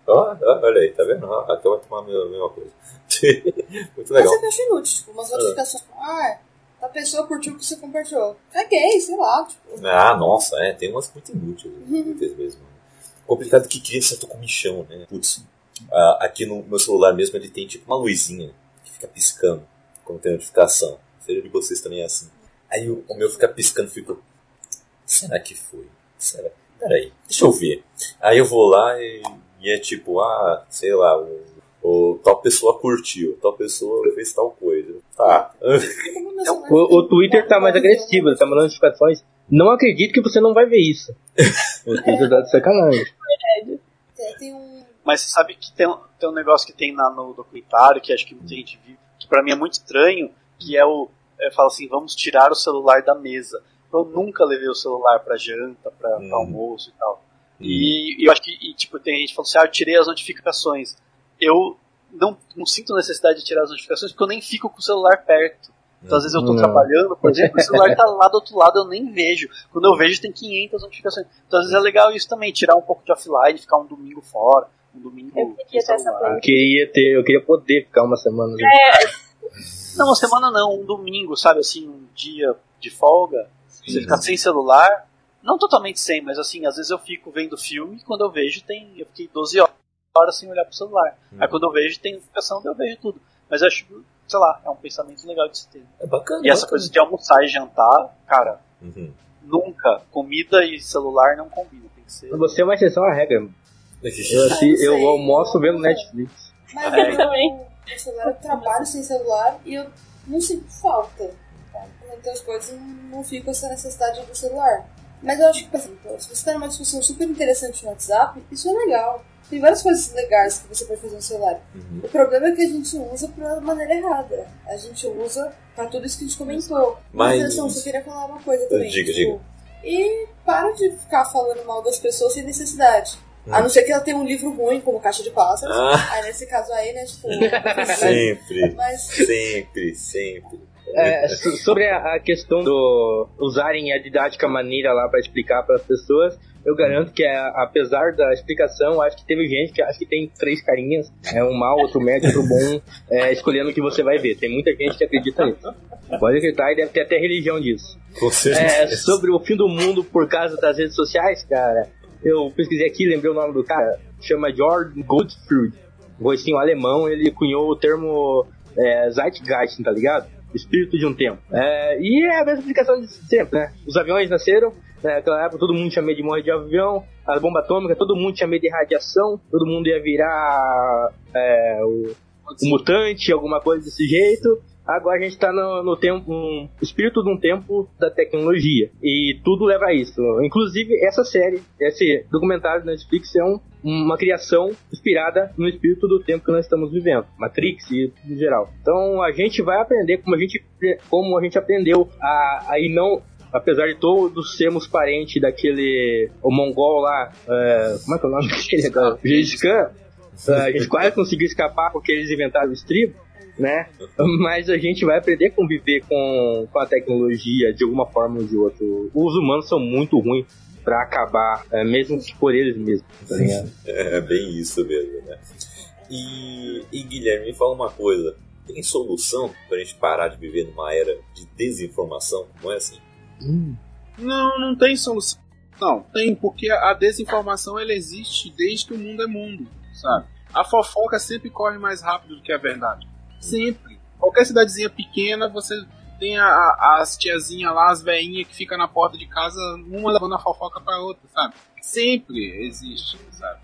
oh, olha aí, tá vendo? Ah, até vai tomar a mesma coisa. Muito legal. Mas você acha inútil, tipo, umas notificações. Ah, a pessoa curtiu o que você compartilhou. É gay, sei lá. Tipo. Ah, nossa, é, tem umas muito inúteis, inúteis mesmo. Complicado que cria certo comichão, né? Putz, ah, aqui no meu celular mesmo ele tem tipo uma luzinha que fica piscando quando tem notificação. Seja de vocês também é assim. Aí o, o meu fica piscando, fico. Será que foi? Será? Peraí, deixa eu ver. Aí eu vou lá e, e é tipo, ah, sei lá, o ou tal pessoa curtiu, tal pessoa fez tal coisa. Tá. o, o Twitter tá mais agressivo, ele tá mandando notificações. Não acredito que você não vai ver isso. O Twitter tá de sacanagem. Mas você sabe que tem, tem um negócio que tem na, no documentário, que acho que muita gente viu, que pra mim é muito estranho, que é o. É, fala assim, vamos tirar o celular da mesa. Eu nunca levei o celular pra janta, pra, hum. pra almoço e tal. E, e, eu acho que, e, tipo, tem gente falando assim, ah, eu tirei as notificações eu não, não sinto necessidade de tirar as notificações porque eu nem fico com o celular perto. Então, às vezes eu tô Não. trabalhando, por exemplo, o celular tá lá do outro lado, eu nem vejo. Quando eu vejo, tem 500 notificações. Então, às vezes é legal isso também, tirar um pouco de offline, ficar um domingo fora, um domingo Eu queria ter essa celular. Eu queria ter, eu queria poder ficar uma semana. ali. Não, uma semana não, um domingo, sabe, assim, um dia de folga, você ficar sem celular, não totalmente sem, mas assim, às vezes eu fico vendo filme e quando eu vejo tem, eu fiquei 12 horas sem olhar pro celular. Aí quando eu vejo tem notificação, eu vejo tudo. Mas eu acho, sei lá, é um pensamento legal de se ter. É bacana. E essa bacana. coisa de almoçar e jantar, cara, Uhum. nunca, comida e celular não combinam, tem que ser... Você é uma exceção à regra. Eu, assi- eu almoço vendo Netflix. Mas É. eu também. Meu celular, eu trabalho sem celular e eu não sinto falta. Então as coisas não, não fico essa necessidade do celular. Mas eu acho que, por exemplo, se você está numa discussão super interessante no WhatsApp, isso é legal. Tem várias coisas legais que você pode fazer no celular. Uhum. O problema é que a gente usa pra maneira errada. A gente usa pra tudo isso que a gente comentou. Mas- atenção, eu queria falar uma coisa também. Diga, tipo, E para de ficar falando mal das pessoas sem necessidade. A não ser que ela tenha um livro ruim, como Caixa de Pássaros. Ah. Aí nesse caso aí, né, tipo. Sempre, Mas sempre, sempre. É, so- sobre a, questão do usarem a didática maneira lá para explicar para as pessoas, eu garanto que é, apesar da explicação, acho que teve gente que acha que tem três carinhas, é um mal, outro médio, outro bom, é, escolhendo o que você vai ver. Tem muita gente que acredita nisso. Pode acreditar e deve ter até religião disso. É, sobre o fim do mundo por causa das redes sociais, cara, eu pesquisei aqui, lembrei o nome do cara, chama George Goldfried, um gostinho alemão, ele cunhou o termo é, Zeitgeist, tá ligado? Espírito de um tempo. É, e é a mesma explicação de sempre, né? Os aviões nasceram, né, naquela época todo mundo tinha medo de morrer de avião, a bomba atômica, todo mundo tinha medo de radiação, todo mundo ia virar é, o, o mutante, alguma coisa desse jeito. Agora a gente tá no, no tempo, um espírito de um tempo da tecnologia. E tudo leva a isso. Inclusive, essa série, esse documentário da Netflix é um, uma criação inspirada no espírito do tempo que nós estamos vivendo. Matrix e tudo em geral. Então a gente vai aprender como a gente, como a gente aprendeu a, a ir não apesar de todos sermos parentes daquele o mongol lá, é, como é que é o nome dele? Gengis Khan. É, a gente quase conseguiu escapar porque eles inventaram o estribo, né? Mas a gente vai aprender a conviver com, com a tecnologia de alguma forma ou de outra. Os humanos são muito ruins pra acabar, é, mesmo por eles mesmos, tá? É bem isso mesmo, né? E, e Guilherme, me fala uma coisa. Tem solução pra gente parar de viver numa era de desinformação? Não é assim? Não, não tem solução. Não, tem, porque a desinformação ela existe desde que o mundo é mundo, sabe? A fofoca sempre corre mais rápido do que a verdade. Sempre. Qualquer cidadezinha pequena, você tem a, a- as tiazinhas lá, as veinhas que ficam na porta de casa, uma levando a fofoca pra outra, sabe? Sempre existe, sabe?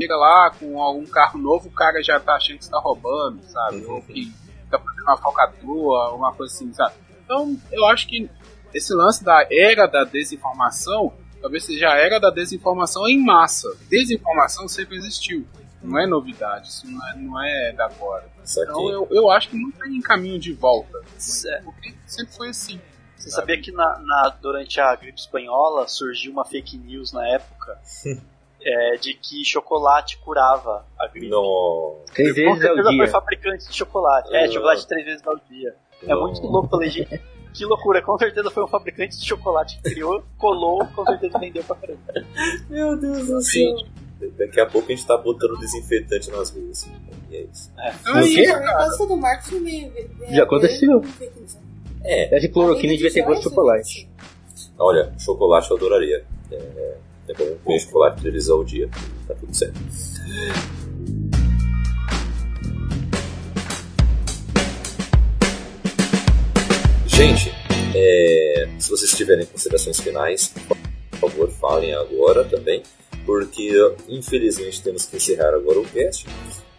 Chega lá com algum carro novo, o cara já tá achando que está roubando, sabe? Ou que tá fazendo uma falcatrua, uma coisa assim, sabe? Então, eu acho que esse lance da era da desinformação talvez seja a era da desinformação em massa. Desinformação sempre existiu. Não é novidade, isso não é, não é da agora. Então eu, eu acho que não tem caminho de volta. É. Porque sempre foi assim. Você sabia que na, na- durante a gripe espanhola surgiu uma fake news na época é, de que chocolate curava a gripe? Não. Três Com vezes ao certeza foi dia. fabricante de chocolate. É, Ah. chocolate três vezes ao dia. É Não. muito louco, falei, gente, que loucura. Com certeza foi um fabricante de chocolate que criou, colou, com certeza vendeu pra caramba. Meu Deus do Gente, Daqui a pouco a gente tá botando desinfetante nas ruas. E é isso. é O quê? todo marketing vem, vem Já aconteceu. news. É, Essa cloroquina devia ter gosto de chocolate. olha, chocolate eu adoraria. É, é bom comer chocolate três ao dia. Tá tudo certo. Gente, é, se vocês tiverem considerações finais, por favor, falem agora também, porque infelizmente temos que encerrar agora o cast.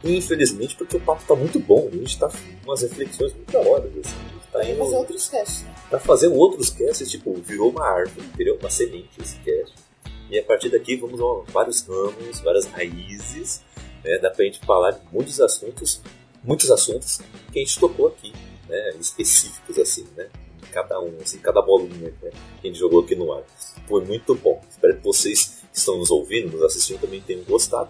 E infelizmente porque o papo tá muito bom, a gente tá com umas reflexões muito da hora. Assim, tá indo fazer outros testes, né? pra fazer outros casts, tipo, virou uma árvore, virou uma semente esse cast. E a partir daqui vamos a vários ramos, várias raízes, né? Dá pra gente falar de muitos assuntos, muitos assuntos que a gente tocou aqui, né? Específicos assim, né? Cada um, assim, cada bolinha né? que a gente jogou aqui no ar. Foi muito bom. Espero que vocês que estão nos ouvindo, nos assistindo também tenham gostado.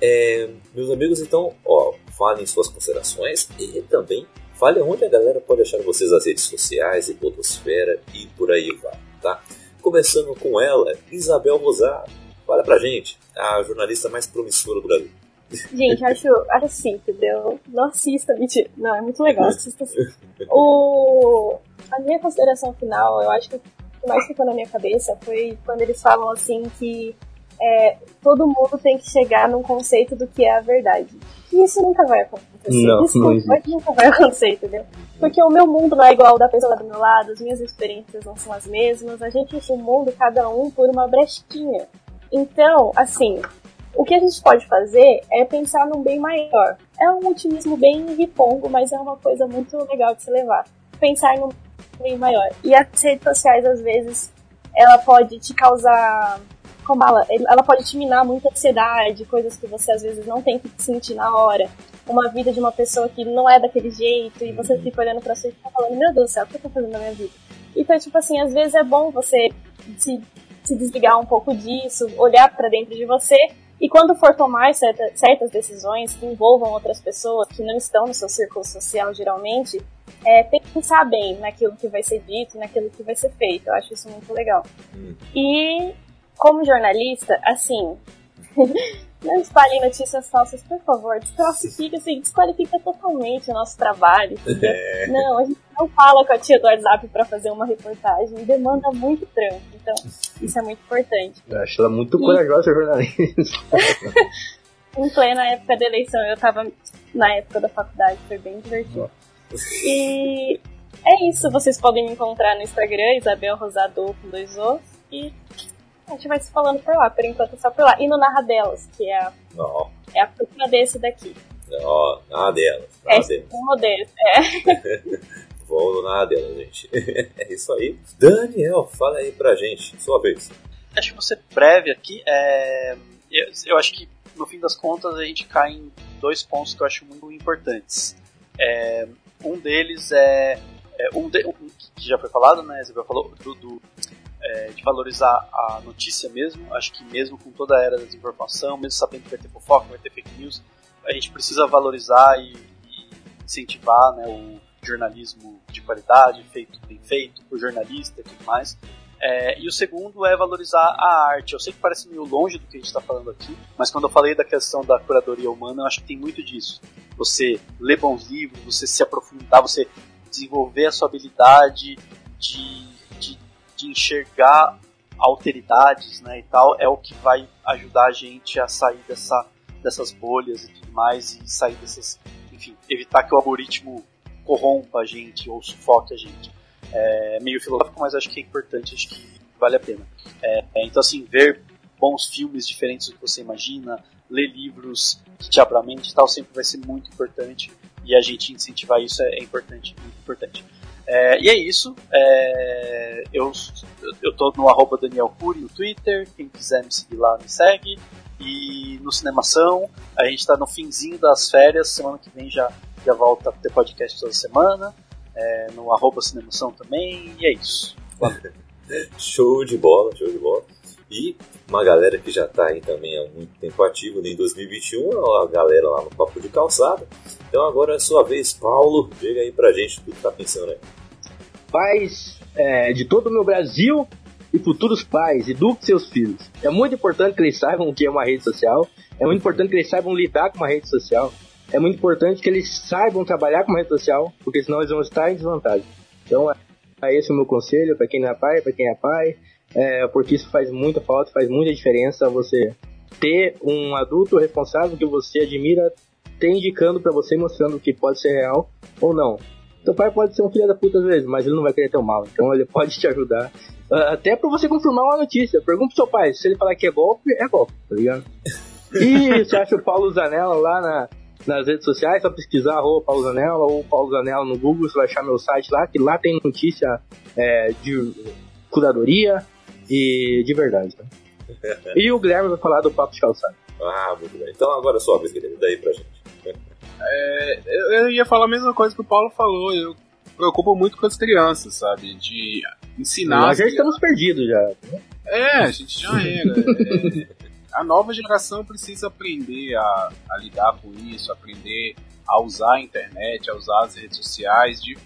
É, meus amigos, então, ó, falem suas considerações e também fale onde a galera pode achar vocês nas redes sociais e Podosfera e por aí vai, tá? Começando com ela, Isabel Rosado. Fala pra gente, a jornalista mais promissora do Brasil. Gente, acho, acho assim, entendeu? Não assista, mentira. Não, é muito legal, assista assim. O, a minha consideração final, eu acho que que mais ficou na minha cabeça foi quando eles falam assim que é, todo mundo tem que chegar num conceito do que é a verdade. E isso nunca vai acontecer. Não, Desculpa, não mas nunca vai acontecer, entendeu? Porque o meu mundo não é igual ao da pessoa do meu lado, as minhas experiências não são as mesmas, a gente enche o mundo, cada um, por uma brechinha. Então, assim, o que a gente pode fazer é pensar num bem maior. É um otimismo bem ripongo, mas é uma coisa muito legal de se levar. Pensar num bem maior. E as redes sociais, às vezes, ela pode te causar. Como ela, ela pode te minar muita ansiedade, coisas que você às vezes não tem que sentir na hora. Uma vida de uma pessoa que não é daquele jeito, e você fica olhando pra você e fica falando, meu Deus do céu, o que eu tô fazendo na minha vida? Então, tipo assim, às vezes é bom você se, se desligar um pouco disso, olhar pra dentro de você e quando for tomar certa, certas decisões que envolvam outras pessoas que não estão no seu círculo social geralmente, é, tem que pensar bem naquilo que vai ser dito, naquilo que vai ser feito. Eu acho isso muito legal. Hum. E como jornalista, assim, não espalhem notícias falsas, por favor. Desclassifica, assim, desqualifica totalmente o nosso trabalho. entendeu? Não, a gente não fala com a tia do WhatsApp pra fazer uma reportagem, demanda muito trampo. Então, isso é muito importante. Eu acho ela muito corajosa, jornalista. em plena época da eleição, eu tava na época da faculdade, foi bem divertido. E é isso, vocês podem me encontrar no Instagram, Isabel Rosado com dois Os, e a gente vai se falando por lá, por enquanto é só por lá. E no Narradelas, que é a, Não, é a turma desse daqui. não, nada delas, É delas. um deles, é. Vou nada delas, gente. é isso aí. Daniel, fala aí pra gente, sua vez. Acho que você breve aqui, é, eu, eu acho que no fim das contas a gente cai em dois pontos que eu acho muito importantes. É, um deles é, é um, de, um que já foi falado, né? Isabel falou do, do, é, de valorizar a notícia mesmo. Acho que mesmo com toda a era da desinformação, mesmo sabendo que vai ter fofoca, vai ter fake news, a gente precisa valorizar e, e incentivar né, o jornalismo de qualidade, feito bem feito, por jornalista e tudo mais. É, e o segundo é valorizar a arte. Eu sei que parece meio longe do que a gente está falando aqui, mas quando eu falei da questão da curadoria humana, eu acho que tem muito disso. Você ler bons livros, você se aprofundar, você desenvolver a sua habilidade de, de, de enxergar alteridades né, e tal, é o que vai ajudar a gente a sair dessa, dessas bolhas e tudo mais, e sair dessas. Enfim, evitar que o algoritmo corrompa a gente ou sufoque a gente. É meio filosófico, mas acho que é importante, acho que vale a pena. É, é, então, assim, ver bons filmes diferentes do que você imagina, ler livros que te abram a mente e tal, sempre vai ser muito importante. E a gente incentivar isso é, é importante, muito importante. É, e é isso. É, eu, eu tô no arroba Daniel Cury no Twitter. Quem quiser me seguir lá, me segue. E no Cinemação, a gente tá no finzinho das férias. Semana que vem já, já volta a ter podcast toda semana. É, no arroba Cinemação também. E é isso. Show de bola, show de bola. E uma galera que já está aí também há muito tempo ativo em 2021, a galera lá no Papo de Calçada. Então agora é a sua vez, Paulo. Diga aí pra gente o que tá pensando aí. Pais é, de todo o meu Brasil e futuros pais, eduque seus filhos. É muito importante que eles saibam o que é uma rede social. É muito importante que eles saibam lidar com uma rede social. É muito importante que eles saibam trabalhar com rede social, porque senão eles vão estar em desvantagem. Então, é esse o meu conselho para quem não é pai, para quem é pai, é, porque isso faz muita falta, faz muita diferença você ter um adulto responsável que você admira te indicando para você, mostrando que pode ser real ou não. Seu pai pode ser um filho da puta às vezes, mas ele não vai querer teu mal, então ele pode te ajudar. Uh, até pra você confirmar uma notícia. Pergunta pro seu pai, se ele falar que é golpe, é golpe, tá ligado? E você acha o Paulo Zanella lá na, nas redes sociais, só pesquisar arroba Paulo Zanella ou Paulo Zanella no Google, você vai achar meu site lá, que lá tem notícia é, de curadoria e de verdade, tá? E o Guilherme vai falar do papo de calçado. Ah, muito bem. Então agora é vez, Guilherme. Daí pra gente. É, eu, eu ia falar a mesma coisa que o Paulo falou. Eu me preocupo muito com as crianças, sabe? De ensinar. Nós já estamos perdidos já. É, a gente já era. É, a nova geração precisa aprender a, a lidar com isso, aprender a usar a internet, a usar as redes sociais de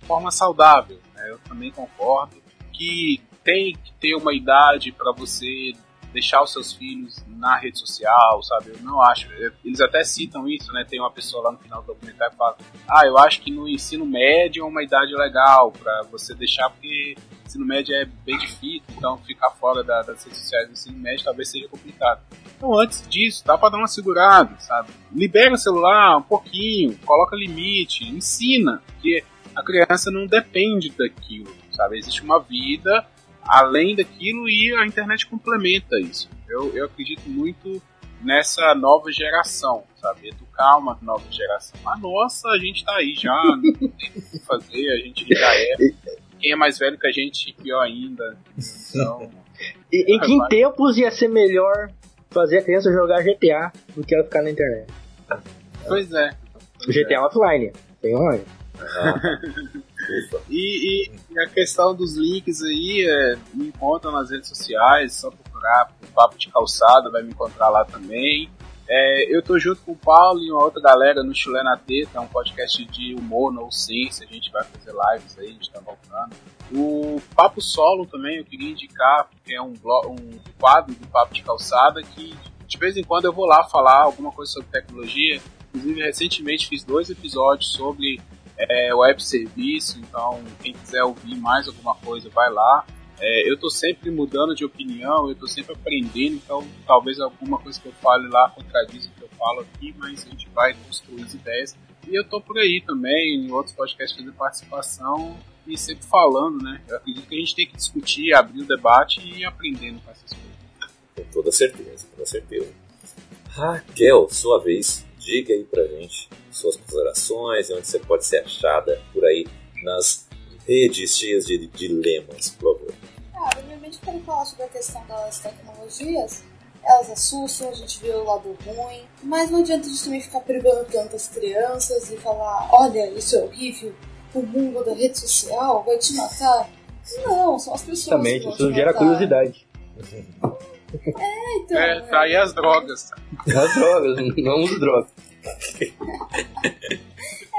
forma saudável. Né? Eu também concordo que tem que ter uma idade para você deixar os seus filhos na rede social, sabe? Eu não acho. Eles até citam isso, né? Tem uma pessoa lá no final do documentário que fala: Ah, eu acho que no ensino médio é uma idade legal para você deixar, porque ensino médio é bem difícil, então ficar fora da, das redes sociais do ensino médio talvez seja complicado. Então, antes disso, dá para dar uma segurada, sabe? Libera o celular um pouquinho, coloca limite, ensina, porque a criança não depende daquilo, sabe? Existe uma vida além daquilo e a internet complementa isso. Eu, eu acredito muito nessa nova geração, sabe? Educar uma nova geração. A nossa, a gente tá aí já, não tem o que fazer, a gente já é. Quem é mais velho que a gente, pior ainda. Então, E, em que tempos ia ser melhor fazer a criança jogar GTA do que ela ficar na internet? pois é. O GTA offline. Tem online. E, e- e a questão dos links aí, é, me encontra nas redes sociais, só procurar o Papo de Calçada, vai me encontrar lá também. É, eu tô junto com o Paulo e uma outra galera no Chulé na Teta, é um podcast de humor, no ciência, a gente vai fazer lives aí, a gente tá voltando. O Papo Solo também, eu queria indicar, porque é um, um quadro do Papo de Calçada que de vez em quando eu vou lá falar alguma coisa sobre tecnologia. Inclusive, recentemente fiz dois episódios sobre é, web serviço, então quem quiser ouvir mais alguma coisa, vai lá. É, eu estou sempre mudando de opinião, eu estou sempre aprendendo, então talvez alguma coisa que eu fale lá contradiz o que eu falo aqui, mas a gente vai construir as ideias. E eu estou por aí também, em outros podcasts fazendo participação e sempre falando, né? Eu acredito que a gente tem que discutir, abrir o debate e ir aprendendo com essas coisas. Com toda certeza, com toda certeza. Raquel, sua vez, diga aí pra gente suas considerações e onde você pode ser achada por aí nas redes cheias de dilemas, por favor. Primeiramente eu quero falar sobre a questão das tecnologias. Elas assustam, a gente vê o lado ruim, mas não adianta a gente também ficar privando tanto as crianças e falar: olha, isso é horrível, o mundo da rede social vai te matar. Não, são as pessoas Também, que vão isso te gera matar. curiosidade. Então, É, tá aí as drogas. As drogas, não uso drogas.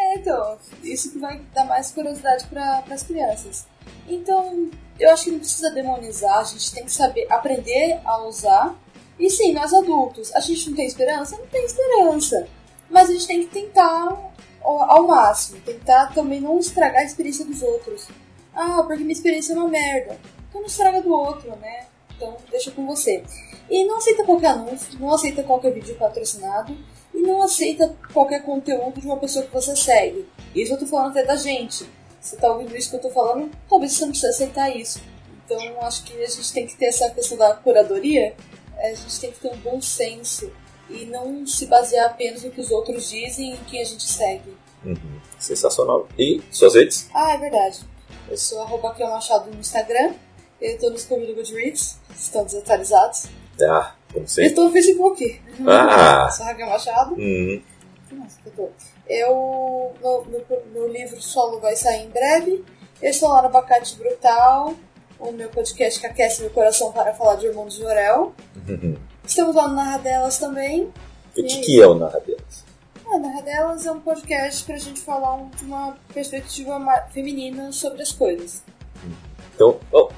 É, então, isso que vai dar mais curiosidade para as crianças. Então, eu acho que não precisa demonizar, a gente tem que saber aprender a usar. E sim, nós adultos, a gente não tem esperança? Não tem esperança. Mas a gente tem que tentar ao, máximo, tentar também não estragar a experiência dos outros. Ah, porque minha experiência é uma merda. Então não estraga do outro, né? Então deixa com você. E não aceita qualquer anúncio, não aceita qualquer vídeo patrocinado e não aceita qualquer conteúdo de uma pessoa que você segue. Isso eu tô falando até da gente. Você tá ouvindo isso que eu tô falando, talvez você não precise aceitar isso. Então acho que a gente tem que ter essa questão da curadoria, a gente tem que ter um bom senso e não se basear apenas no que os outros dizem e em quem a gente segue. Uhum. Sensacional. E suas redes? Ah, é verdade. Eu sou arroba Raquel Machado no Instagram. Eu tô no Scooby do Goodreads, estão desatualizados. Ah, como Eu sempre. tô no Facebook. Ah! Sou Raquel Machado. Uhum. Eu meu, meu, meu livro solo vai sair em breve. Eu estou lá no Abacate Brutal, o meu podcast que aquece meu coração para falar de Irmão de Jorel. Uhum. Estamos lá no Narradelas também. O que, que é o Narradelas? Ah, Narradelas é um podcast pra gente falar um- de uma perspectiva feminina sobre as coisas. Então, ó,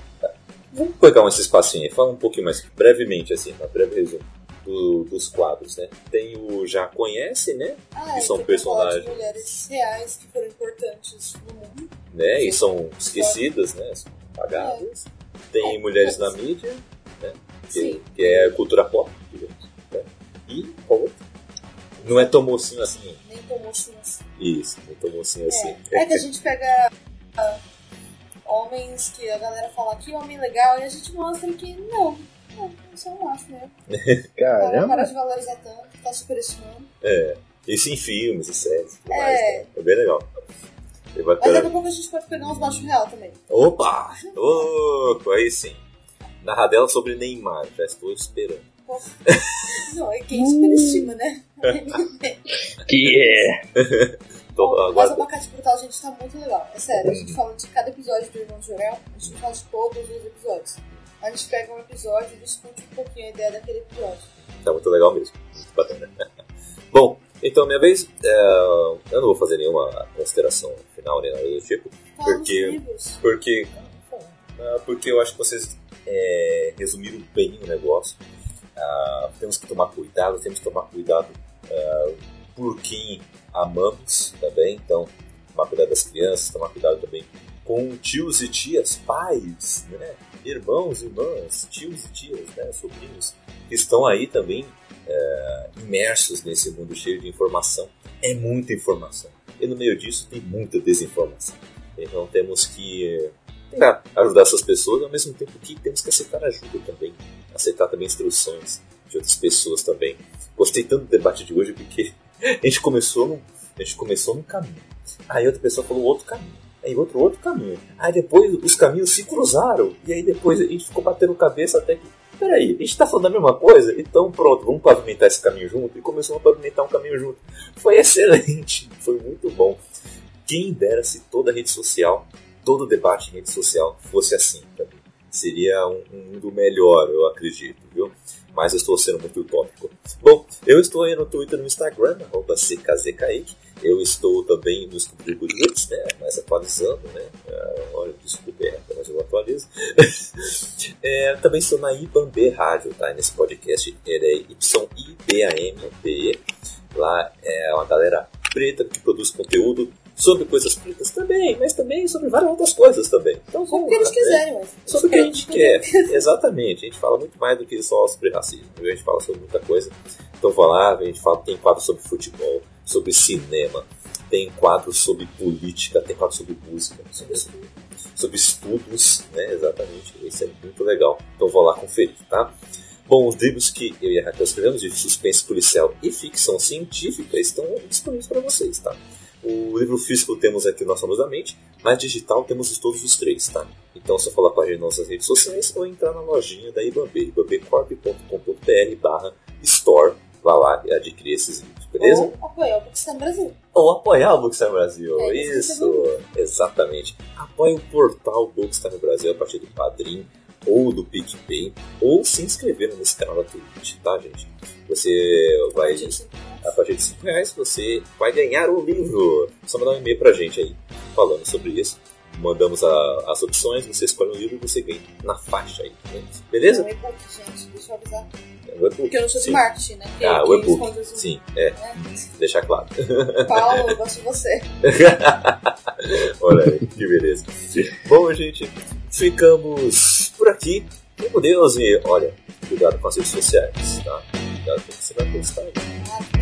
vamos pegar esse espacinho aí, fala um pouquinho mais brevemente, assim, uma breve resumo do- dos quadros, né? Tem o Já Conhece, né? Ah, Que é, são falar personagens. mulheres reais que foram importantes no mundo. né? E são esquecidas, né? São apagadas. Tem mulheres na mídia, né? Que, que é cultura pop, digamos. Né? E qual outro? Não é tão mocinho assim. Nem tão mocinhos assim. Isso, é tão mocinho assim. É que a gente pega ah, homens que a galera fala que homem legal e a gente mostra que não. Não, isso eu não acho mesmo. Para, para Caramba. de valorizar tanto, tá superestimando. É. Isso em filmes e séries. É. mais, né? é bem legal. E Mas daqui a pouco a gente pode pegar uns machos real também. Opa! Louco! Aí sim. Narradela sobre Neymar, já estou esperando. Não, é quem superestima, né? Que é. Tô, Mas o agora, Abacate Brutal, gente, tá muito legal. É sério, a gente fala de cada episódio do Irmão de Jorel, a gente não fala de todos os episódios. A gente pega um episódio e discute um pouquinho a ideia daquele episódio. tá muito legal mesmo. Muito bacana. Bom, Então, minha vez, é, eu não vou fazer nenhuma consideração final nem nada do tipo, Porque- porque, ah, porque eu acho que vocês é, resumiram bem o negócio. Ah, temos que tomar cuidado, temos que tomar cuidado ah, por quem amamos também. Então, tomar cuidado das crianças, tomar cuidado também com tios e tias, pais, né? Irmãos, irmãs, tios e tias, né? sobrinhos, que estão aí também eh, imersos nesse mundo cheio de informação. É muita informação. E no meio disso tem muita desinformação. Então temos que tentar ajudar essas pessoas, ao mesmo tempo que temos que aceitar ajuda também. Aceitar também instruções de outras pessoas também. Gostei tanto do debate de hoje porque a gente começou a gente começou num caminho. Aí outra pessoa falou outro caminho. Aí outro outro caminho. Aí depois os caminhos se cruzaram. E aí depois a gente ficou batendo cabeça até que. Peraí, a gente tá falando a mesma coisa? Então pronto, vamos pavimentar esse caminho junto. E começou a pavimentar um caminho junto. Foi excelente, foi muito bom. Quem dera se toda rede social, todo debate em rede social fosse assim também. Seria um, um mundo melhor, eu acredito, viu? Mas eu estou sendo muito utópico. Bom, eu estou aí no Twitter e no Instagram, arroba CKZKaique. Eu estou também no Scooby de Goodreads, né? Mais atualizando, né? Ah, olha, desculpa, é, mas eu atualizo. É, também estou na IBAMB Rádio, tá? Nesse podcast ele é YIBAMB. Lá é uma galera preta que produz conteúdo sobre coisas pretas também, mas também sobre várias outras coisas também. Então, Só vamos porque eles né? quiserem, mas. sobre o que a gente quer. Exatamente. A gente fala muito mais do que só sobre racismo. A gente fala sobre muita coisa. Então vou lá, a gente fala, tem quadro sobre futebol, sobre cinema, tem quadro sobre política, tem quadro sobre música, sobre, sobre estudos, né? Exatamente. Isso é muito legal. Então vou lá conferir, tá? Bom, os livros que eu e a Raquel escrevemos de suspense policial e ficção científica estão disponíveis para vocês, tá? O livro físico temos aqui Nossa Luz da Mente, mas digital temos os todos os três, tá? Então é só falar com a gente nas nossas redes sociais ou entrar na lojinha da Ibambe, ibambecorp.com.br barra store, vá lá e adquirir esses livros, beleza? Ou apoiar o Bookstime Brasil. Ou apoiar o Bookstime Brasil, É, isso, exatamente. Apoie o portal Bookstime Brasil a partir do Padrim ou do PicPay, ou se inscrever nesse canal da Twitch, tá, gente? Você vai, Gente, a partir de 5 reais, você vai ganhar o livro. Só mandar um e-mail pra gente aí, falando sobre isso. Mandamos a- as opções, você escolhe o livro e você ganha na faixa aí, né? Beleza? É um e-book, gente, deixa eu avisar. É o e-book. Porque eu não sou de Sim. marketing, né? Quem- Ah, o e-book. Sim, é, né? deixar claro. Paulo, eu gosto de você. Olha aí, que beleza. Bom, gente, ficamos por aqui. Fique com Deus e, olha, cuidado com as redes sociais, tá? Cuidado com o que você vai postar. Ah,